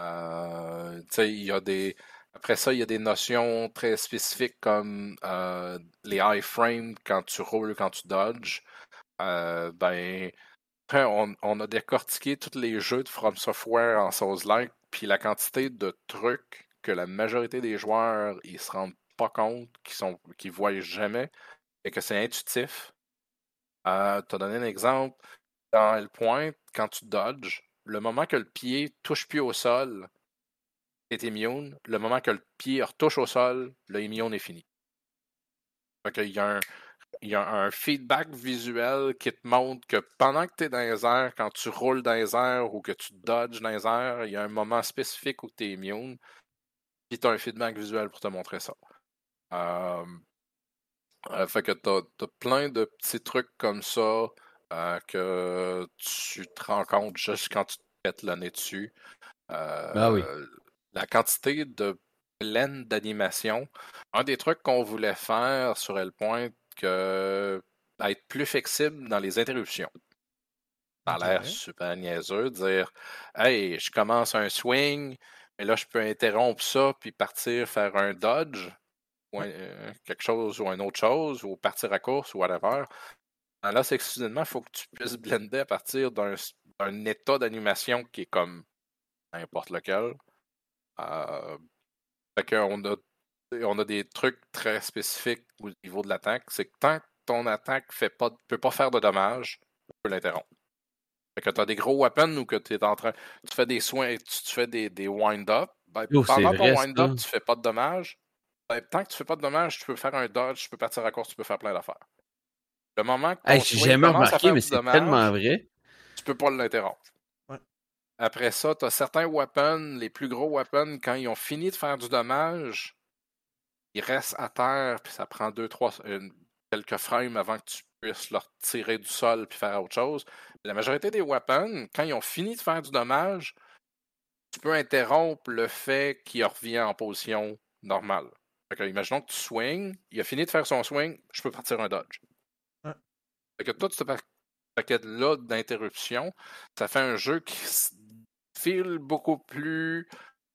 Euh, il y a des. Après ça, il y a des notions très spécifiques comme euh, les iframes quand tu roules, quand tu dodges. Euh, ben, après, on, a décortiqué tous les jeux de From Software en Souls-like, puis la quantité de trucs que la majorité des joueurs ils se rendent pas compte, qui sont, qui voient jamais, et que c'est intuitif. Euh, tu as donné un exemple. Dans le point, quand tu dodges, le moment que le pied touche plus au sol, est immune. Le moment que le pied retouche au sol, le immune est fini. il, y a un, il y a un feedback visuel qui te montre que pendant que tu es dans les airs, quand tu roules dans les airs ou que tu dodges dans les airs, il y a un moment spécifique où tu es immune. Puis tu as un feedback visuel pour te montrer ça. Euh, euh, fait tu as, plein de petits trucs comme ça euh, que tu te rends compte juste quand tu te pètes le nez dessus. ah oui la quantité de plaines d'animation. Un des trucs qu'on voulait faire sur El Point, que être plus flexible dans les interruptions. Ça a l'air super niaiseux de dire Hey, je commence un swing, mais là, je peux interrompre ça puis partir faire un dodge ou euh, quelque chose ou une autre chose, ou partir à course ou whatever. Là, c'est que il faut que tu puisses blender à partir d'un état d'animation qui est comme n'importe lequel. Euh, on a, on a des trucs très spécifiques au niveau de l'attaque. C'est que tant que ton attaque fait pas, peut pas faire de dommages, on peut l'interrompre. Fait que tu as des gros weapons ou que tu es en train. Tu fais des soins, tu, tu fais des, des wind-up. Ben, pendant ton wind-up, tu fais pas de dommages. Ben, tant que tu fais pas de dommages, tu peux faire un dodge, tu peux partir à course, tu peux faire plein d'affaires. Le moment que hey, j'ai jamais remarqué, mais c'est tellement vrai. Tu peux pas l'interrompre. Après ça, tu as certains weapons, les plus gros weapons, quand ils ont fini de faire du dommage, ils restent à terre, puis ça prend deux, trois, quelques frames avant que tu puisses leur tirer du sol puis faire autre chose. La majorité des weapons, quand ils ont fini de faire du dommage, tu peux interrompre le fait qu'il revient en position normale. imaginons que tu swings, il a fini de faire son swing, je peux partir un dodge. Fait que tout ce paquet-là d'interruption, ça fait un jeu qui feel beaucoup plus,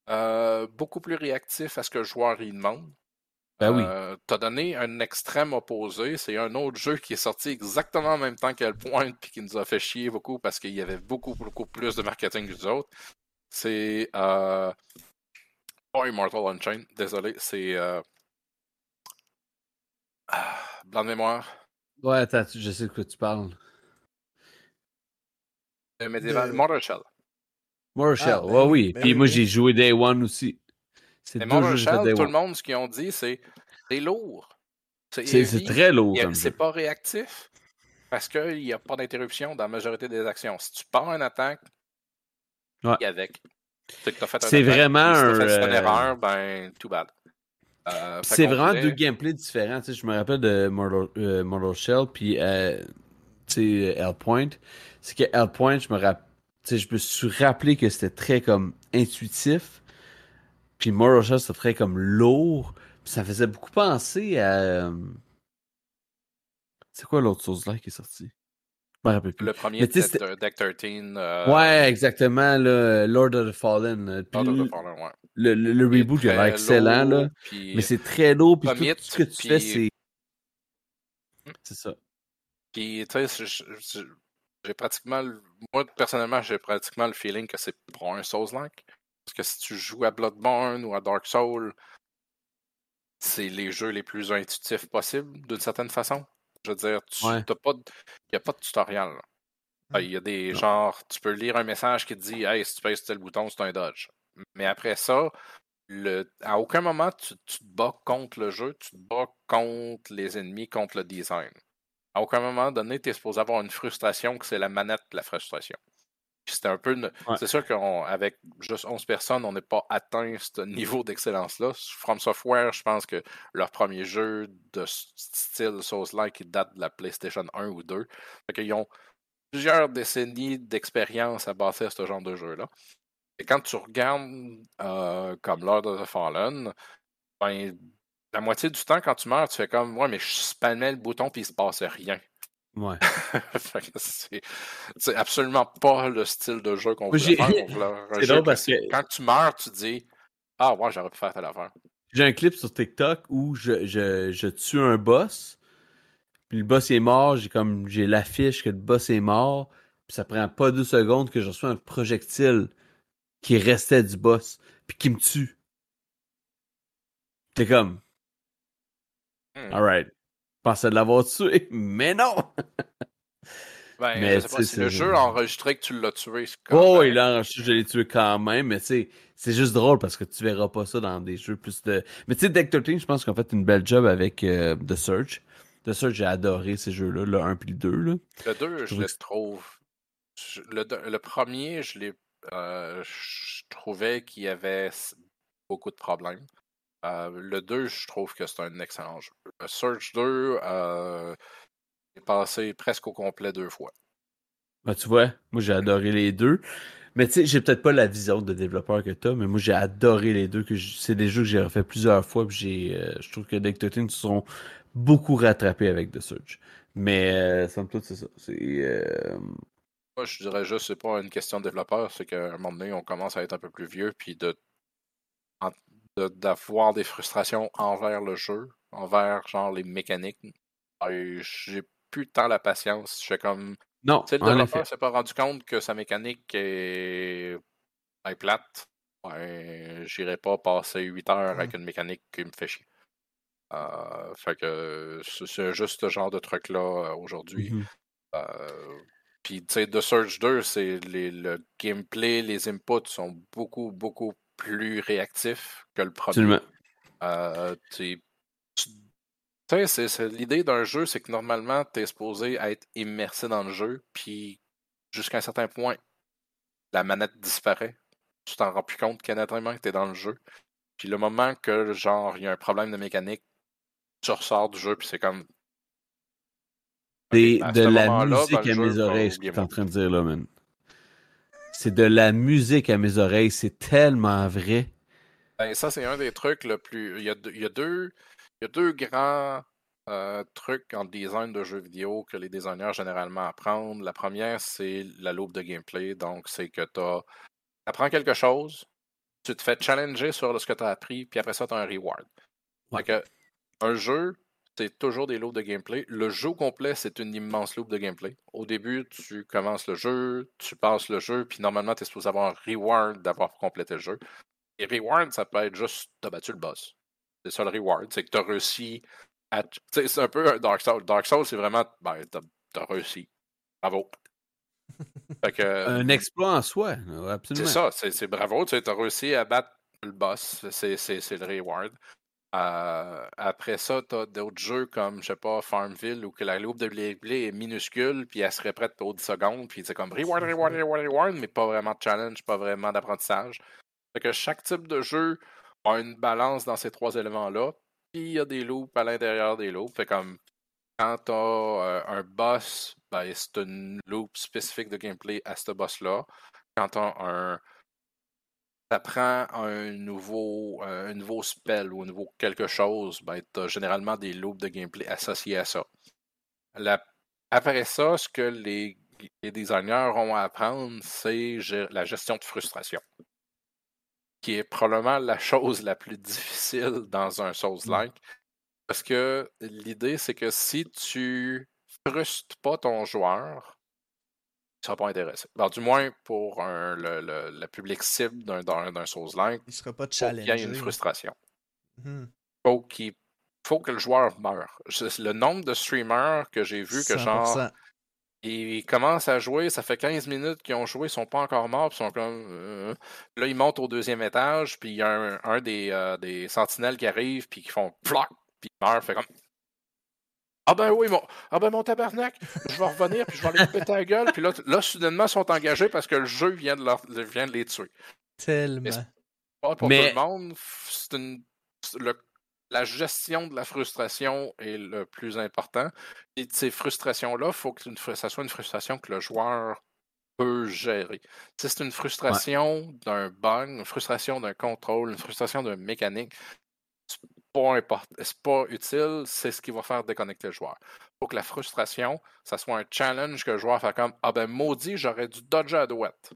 euh, beaucoup plus réactif à ce que le joueur y demande. Ben oui. Euh, T'as donné un extrême opposé. C'est un autre jeu qui est sorti exactement en même temps qu'elle pointe puis qui nous a fait chier beaucoup parce qu'il y avait beaucoup, beaucoup plus de marketing que les autres. C'est euh... pas Immortal Unchained, désolé, c'est euh... Ah, blanc de mémoire. Ouais, attends, je sais de quoi tu parles. Le médiéval, Mortal Shell. Marshall, ah, ben oui. Ben Puis moi, j'ai joué Day One aussi. C'est tout le monde, ce qu'ils ont dit, c'est c'est lourd. C'est très lourd. C'est pas réactif parce qu'il n'y a pas d'interruption dans la majorité des actions. Si tu pars une attaque, ouais. avec. C'est vraiment un. Si fait une erreur, ben, too bad. Euh, c'est vraiment deux gameplays différents. Tu sais, je me rappelle de Mortal, euh, Shell puis euh, Point. C'est que Hellpoint, je me rappelle je me suis rappelé que c'était très comme intuitif. Puis Moral c'était très comme lourd. Puis ça faisait beaucoup penser à. Euh, c'est quoi l'autre chose là qui est sorti? Le premier Deck 13. Euh, ouais, exactement. Le Lord of the Fallen. Lord of the Fallen, ouais. Le, le, reboot, il a l'air excellent. Là. Mais c'est très lourd. Puis tout, ce que tu fais, c'est. Hmm? C'est ça. Puis, tu sais, j'ai pratiquement, moi personnellement, j'ai pratiquement le feeling que c'est pour un Souls-like. Parce que si tu joues à Bloodborne ou à Dark Souls, c'est les jeux les plus intuitifs possibles, d'une certaine façon. Je veux dire, tu pas il n'y a pas de tutoriel. Hmm. Il y a des genres, tu peux lire un message qui te dit Hey, si tu pèses tel bouton, c'est un dodge. Mais après ça, le, à aucun moment tu, tu, te bats contre le jeu, tu te bats contre les ennemis, contre le design à aucun moment donné, tu es supposé avoir une frustration que c'est la manette la frustration. C'est un peu. C'est sûr qu'avec juste 11 personnes, on n'est pas atteint ce niveau d'excellence-là. From Software, je pense que leur premier jeu de style Souls-like date de la PlayStation 1 ou 2. Fait qu'ils ont plusieurs décennies d'expérience à bâtir ce genre de jeu-là. Et quand tu regardes euh, comme Lord of the Fallen, ben, la moitié du temps, quand tu meurs, tu fais comme Ouais, mais je spammais le bouton puis il se passait rien. Ouais. c'est absolument pas le style de jeu qu'on veut faire. C'est drôle parce que... Quand tu meurs, tu dis Ah, ouais, j'aurais pu faire telle affaire. J'ai un clip sur TikTok où je, je, je, tue un boss, puis le boss est mort, j'ai comme j'ai l'affiche que le boss est mort, puis ça prend pas deux secondes que je reçois un projectile qui restait du boss, puis qui me tue. T'es comme. Hmm. Alright. Pensais de l'avoir tué, mais non! Ben, mais je sais pas si le jeu a enregistré que tu l'as tué. Oh, il a enregistré, je l'ai tué quand même, mais tu sais, c'est juste drôle parce que tu verras pas ça dans des jeux plus de. Mais tu sais, Deck 13, je pense qu'on fait une belle job avec euh, The Search. The Search, j'ai adoré ces jeux-là, le 1 puis le 2. Là. Le 2, je, le trouve. Le, le, premier, je l'ai. Euh, je trouvais qu'il y avait beaucoup de problèmes. Euh, le 2, je trouve que c'est un excellent jeu. Le Search 2, euh, j'ai passé presque au complet deux fois. Ben, tu vois, moi j'ai adoré les deux. Mais tu sais, j'ai peut-être pas la vision de développeur que tu as, mais moi j'ai adoré les deux. que C'est des jeux que j'ai refait plusieurs fois. j'ai, euh, je trouve que Deck se sont beaucoup rattrapés avec The Surge. Mais euh, somme toute, c'est ça. C'est. Moi, je dirais juste, c'est pas une question de développeur, c'est qu'à un moment donné, on commence à être un peu plus vieux, puis de d'avoir des frustrations envers le jeu, envers genre les mécaniques. J'ai plus tant la patience. Je fais comme. Non. le développeur s'est pas rendu compte que sa mécanique est, plate. Ouais, j'irai pas passer 8 heures avec une mécanique qui me fait chier. Euh, fait que c'est juste ce genre de truc-là euh, aujourd'hui. Mm-hmm. Euh, puis, tu sais, The Surge 2, c'est le gameplay, les inputs sont beaucoup, beaucoup plus réactif que le premier. Euh, l'idée d'un jeu, c'est que normalement, tu es supposé être immersé dans le jeu, puis jusqu'à un certain point, la manette disparaît. Tu t'en rends plus compte qu'à que tu es dans le jeu. Puis le moment que, genre, il y a un problème de mécanique, tu ressors du jeu, puis c'est comme. De la musique à mes oreilles, ce que tu es en train de dire là, man. C'est de la musique à mes oreilles. C'est tellement vrai. Ben, ça, c'est un des trucs le plus. Il y a, deux, il y a deux grands euh, trucs en design de jeux vidéo que les designers généralement apprennent. La première, c'est la loupe de gameplay. Donc, c'est que tu apprends quelque chose, tu te fais challenger sur ce que tu as appris, puis après ça, tu as un reward. un jeu, c'est toujours des loops de gameplay. Le jeu complet, c'est une immense loop de gameplay. Au début, tu commences le jeu, tu passes le jeu, puis normalement, tu es supposé avoir un reward d'avoir complété le jeu. Et reward, ça peut être juste t'as battu le boss. C'est ça le reward, c'est que tu as réussi à. C'est un peu un Dark Souls. Dark Souls, c'est vraiment. Ben, t'as as réussi. Bravo. un exploit en soi, absolument. C'est ça, c'est bravo. Tu as réussi à battre le boss. C'est le reward. Euh, après ça, tu as d'autres jeux comme, je sais pas, Farmville, où que la loupe de blé est minuscule, puis elle serait prête pour 10 secondes, puis c'est comme reward, reward, reward, reward, mais pas vraiment de challenge, pas vraiment d'apprentissage. Fait que chaque type de jeu a une balance dans ces trois éléments-là, puis il y a des loops à l'intérieur des loops. Fait comme quand tu as euh, un boss, ben, c'est une loop spécifique de gameplay à ce boss-là. Quand tu as un prend un nouveau, euh, un nouveau spell ou un nouveau quelque chose, ben, tu as généralement des loops de gameplay associés à ça. Après ça, ce que les, designers ont à apprendre, c'est la gestion de frustration, qui est probablement la chose la plus difficile dans un Souls-like. Parce que l'idée, c'est que si tu frustres pas ton joueur, ne sera pas intéressé. Alors, du moins, pour un, le, le, public cible d'un, d'un Souls-like, il sera pas Il y a une frustration. Hmm. Faut qu'il faut que le joueur meure. Le nombre de streamers que j'ai vu que genre ils commencent à jouer, ça fait 15 minutes qu'ils ont joué, ils sont pas encore morts, puis sont comme euh, là ils montent au deuxième étage, puis il y a un, des, euh, des sentinelles qui arrivent puis qui font ploc, puis ils meurent, fait comme ah ben oui, mon, ah ben mon tabarnak, je vais revenir, puis je vais aller péter la gueule. Puis là, là, soudainement, ils sont engagés parce que le jeu vient de, leur, vient de les tuer. Tellement. Pas pour tout le monde, c'est une, la gestion de la frustration est le plus important. Et ces frustrations-là, il faut que ça soit une frustration que le joueur peut gérer. Si c'est une frustration d'un bug, une frustration d'un contrôle, une frustration d'un mécanique, c'est pas c'est pas utile, c'est ce qui va faire déconnecter le joueur. Il faut que la frustration, ça soit un challenge que le joueur fait comme Ah ben maudit, j'aurais dû dodger à douette.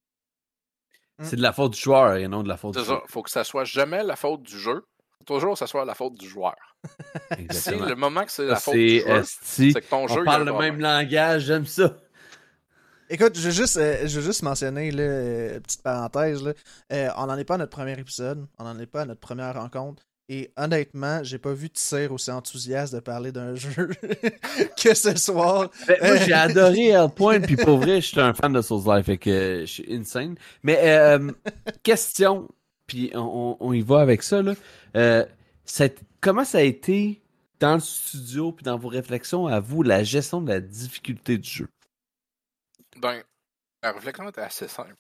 C'est de la faute du joueur et non de la faute du jeu. Il faut que ça soit jamais la faute du jeu, toujours que ça soit la faute du joueur. si le moment que c'est la faute du joueur, c'est que ton on jeu. parle le même langage, j'aime ça. Écoute, je veux juste, euh, je veux juste mentionner, là, euh, petite parenthèse, là, euh, on n'en est pas à notre premier épisode, on n'en est pas à notre première rencontre. Et honnêtement, j'ai pas vu Tissir aussi enthousiaste de parler d'un jeu que ce soir. Ben, moi, j'ai adoré Hellpoint, puis pour vrai, je suis un fan de Souls Life, fait que je suis insane. Mais euh, question, puis on, on, y va avec ça, là. Euh, comment ça a été dans le studio, puis dans vos réflexions à vous, la gestion de la difficulté du jeu? Ben, la réflexion était assez simple.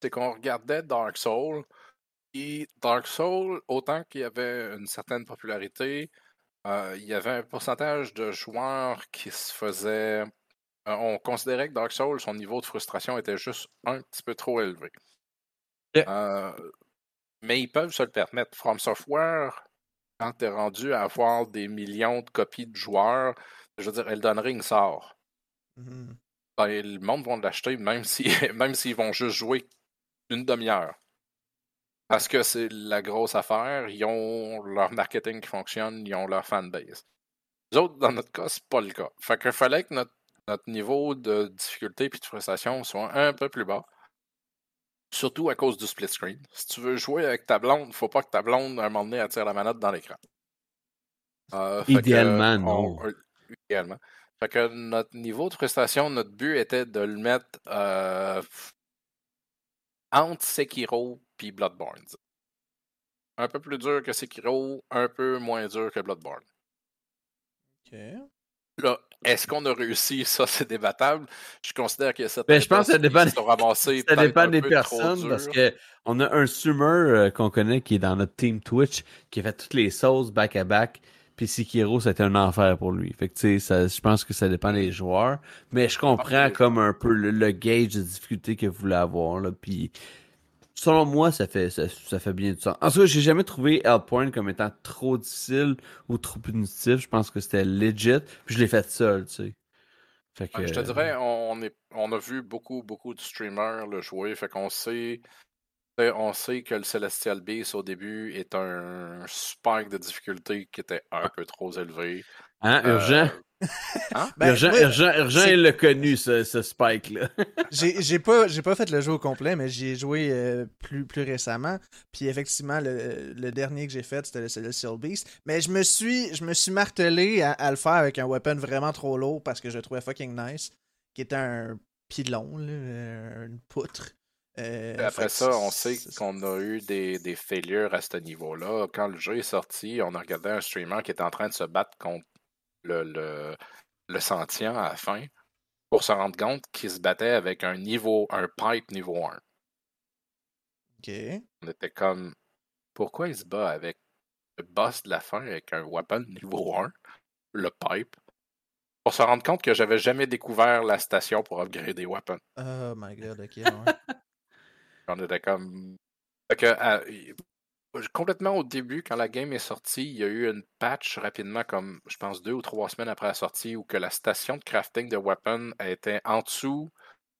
C'est qu'on regardait Dark Souls, et Dark Souls, autant qu'il y avait une certaine popularité, euh, il y avait un pourcentage de joueurs qui se faisaient. Euh, on considérait que Dark Souls, son niveau de frustration était juste un petit peu trop élevé. Euh, mais ils peuvent se le permettre. From Software, quand tu es rendu à avoir des millions de copies de joueurs, je veux dire, Elden Ring sort. Ben, le monde va l'acheter même s'ils si, même vont juste jouer une demi-heure. Parce que c'est la grosse affaire. Ils ont leur marketing qui fonctionne, ils ont leur fanbase. Les autres, dans notre cas, c'est pas le cas. Fait qu'il fallait que notre, niveau de difficulté et de frustration soit un peu plus bas. Surtout à cause du split screen. Si tu veux jouer avec ta blonde, faut pas que ta blonde, à un moment donné, attire la manette dans l'écran. Euh, idéalement, non. idéalement. Fait que notre niveau de frustration, notre but était de le mettre euh, entre Sekiro puis Bloodborne. Un peu plus dur que Sekiro, un peu moins dur que Bloodborne. Ok. Là, est-ce qu'on a réussi? Ça, c'est débattable. Je considère a cette ben, je pense que ça dépend, ça dépend des personnes parce qu'on a un streamer euh, qu'on connaît qui est dans notre team Twitch qui a fait toutes les sauces back-à-back. Puis Sekiro, c'était un enfer pour lui. Fait que, tu sais, je pense que ça dépend des joueurs. Mais je comprends comme un peu le, gauge de difficulté que vous voulez avoir. Là. Puis selon moi, ça fait, ça, fait bien du sens. En tout cas, j'ai jamais trouvé Hellpoint comme étant trop difficile ou trop punitif. Je pense que c'était legit. Puis je l'ai fait seul, tu sais. Fait que, je te dirais, on, est, on a vu beaucoup, beaucoup de streamers le jouer. Fait qu'on sait. On sait que le Celestial Beast au début est un spike de difficulté qui était un peu trop élevé. Hein, urgent? Euh, Hein? Ben, urgent, urgent, il l'a connu, ce, Spike-là. j'ai pas, pas fait le jeu au complet, mais j'y ai joué euh, plus, plus récemment. Puis effectivement, le, dernier que j'ai fait, c'était le Celestial Beast. Mais je me suis, je me suis martelé à, le faire avec un weapon vraiment trop lourd parce que je le trouvais fucking nice. Qui était un pilon, là, une poutre. Euh, après ça, on sait qu'on a eu des, des failures à ce niveau-là. Quand le jeu est sorti, on a regardé un streamer qui était en train de se battre contre le, le, le sentient à la fin pour se rendre compte qu'il se battait avec un niveau, un pipe niveau 1. OK. On était comme, pourquoi il se bat avec le boss de la fin avec un weapon niveau 1, le pipe, pour se rendre compte que j'avais jamais découvert la station pour upgrader des weapons? Oh my god, ok. On était comme. Fait que, ah, complètement au début, quand la game est sortie, il y a eu une patch rapidement, comme je pense deux ou trois semaines après la sortie, où que la station de crafting de weapons était en dessous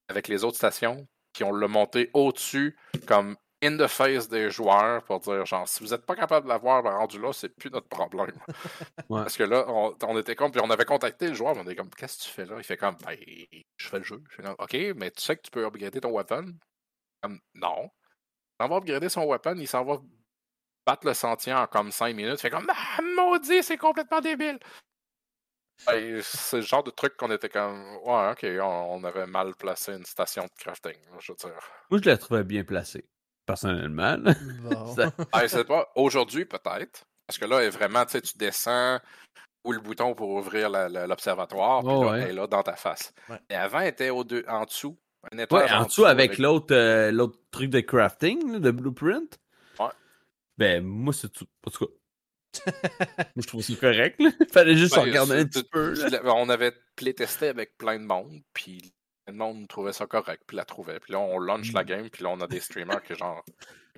avec les autres stations, qui ont le monté au-dessus, comme in the face des joueurs pour dire genre si vous n'êtes pas capable de l'avoir rendu là, c'est plus notre problème. Parce que là, on, était comme puis on avait contacté le joueur, on était comme qu'est-ce que tu fais là? Il fait comme ben, je fais le jeu. Je fais comme, OK, mais tu sais que tu peux upgrader ton weapon? Comme non. Il va upgrader son weapon, il s'en va battre le sentier en comme 5 minutes. Fait comme, ah, maudit, c'est complètement débile. c'est le genre de truc qu'on était comme, ouais, ok, on, avait mal placé une station de crafting, je veux dire. Moi, je la trouvais bien placée, personnellement. Bon. c'est pas, aujourd'hui, peut-être. Parce que là, est vraiment, tu sais, tu descends ou le bouton pour ouvrir l'observatoire, puis là, elle est là dans ta face. Et avant, elle était au deux, en dessous. Ouais, en, dessous avec, l'autre euh, l'autre truc de crafting, de blueprint. Ben, moi, c'est tout. En tout cas, Moi, je trouve ça correct. Là. Fallait juste Ben, regarder un c'est- petit peu. là. On avait playtesté avec plein de monde, puis le monde trouvait ça correct, puis la trouvait. Puis là, on launch Mm. la game, puis là, on a des streamers qui, genre,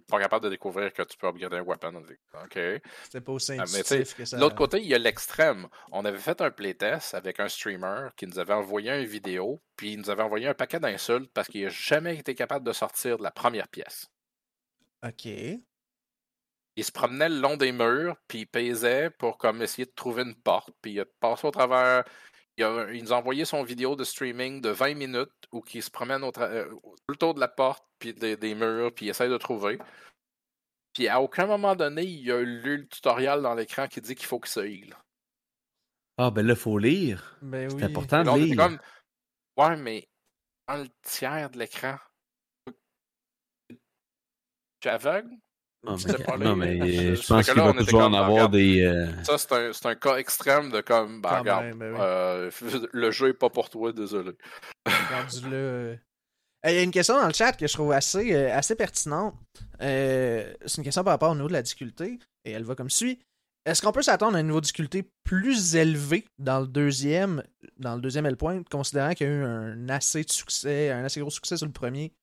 pas capables de découvrir que tu peux upgrader un weapon. OK. C'était pas aussi Ah, mais intuitif que ça. De l'autre côté, il y a l'extrême. On avait fait un playtest avec un streamer qui nous avait envoyé une vidéo, puis il nous avait envoyé un paquet d'insultes parce qu'il n'a jamais été capable de sortir de la première pièce. Ok. Il se promenait le long des murs, puis il pesait pour comme essayer de trouver une porte, puis il a passé au travers. Il, a- il nous a envoyé son vidéo de streaming de 20 minutes où il se promène au euh, tout le tour de la porte, puis des, des murs, puis il essaie de trouver. Puis à aucun moment donné, il a lu le tutoriel dans l'écran qui dit qu'il faut qu'il se heal. Ah, ben là, faut lire. Ben C'est oui. important de lire. comme, ouais, mais dans le tiers de l'écran, tu es aveugle? Non, mais, non, Ça je pense qu'il va toujours en comme, avoir regarde. des. euh, Ça, c'est un, cas extrême de comme, Quand regarde, même, oui. euh, le jeu est pas pour toi, désolé. euh. Euh, Il y a une question dans le chat que je trouve assez, euh, assez pertinente. Euh, c'est une question par rapport au niveau de la difficulté. Et elle va comme suit. Est-ce qu'on peut s'attendre à un niveau de difficulté plus élevé dans le deuxième, dans le deuxième L-Point, considérant qu'il y a eu un assez de succès, un assez gros succès sur le premier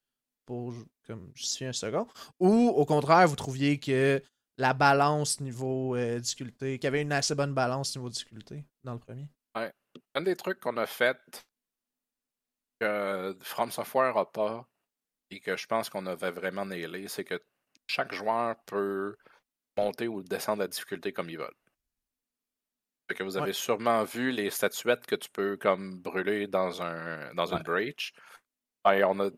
pour comme justifier un second? Ou au contraire, vous trouviez que la balance niveau euh, difficulté, qu'il y avait une assez bonne balance niveau difficulté dans le premier? Un des trucs qu'on a fait que From Software n'a pas et que je pense qu'on avait vraiment nailé, c'est que chaque joueur peut monter ou descendre la difficulté comme veulent. Fait que vous avez Ouais. sûrement vu les statuettes que tu peux comme brûler dans un dans une breach. Ben, on a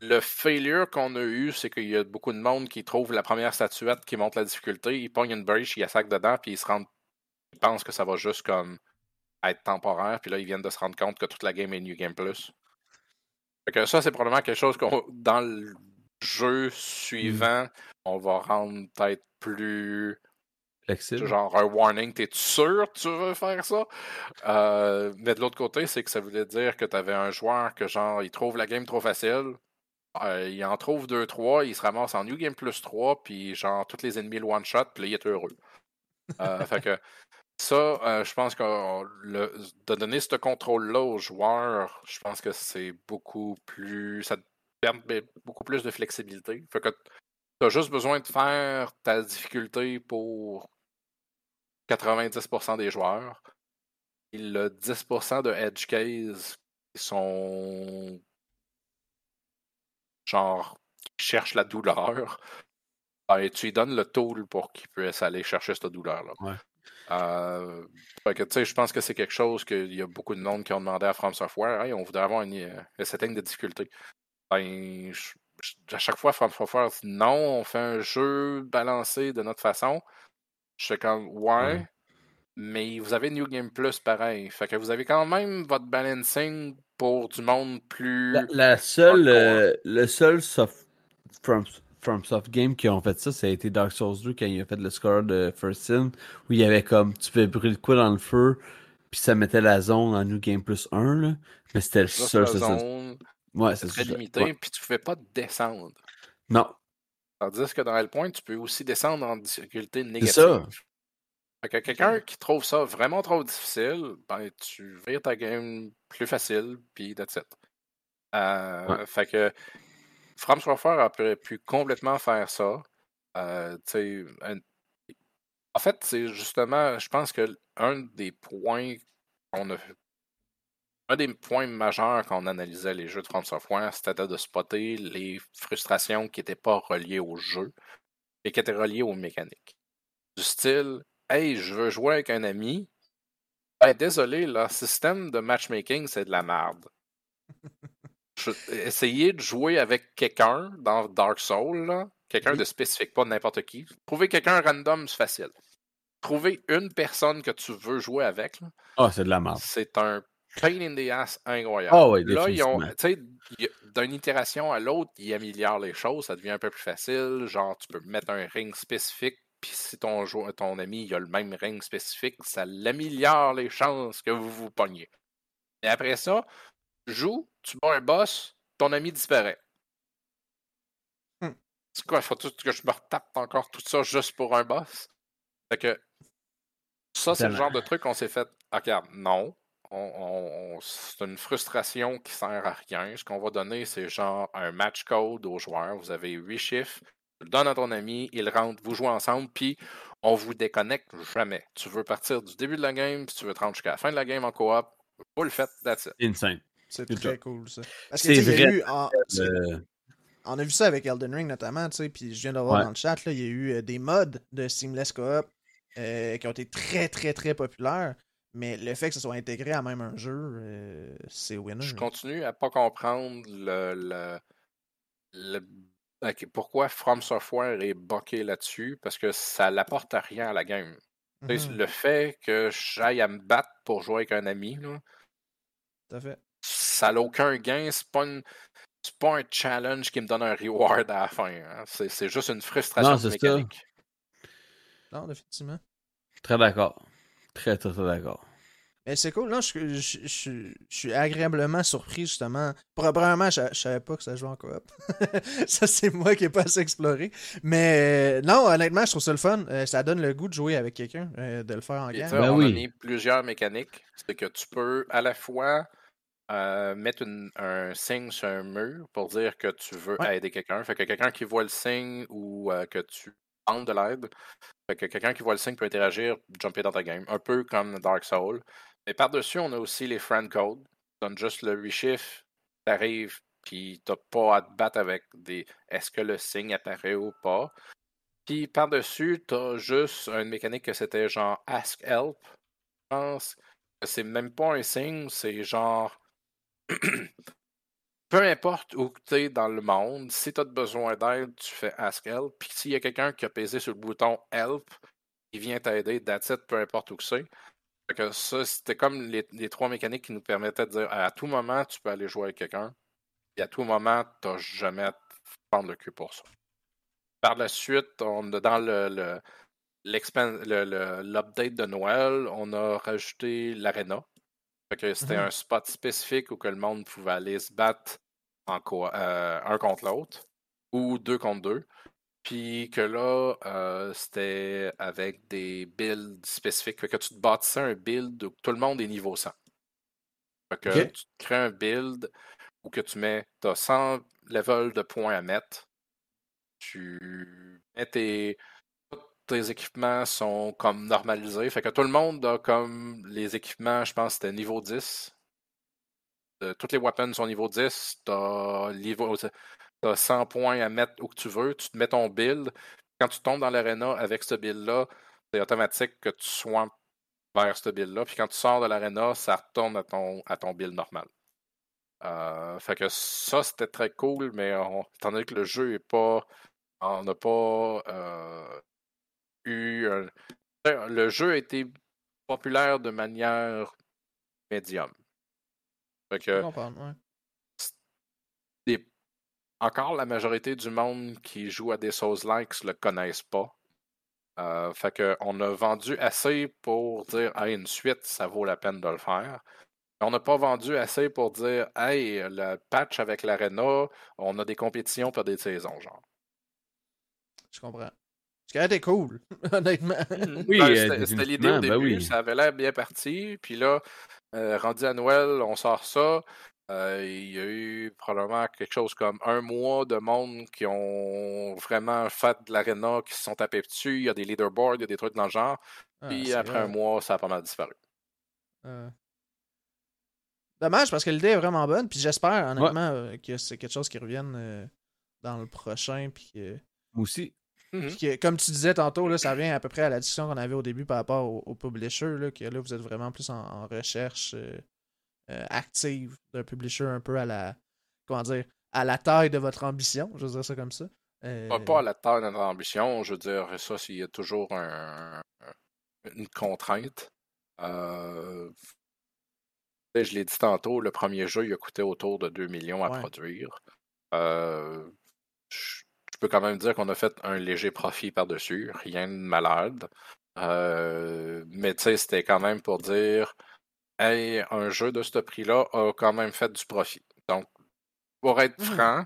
le failure qu'on a eu, c'est qu'il y a beaucoup de monde qui trouve la première statuette qui monte la difficulté, ils pognent une breach, ils sac dedans, puis ils se rendent ils pensent que ça va juste comme être temporaire, puis là, ils viennent de se rendre compte que toute la game est New Game Plus. Fait que ça, c'est probablement quelque chose qu'on, dans le jeu suivant, on va rendre peut-être plus. flexibles. Genre un warning, t'es sûr que tu veux faire ça? Euh, mais de l'autre côté, c'est que ça voulait dire que t'avais un joueur que, genre, il trouve la game trop facile. Euh, il en trouve 2-3, il se ramasse en New Game Plus 3, puis genre, tous les ennemis le one-shot, puis là, il est heureux. Euh, fait que ça, euh, je pense que de donner ce contrôle-là aux joueurs, je pense que c'est beaucoup plus. Ça te permet beaucoup plus de flexibilité. Fait que tu as juste besoin de faire ta difficulté pour 90% des joueurs. Et le 10% de edge case qui sont genre qui cherchent la douleur. ben, tu lui donnes le tool pour qu'il puisse aller chercher cette douleur-là. Ouais. Euh, je pense que c'est quelque chose qu'il y a beaucoup de monde qui ont demandé à From Software. Hey, on voudrait avoir une, euh, un setting de difficulté. Ben, je- je- à chaque fois, From Software dit non, on fait un jeu balancé de notre façon. Je suis comme ouais, Ouais. Mais vous avez New Game Plus pareil. Fait que vous avez quand même votre balancing pour du monde plus. La, la seule, euh, le seul soft, from, from Soft Game qui ont fait ça, ça a été Dark Souls 2 quand il a fait le score de First Sin, où il y avait comme, tu pouvais brûler de quoi dans le feu, puis ça mettait la zone en New Game Plus 1, là. Mais c'était le seul, c'est zone, Ouais, c'est c'est très ça. limité, Ouais. puis tu pouvais pas descendre. Non, Tandis que dans Hellpoint, tu peux aussi descendre en difficulté c'est négative. ça. Fait quelqu'un qui trouve ça vraiment trop difficile, ben tu vires ta game plus facile, puis that's it. Euh, Ouais. Fait que From Software aurait pu complètement faire ça. Euh, un- En fait, c'est justement, je pense que un des points qu'on a un des points majeurs quand on analysait les jeux de From Software, c'était de spotter les frustrations qui n'étaient pas reliées au jeu, mais qui étaient reliées aux mécaniques. Du style, hey, je veux jouer avec un ami. Ben, désolé, leur système de matchmaking, c'est de la merde. Essayez de jouer avec quelqu'un dans Dark Souls, quelqu'un Oui. de spécifique, pas n'importe qui. Trouver quelqu'un random, c'est facile. Trouver une personne que tu veux jouer avec, Ah, c'est de la merde. c'est un pain in the ass incroyable. Ah oui, Là, ils ont, d'une itération à l'autre, ils améliorent les choses, ça devient un peu plus facile. Genre, tu peux mettre un ring spécifique, puis si ton, ami il a le même ring spécifique, ça l'améliore les chances que vous vous pogniez. Et après ça, joue, tu bats un boss, ton ami disparaît. Hmm. C'est quoi, faut que je me retape encore tout ça juste pour un boss? Fait que ça, c'est le genre de truc qu'on s'est fait. Ah, regarde, non. On, on- on- c'est une frustration qui sert à rien. Ce qu'on va donner, c'est genre un match code aux joueurs. Vous avez huit chiffres. Tu le donnes à ton ami, il rentre, vous jouez ensemble, puis on vous déconnecte jamais. Tu veux partir du début de la game, puis tu veux te rendre jusqu'à la fin de la game en coop. Vous le faites, that's it. Insane. C'est très cool, ça. Parce que, vrai. eu, en- Euh, on a vu ça avec Elden Ring notamment, tu sais, puis je viens de voir Ouais. dans le chat, là, il y a eu euh, des mods de Seamless Co-op euh, qui ont été très, très, très populaires, mais le fait que ce soit intégré à même un jeu, euh, c'est winner. Je continue à pas comprendre le, le- le- ok, pourquoi From Software est bucké là-dessus, parce que ça n'apporte rien à la game. Mhm, Le fait que j'aille à me battre pour jouer avec un ami, là, fait. ça n'a aucun gain. C'est pas une- c'est pas un challenge qui me donne un reward à la fin. hein. C'est juste une frustration Non, c'est ça. mécanique. Non, définitivement. Très d'accord. Très, très, très d'accord. Mais c'est cool, non, je, je- je- je suis agréablement surpris, justement. Probablement, je, je savais pas que ça jouait en coop. ça, c'est moi qui n'ai pas assez exploré. Mais euh, non, honnêtement, je trouve ça le fun. Euh, ça donne le goût de jouer avec quelqu'un, euh, de le faire en gang. Ben on oui. a mis plusieurs mécaniques. C'est que tu peux à la fois euh, mettre une- un signe sur un mur pour dire que tu veux Ouais. aider quelqu'un. Fait que quelqu'un qui voit le signe ou euh, que tu demandes de l'aide. Fait que quelqu'un qui voit le signe peut interagir, jumper dans ta game. Un peu comme Dark Souls. Mais par-dessus, on a aussi les friend codes. Tu donnes juste le 8 chiffres, t'arrives, puis t'as pas à te battre avec des est-ce que le signe apparaît ou pas. Puis par-dessus, t'as juste une mécanique que c'était genre Ask Help. Je pense que c'est même pas un signe, c'est genre. Peu importe où tu es dans le monde, si tu as besoin d'aide, tu fais Ask Help. Puis s'il y a quelqu'un qui a pesé sur le bouton Help, il vient t'aider, that's it, peu importe où que c'est. Que ça, c'était comme les, les trois mécaniques qui nous permettaient de dire à tout moment, tu peux aller jouer avec quelqu'un. Et à tout moment, tu n'as jamais à te prendre le cul pour ça. Par la suite, on a dans le, le, l'expan- le- le- l'update de Noël, on a rajouté l'arena. Que c'était Mhm. un spot spécifique où que le monde pouvait aller se battre en euh, un contre l'autre ou deux contre deux. Puis que là, euh, c'était avec des builds spécifiques. Fait que tu te bâtissais un build où tout le monde est niveau 100. Fait que tu te crées un build où que tu mets, tu as 100 levels de points à mettre. Tu mets tes, tous tes équipements sont comme normalisés. Fait que tout le monde a comme les équipements, je pense, c'était niveau 10. Euh, toutes les weapons sont niveau 10. T'as niveau- t'as 100 points à mettre où que tu veux. Tu te mets ton build. Quand tu tombes dans l'arena avec ce build-là, c'est automatique que tu sois vers ce build-là. Puis quand tu sors de l'arena, ça retourne à ton, à ton build normal. Euh, fait que ça, c'était très cool, mais étant donné que le jeu pas. On n'a pas euh, eu. un- Le jeu a été populaire de manière médium. Fait. Encore la majorité du monde qui joue à des Souls-likes le connaissent pas. Euh, fait que on a vendu assez pour dire hey, une suite, ça vaut la peine de le faire. On n'a pas vendu assez pour dire Hey, le patch avec l'Arena, on a des compétitions pour des saisons, genre. Je comprends. Ce qui a été cool, honnêtement. Oui, Ben, euh, c'était l'idée au ben début, oui. ça avait l'air bien parti. Puis là, euh, rendu à Noël, on sort ça. Euh, il y a eu probablement quelque chose comme un mois de monde qui ont vraiment fait de l'arena, qui se sont tapés dessus. Il y a des leaderboards, il y a des trucs dans le genre. Ah, Puis après un mois, ça a pas mal disparu. Euh, Dommage parce que l'idée est vraiment bonne, puis j'espère honnêtement euh, que c'est quelque chose qui revienne euh, dans le prochain, puis que, Moi aussi. Puis que, comme tu disais tantôt, là, ça revient à peu près à la discussion qu'on avait au début par rapport au, au publisher, là, que là vous êtes vraiment plus en, en recherche euh, euh, active d'un publisher un peu à la comment dire à la taille de votre ambition, je veux dire ça comme ça. Euh, Pas, pas à la taille de notre ambition, je veux dire, ça, s'il y a toujours un- une contrainte. Euh, je l'ai dit tantôt, le premier jeu, il a coûté autour de 2 millions à Ouais. produire. Je peux quand même dire qu'on a fait un léger profit par-dessus, rien de malade. Mais tu sais, c'était quand même pour dire, un jeu de ce prix-là a quand même fait du profit. Donc, pour être Mhm. franc,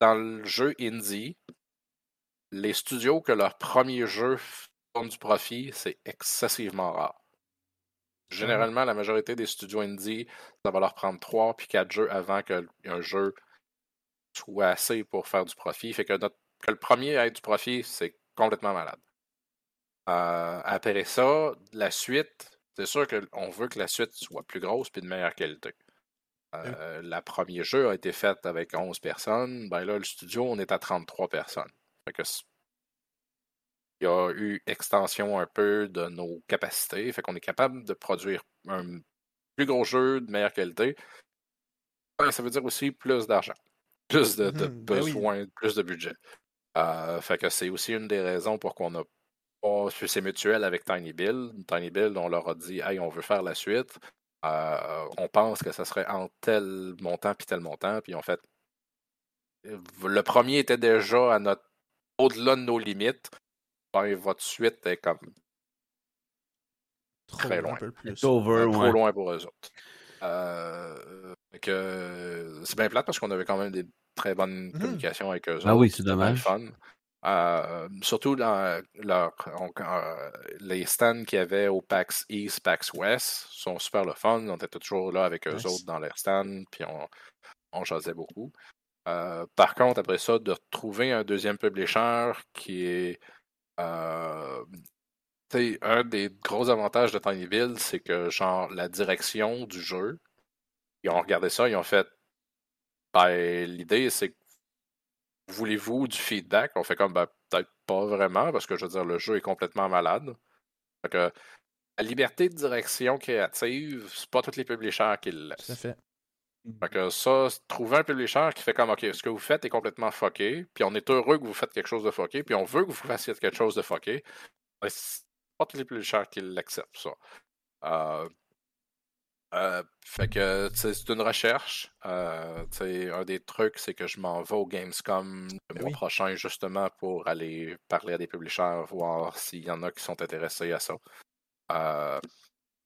dans le jeu indie, les studios que leur premier jeu f- tournent du profit, c'est excessivement rare. Généralement, la majorité des studios indie, ça va leur prendre 3 puis 4 jeux avant qu'un jeu soit assez pour faire du profit. Fait que, que le premier ait du profit, c'est complètement malade. Euh, après ça, la suite, c'est sûr qu'on veut que la suite soit plus grosse et de meilleure qualité. Euh, le premier jeu a été fait avec 11 personnes. Ben là, le studio, on est à 33 personnes. Fait il y a eu extension un peu de nos capacités. Fait qu'on est capable de produire un plus gros jeu de meilleure qualité. ça veut dire aussi plus d'argent, plus de, mmh ben besoins, plus de budget. Euh, fait que c'est aussi une des raisons pour qu'on a c'est mutuel avec Tiny Build. Tiny Build, on leur a dit Hey, on veut faire la suite. Euh, on pense que ça serait en tel montant puis tel montant. Puis en fait, le premier était déjà à notre au-delà de nos limites. Ben, votre suite est comme très loin. trop loin pour eux autres. Euh, c'est bien plate parce qu'on avait quand même des très bonnes mmh. communications avec eux ah oui, c'est dommage. Fun. Euh, surtout dans leur, euh, les stands qu'il y avait au PAX East, PAX West sont super le fun. On était toujours là avec eux autres dans leur stand, puis on, on jasait beaucoup. Euh, par contre, après ça, de trouver un deuxième publisher qui est. un des gros avantages de Tinyville, c'est que, genre, la direction du jeu, ils ont regardé ça, ils ont fait. Ben, l'idée, c'est que voulez-vous du feedback? On fait comme, ben, peut-être pas vraiment, parce que je veux dire, le jeu est complètement malade. que, la liberté de direction créative, c'est pas tous les publishers qui le laissent. Ça fait. Fait que ça, trouver un publisher qui fait comme, OK, ce que vous faites est complètement fucké, puis on est heureux que vous faites quelque chose de fucké, puis on veut que vous fassiez quelque chose de fucké. C'est pas tous les publishers qui l'acceptent, ça. Euh, euh, fait que c'est une recherche. Euh, un des trucs, c'est que je m'en vais au Gamescom le mois prochain justement pour aller parler à des publishers, voir s'il y en a qui sont intéressés à ça. Euh,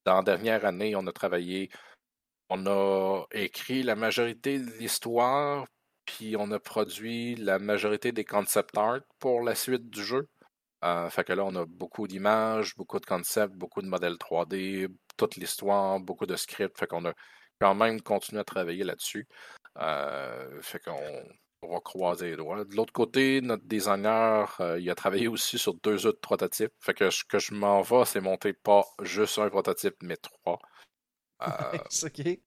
dans la dernière année, on a travaillé, on a écrit la majorité de l'histoire, puis on a produit la majorité des concept art pour la suite du jeu. Fait que là, on a beaucoup d'images, beaucoup de concepts, beaucoup de modèles 3D, toute l'histoire, beaucoup de scripts. Fait qu'on a quand même continué à travailler là-dessus. Euh, fait qu'on va croiser les doigts. De l'autre côté, notre designer, euh, il a travaillé aussi sur deux autres prototypes. Fait que ce que je m'en vais, c'est monter pas juste un prototype, mais trois. Euh, ok.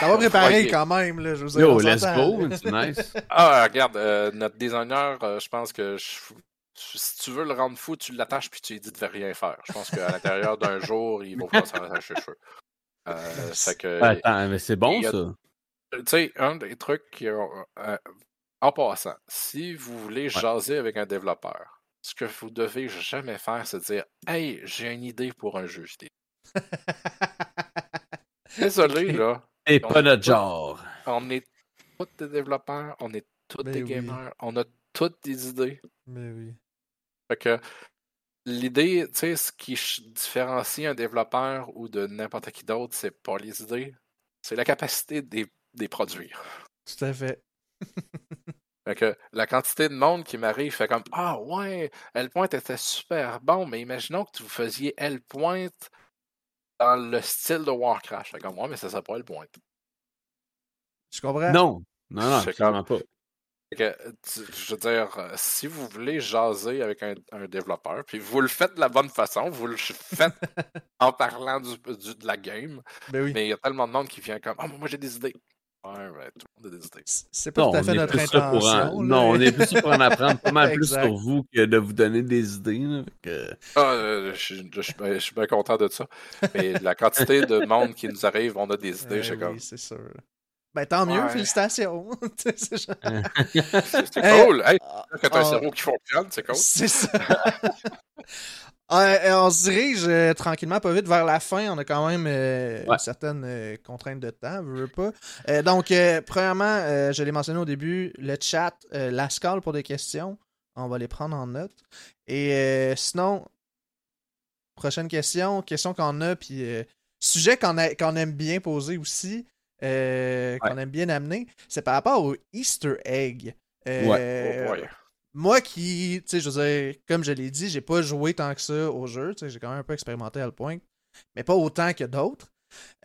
Ça va préparer quand même, là, je Yo, let's go, c'est nice. Ah, regarde, notre designer, je pense que je, si tu veux le rendre fou, tu l'attaches puis tu lui dis de rien faire. Je pense qu'à l'intérieur d'un jour, il va pas s'attacher les cheveux. Euh, que, Attends, mais c'est bon ça. Tu sais, un des trucs qui euh, en passant, si vous voulez jaser avec un développeur, ce que vous devez jamais faire, c'est dire Hey, j'ai une idée pour un jeu vidéo. Désolé, là. Et pas notre genre. On est tous des développeurs, on est tous ben des gamers, on a toutes des idées. Mais oui. Fait que l'idée, tu sais, ce qui différencie un développeur ou de n'importe qui d'autre, c'est pas les idées, c'est la capacité de les produire. Tout à fait. fait que la quantité de monde qui m'arrive fait comme Ah ouais, L-Point était super bon, mais imaginons que vous faisiez L-Point dans le style de Warcraft. Fait comme ouais, mais ça serait pas L-Point. Je comprends. Non, non, non, clairement pas. Que, je veux dire, euh, si vous voulez jaser avec un, développeur, puis vous le faites de la bonne façon, vous le faites en parlant du, de la game, ben mais il y a tellement de monde qui vient comme « Ah, moi j'ai des idées! » Ouais, ouais, tout le monde a des idées. C'est pas tout à fait notre intention. non, on est plus pour en apprendre pas mal plus sur vous que de vous donner des idées. Ah, euh, je, suis bien content de ça. Mais la quantité de monde qui nous arrive, on a des idées, je oui, c'est sûr. Ben tant mieux, félicitations. c'est cool. Hey, ah, quand t'as un ah. cerveau qui fonctionne, c'est cool. C'est ça. on se dirige euh, tranquillement, pas vite, vers la fin. On a quand même euh, certaines euh, contraintes de temps, je veux pas. donc, premièrement, je l'ai mentionné au début, le chat, la scale pour des questions. On va les prendre en note. Et sinon, prochaine question, question qu'on a, puis sujet qu'on aime bien poser aussi. Euh, qu'on aime bien amener, c'est par rapport au Easter egg. Euh, ouais. moi qui, tu sais, je veux dire, comme je l'ai dit, j'ai pas joué tant que ça au jeu. Tu sais, j'ai quand même un peu expérimenté à le point, mais pas autant que d'autres.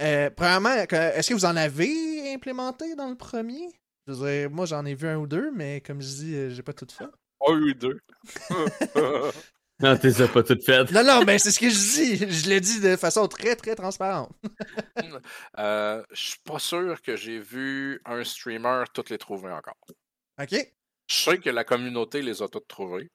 Euh, premièrement, est-ce que vous en avez implémenté dans le premier? Je veux dire, moi j'en ai vu un ou deux, mais comme je dis, j'ai pas tout fait. Un ou deux. non, t'es pas tout fait. Non, non, mais c'est ce que je dis. Je l'ai dit de façon très, très transparente. euh, je suis pas sûr que j'ai vu un streamer toutes les trouver encore. OK. Je sais que la communauté les a toutes trouvées.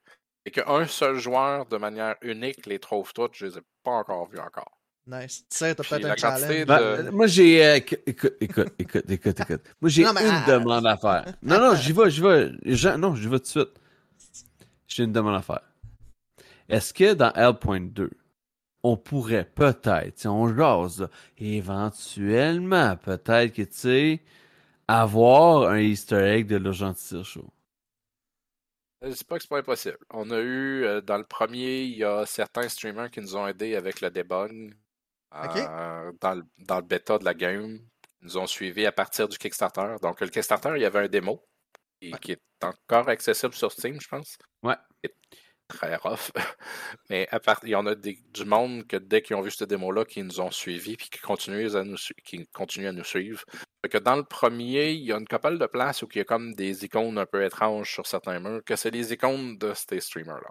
Et qu'un seul joueur, de manière unique, les trouve toutes, je les ai pas encore vus encore. Nice. Tu sais, t'as peut-être un challenge. de- Ben, moi, j'ai. euh, écoute, écoute, écoute, écoute, écoute. Moi, j'ai une ah, demande à faire. Non, non, j'y vais, j'y vais. Jean- non, j'y vais tout de suite. J'ai une demande à faire. Est-ce que dans L.2, on pourrait peut-être, si on jase, là, éventuellement, peut-être que, tu sais, avoir un Easter egg de l'urgence show? Je dis pas que c'est pas impossible. On a eu, euh, dans le premier, il y a certains streamers qui nous ont aidés avec le debug euh, dans, le, dans le bêta de la game. Ils nous ont suivis à partir du Kickstarter. Donc, le Kickstarter, il y avait un démo et, qui est encore accessible sur Steam, je pense. Ouais. Très rough. Mais à part, il y en a des- du monde que dès qu'ils ont vu ce démo-là, qui nous ont suivis puis qui continuent à nous, qui continuent à nous suivre. Fait que dans le premier, il y a une couple de places où il y a comme des icônes un peu étranges sur certains murs, que c'est les icônes de ces streamers-là.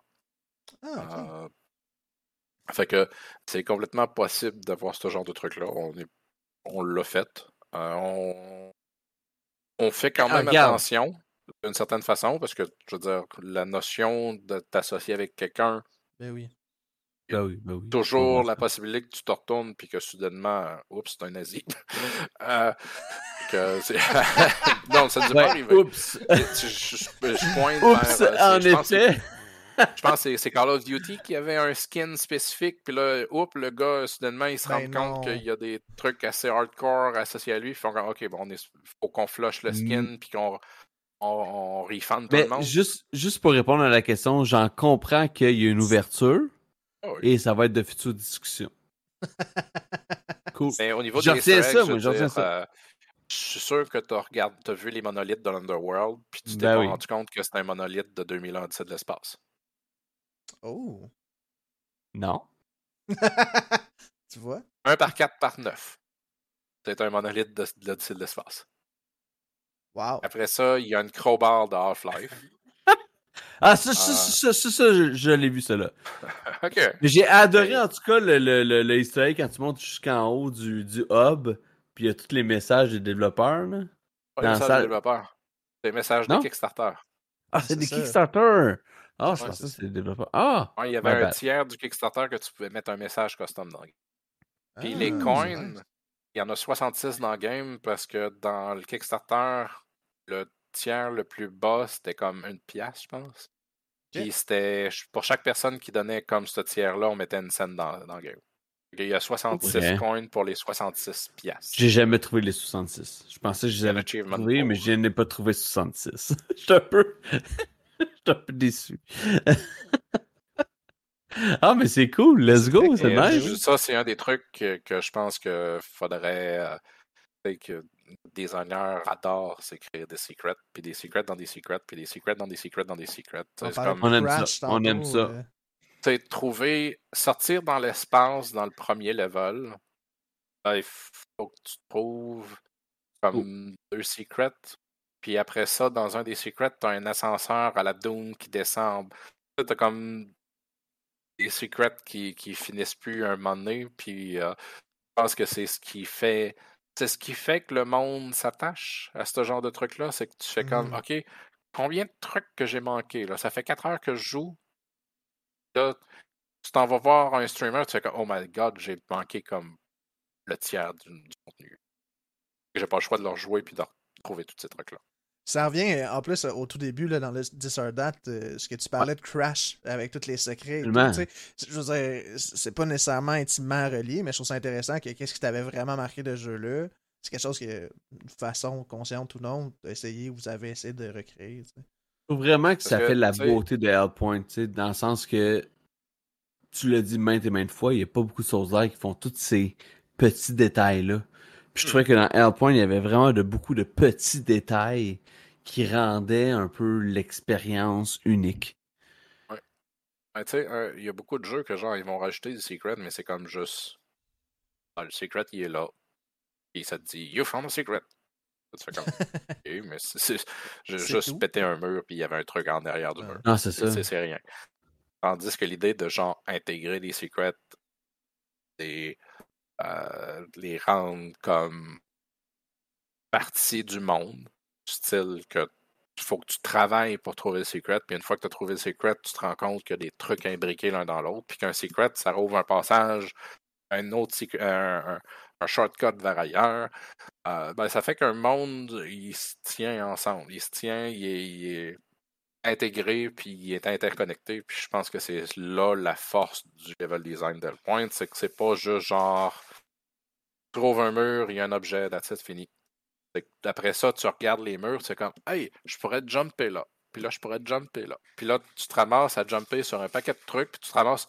Ah. Euh, fait que c'est complètement possible d'avoir ce genre de truc-là. On, est- on l'a fait. Euh, on... on fait quand Ah, même attention d'une certaine façon, parce que je veux dire, la notion de t'associer avec quelqu'un, Ben oui. Ben oui, ben oui. toujours la possibilité que tu te retournes puis que soudainement, euh, oups, c'est un nazi. Euh, que non, ça ne nous est pas arrivé. oups. Je, je- je- je pointe Oups, vers, euh, en c'est- je pense que c'est- effet. je pense que c'est- Call of Duty qui avait un skin spécifique, puis là, oups, le gars, soudainement, il se Ben rend compte non. qu'il y a des trucs assez hardcore associés à lui. Ils font comme, OK, bon, on est, faut qu'on flush le skin, puis qu'on on, on refund tout Mais le monde? juste, juste pour répondre à la question, j'en comprends qu'il y a une ouverture oui. et ça va être de futures discussions. Cool. Mais au niveau des retiens ça, je moi, retiens ça. euh, je suis sûr que tu as vu les monolithes de l'Underworld, puis tu t'es Ben pas oui. rendu compte que c'était un monolithe de 2000 ans de l'espace. Oh. Non. tu vois? 1 par 4 par 9. C'est un monolithe de, de l'Odyssée de l'espace. Wow. Après ça, il y a une crowbar de Half-Life. Ah, ça, ça, Ah. ça, ça, ça, je, je l'ai vu, ça, là. OK. Mais j'ai adoré, Mais- en tout cas, le, le, le, le easter egg quand tu montes jusqu'en haut du, du hub, puis il y a tous les messages des développeurs, là. Pas Dans les messages salle. des développeurs. C'est les messages Non? de Kickstarter. Ah, c'est des. Kickstarter! Ah, je Ouais, pensais que c'est c'était des développeurs. Ah! Ouais, il y avait un bad. tiers du Kickstarter que tu pouvais mettre un message custom dans le game. Puis Ah, les c'est coins. Il y en a 66 dans le game parce que dans le Kickstarter, le tiers le plus bas, c'était comme une pièce, je pense. Puis c'était pour chaque personne qui donnait comme ce tiers-là, on mettait une scène dans, dans le game. Il y a 66 Ok. coins pour les 66 pièces. J'ai jamais trouvé les 66. Je pensais que je les avais l'achievement trouvés, mais je n'ai pas trouvé 66. Je suis un peu... Je suis un peu déçu. ah, mais c'est cool. Let's go. C'est nice. Ça, c'est un des trucs que, que je pense que faudrait euh, tu sais, que les designers adorent, c'est créer des secrets, puis des secrets dans des secrets, puis des secrets dans des secrets dans des secrets. On C'est comme aime ça, on aime ça. euh, sais, trouver, sortir dans l'espace dans le premier level, ben, il faut que tu trouves comme deux secrets. Puis après ça, dans un des secrets, tu as un ascenseur à la Doom qui descend. Tu as comme des secrets qui, qui finissent plus un moment donné. Puis euh, je pense que c'est ce qui fait. C'est ce qui fait que le monde s'attache à ce genre de truc-là. C'est que tu fais comme Mhm. OK, combien de trucs que j'ai manqué? Là? Ça fait 4 heures que je joue. Là, tu t'en vas voir un streamer, tu fais comme Oh my god, j'ai manqué comme le tiers du, du contenu. J'ai pas le choix de leur jouer puis de retrouver tous ces trucs-là. Ça revient euh, en plus euh, au tout début là, dans le This or That, euh, ce que tu parlais de Crash avec tous les secrets. et tout, Tellement. tu sais. je veux dire, c'est pas nécessairement intimement relié, mais je trouve ça intéressant que qu'est-ce qui t'avait vraiment marqué de ce jeu-là. C'est quelque chose que, de façon consciente ou non, essayé, vous avez essayé de recréer. Je trouve vraiment que Parce ça que, fait la beauté de Hellpoint, tu sais, dans le sens que tu l'as dit maintes et maintes fois, il n'y a pas beaucoup de choses là qui font tous ces petits détails-là. Puis je trouvais que dans Hellpoint, il y avait vraiment de beaucoup de petits détails qui rendait un peu l'expérience unique. Ouais. Ben, tu sais, il y a beaucoup de jeux que genre ils vont rajouter des secrets, mais c'est comme juste. Ah, le secret il est là. Et ça te dit You found a secret. Ça te fait comme. ok, mais c'est. J'ai juste pété un mur puis il y avait un truc en derrière du mur. Ah, c'est ça. C'est rien. Tandis que l'idée de genre intégrer des secrets et euh, les rendre comme partie du monde, style que faut que tu travailles pour trouver le secret, puis une fois que tu as trouvé le secret, tu te rends compte qu'il y a des trucs imbriqués l'un dans l'autre, puis qu'un secret, ça rouvre un passage, un autre un, un, shortcut vers ailleurs. Euh, ben, ça fait qu'un monde, il se tient ensemble, il se tient, il est, intégré, puis il est interconnecté, puis je pense que c'est là la force du level design Point, c'est que c'est pas juste genre, tu trouves un mur, il y a un objet, that's it, fini. Après ça, tu regardes les murs, c'est comme Hey, je pourrais jumper là. Puis là, je pourrais jumper là. Puis là, tu te ramasses à jumper sur un paquet de trucs, puis tu te ramasses.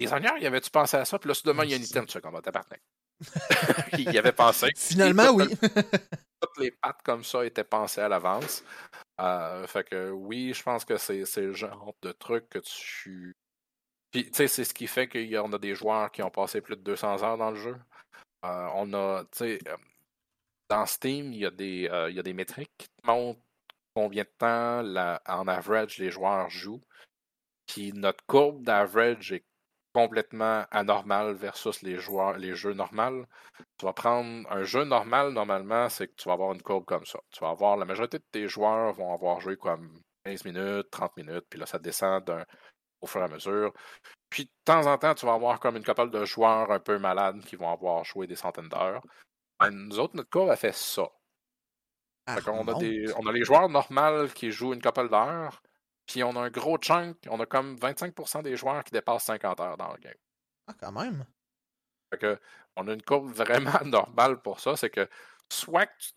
Les honneurs, y avait-tu pensé à ça? Puis là, soudainement, il y a un item, tu fais comme t'appartenais. il y avait pensé. Finalement, oui. toutes les pattes comme ça étaient pensées à l'avance. Euh, fait que oui, je pense que c'est le genre de truc que tu. Puis, tu sais, c'est ce qui fait qu'il y en a des joueurs qui ont passé plus de 200 heures dans le jeu. Euh, on a, tu sais, euh, dans Steam, il y, a des, euh, il y a des métriques qui montrent combien de temps en average les joueurs jouent. Puis notre courbe d'average est complètement anormale versus les joueurs, les jeux normaux. Tu vas prendre un jeu normal, normalement, c'est que tu vas avoir une courbe comme ça. Tu vas avoir la majorité de tes joueurs vont avoir joué comme 15 minutes, 30 minutes, puis là, ça descend au fur et à mesure. Puis de temps en temps, tu vas avoir comme une couple de joueurs un peu malades qui vont avoir joué des centaines d'heures. Ben, nous autres, notre courbe a fait ça. Ah, on, a des, on a les joueurs normaux qui jouent une couple d'heures, puis on a un gros chunk, on a comme 25% des joueurs qui dépassent 50 heures dans le game. Ah, quand même. Fait que, on a une courbe vraiment normale pour ça, c'est que soit que tu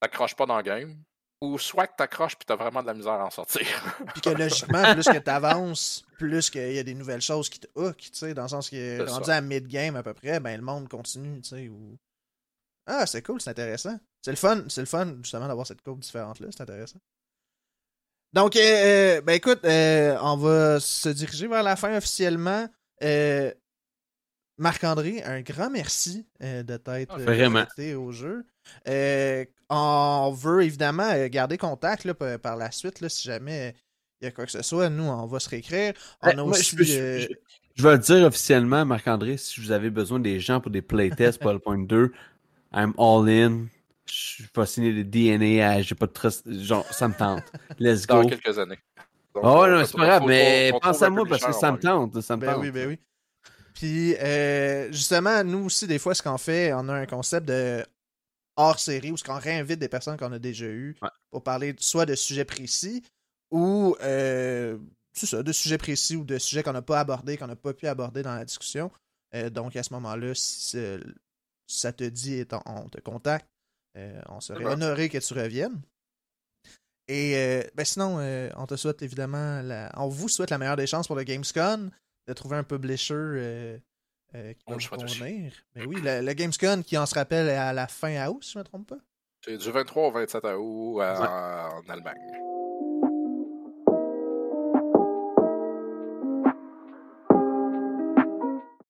t'accroches pas dans le game, ou soit que t'accroches puis t'as vraiment de la misère à en sortir. puis que logiquement, plus que t'avances, plus qu'il y a des nouvelles choses qui te hook, tu sais, dans le sens que rendu à mid-game à peu près, ben le monde continue, tu sais, ou... Ah, c'est cool, c'est intéressant. C'est le fun, c'est le fun, justement, d'avoir cette courbe différente-là, c'est intéressant. Donc, euh, euh, ben écoute, euh, on va se diriger vers la fin officiellement. Marc-André, un grand merci de t'être ah, au jeu. on veut évidemment garder contact là, par la suite, là, si jamais il y a quoi que ce soit. Nous, on va se réécrire. On ben, a aussi, je, vais le dire officiellement, Marc-André, si vous avez besoin des gens pour des playtests pour le point 2, I'm all in. Je suis fasciné de DNA, j'ai pas de trust. Genre, ça me tente. Let's go. Dans quelques années. oh, non, c'est pas grave, mais pense à moi parce que ça me tente. Ça me ben tente. oui, ben oui. Puis, euh, justement, nous aussi, des fois, ce qu'on fait, on a un concept de hors série où ce qu'on réinvite des personnes qu'on a déjà eues pour parler soit de sujets précis ou euh, ça, de sujets précis ou de sujets qu'on n'a pas abordés, qu'on n'a pas pu aborder dans la discussion. Euh, donc, à ce moment-là, si ça te dit et on te contacte, euh, on serait honoré que tu reviennes. Et euh, ben sinon, euh, on te souhaite évidemment, la... on vous souhaite la meilleure des chances pour le Gamescon, de trouver un publisher qui va vous convenir. Mais oui, le, Gamescon qui, en se rappelle, est à la fin août, si je ne me trompe pas. C'est du 23 au 27 août en Allemagne.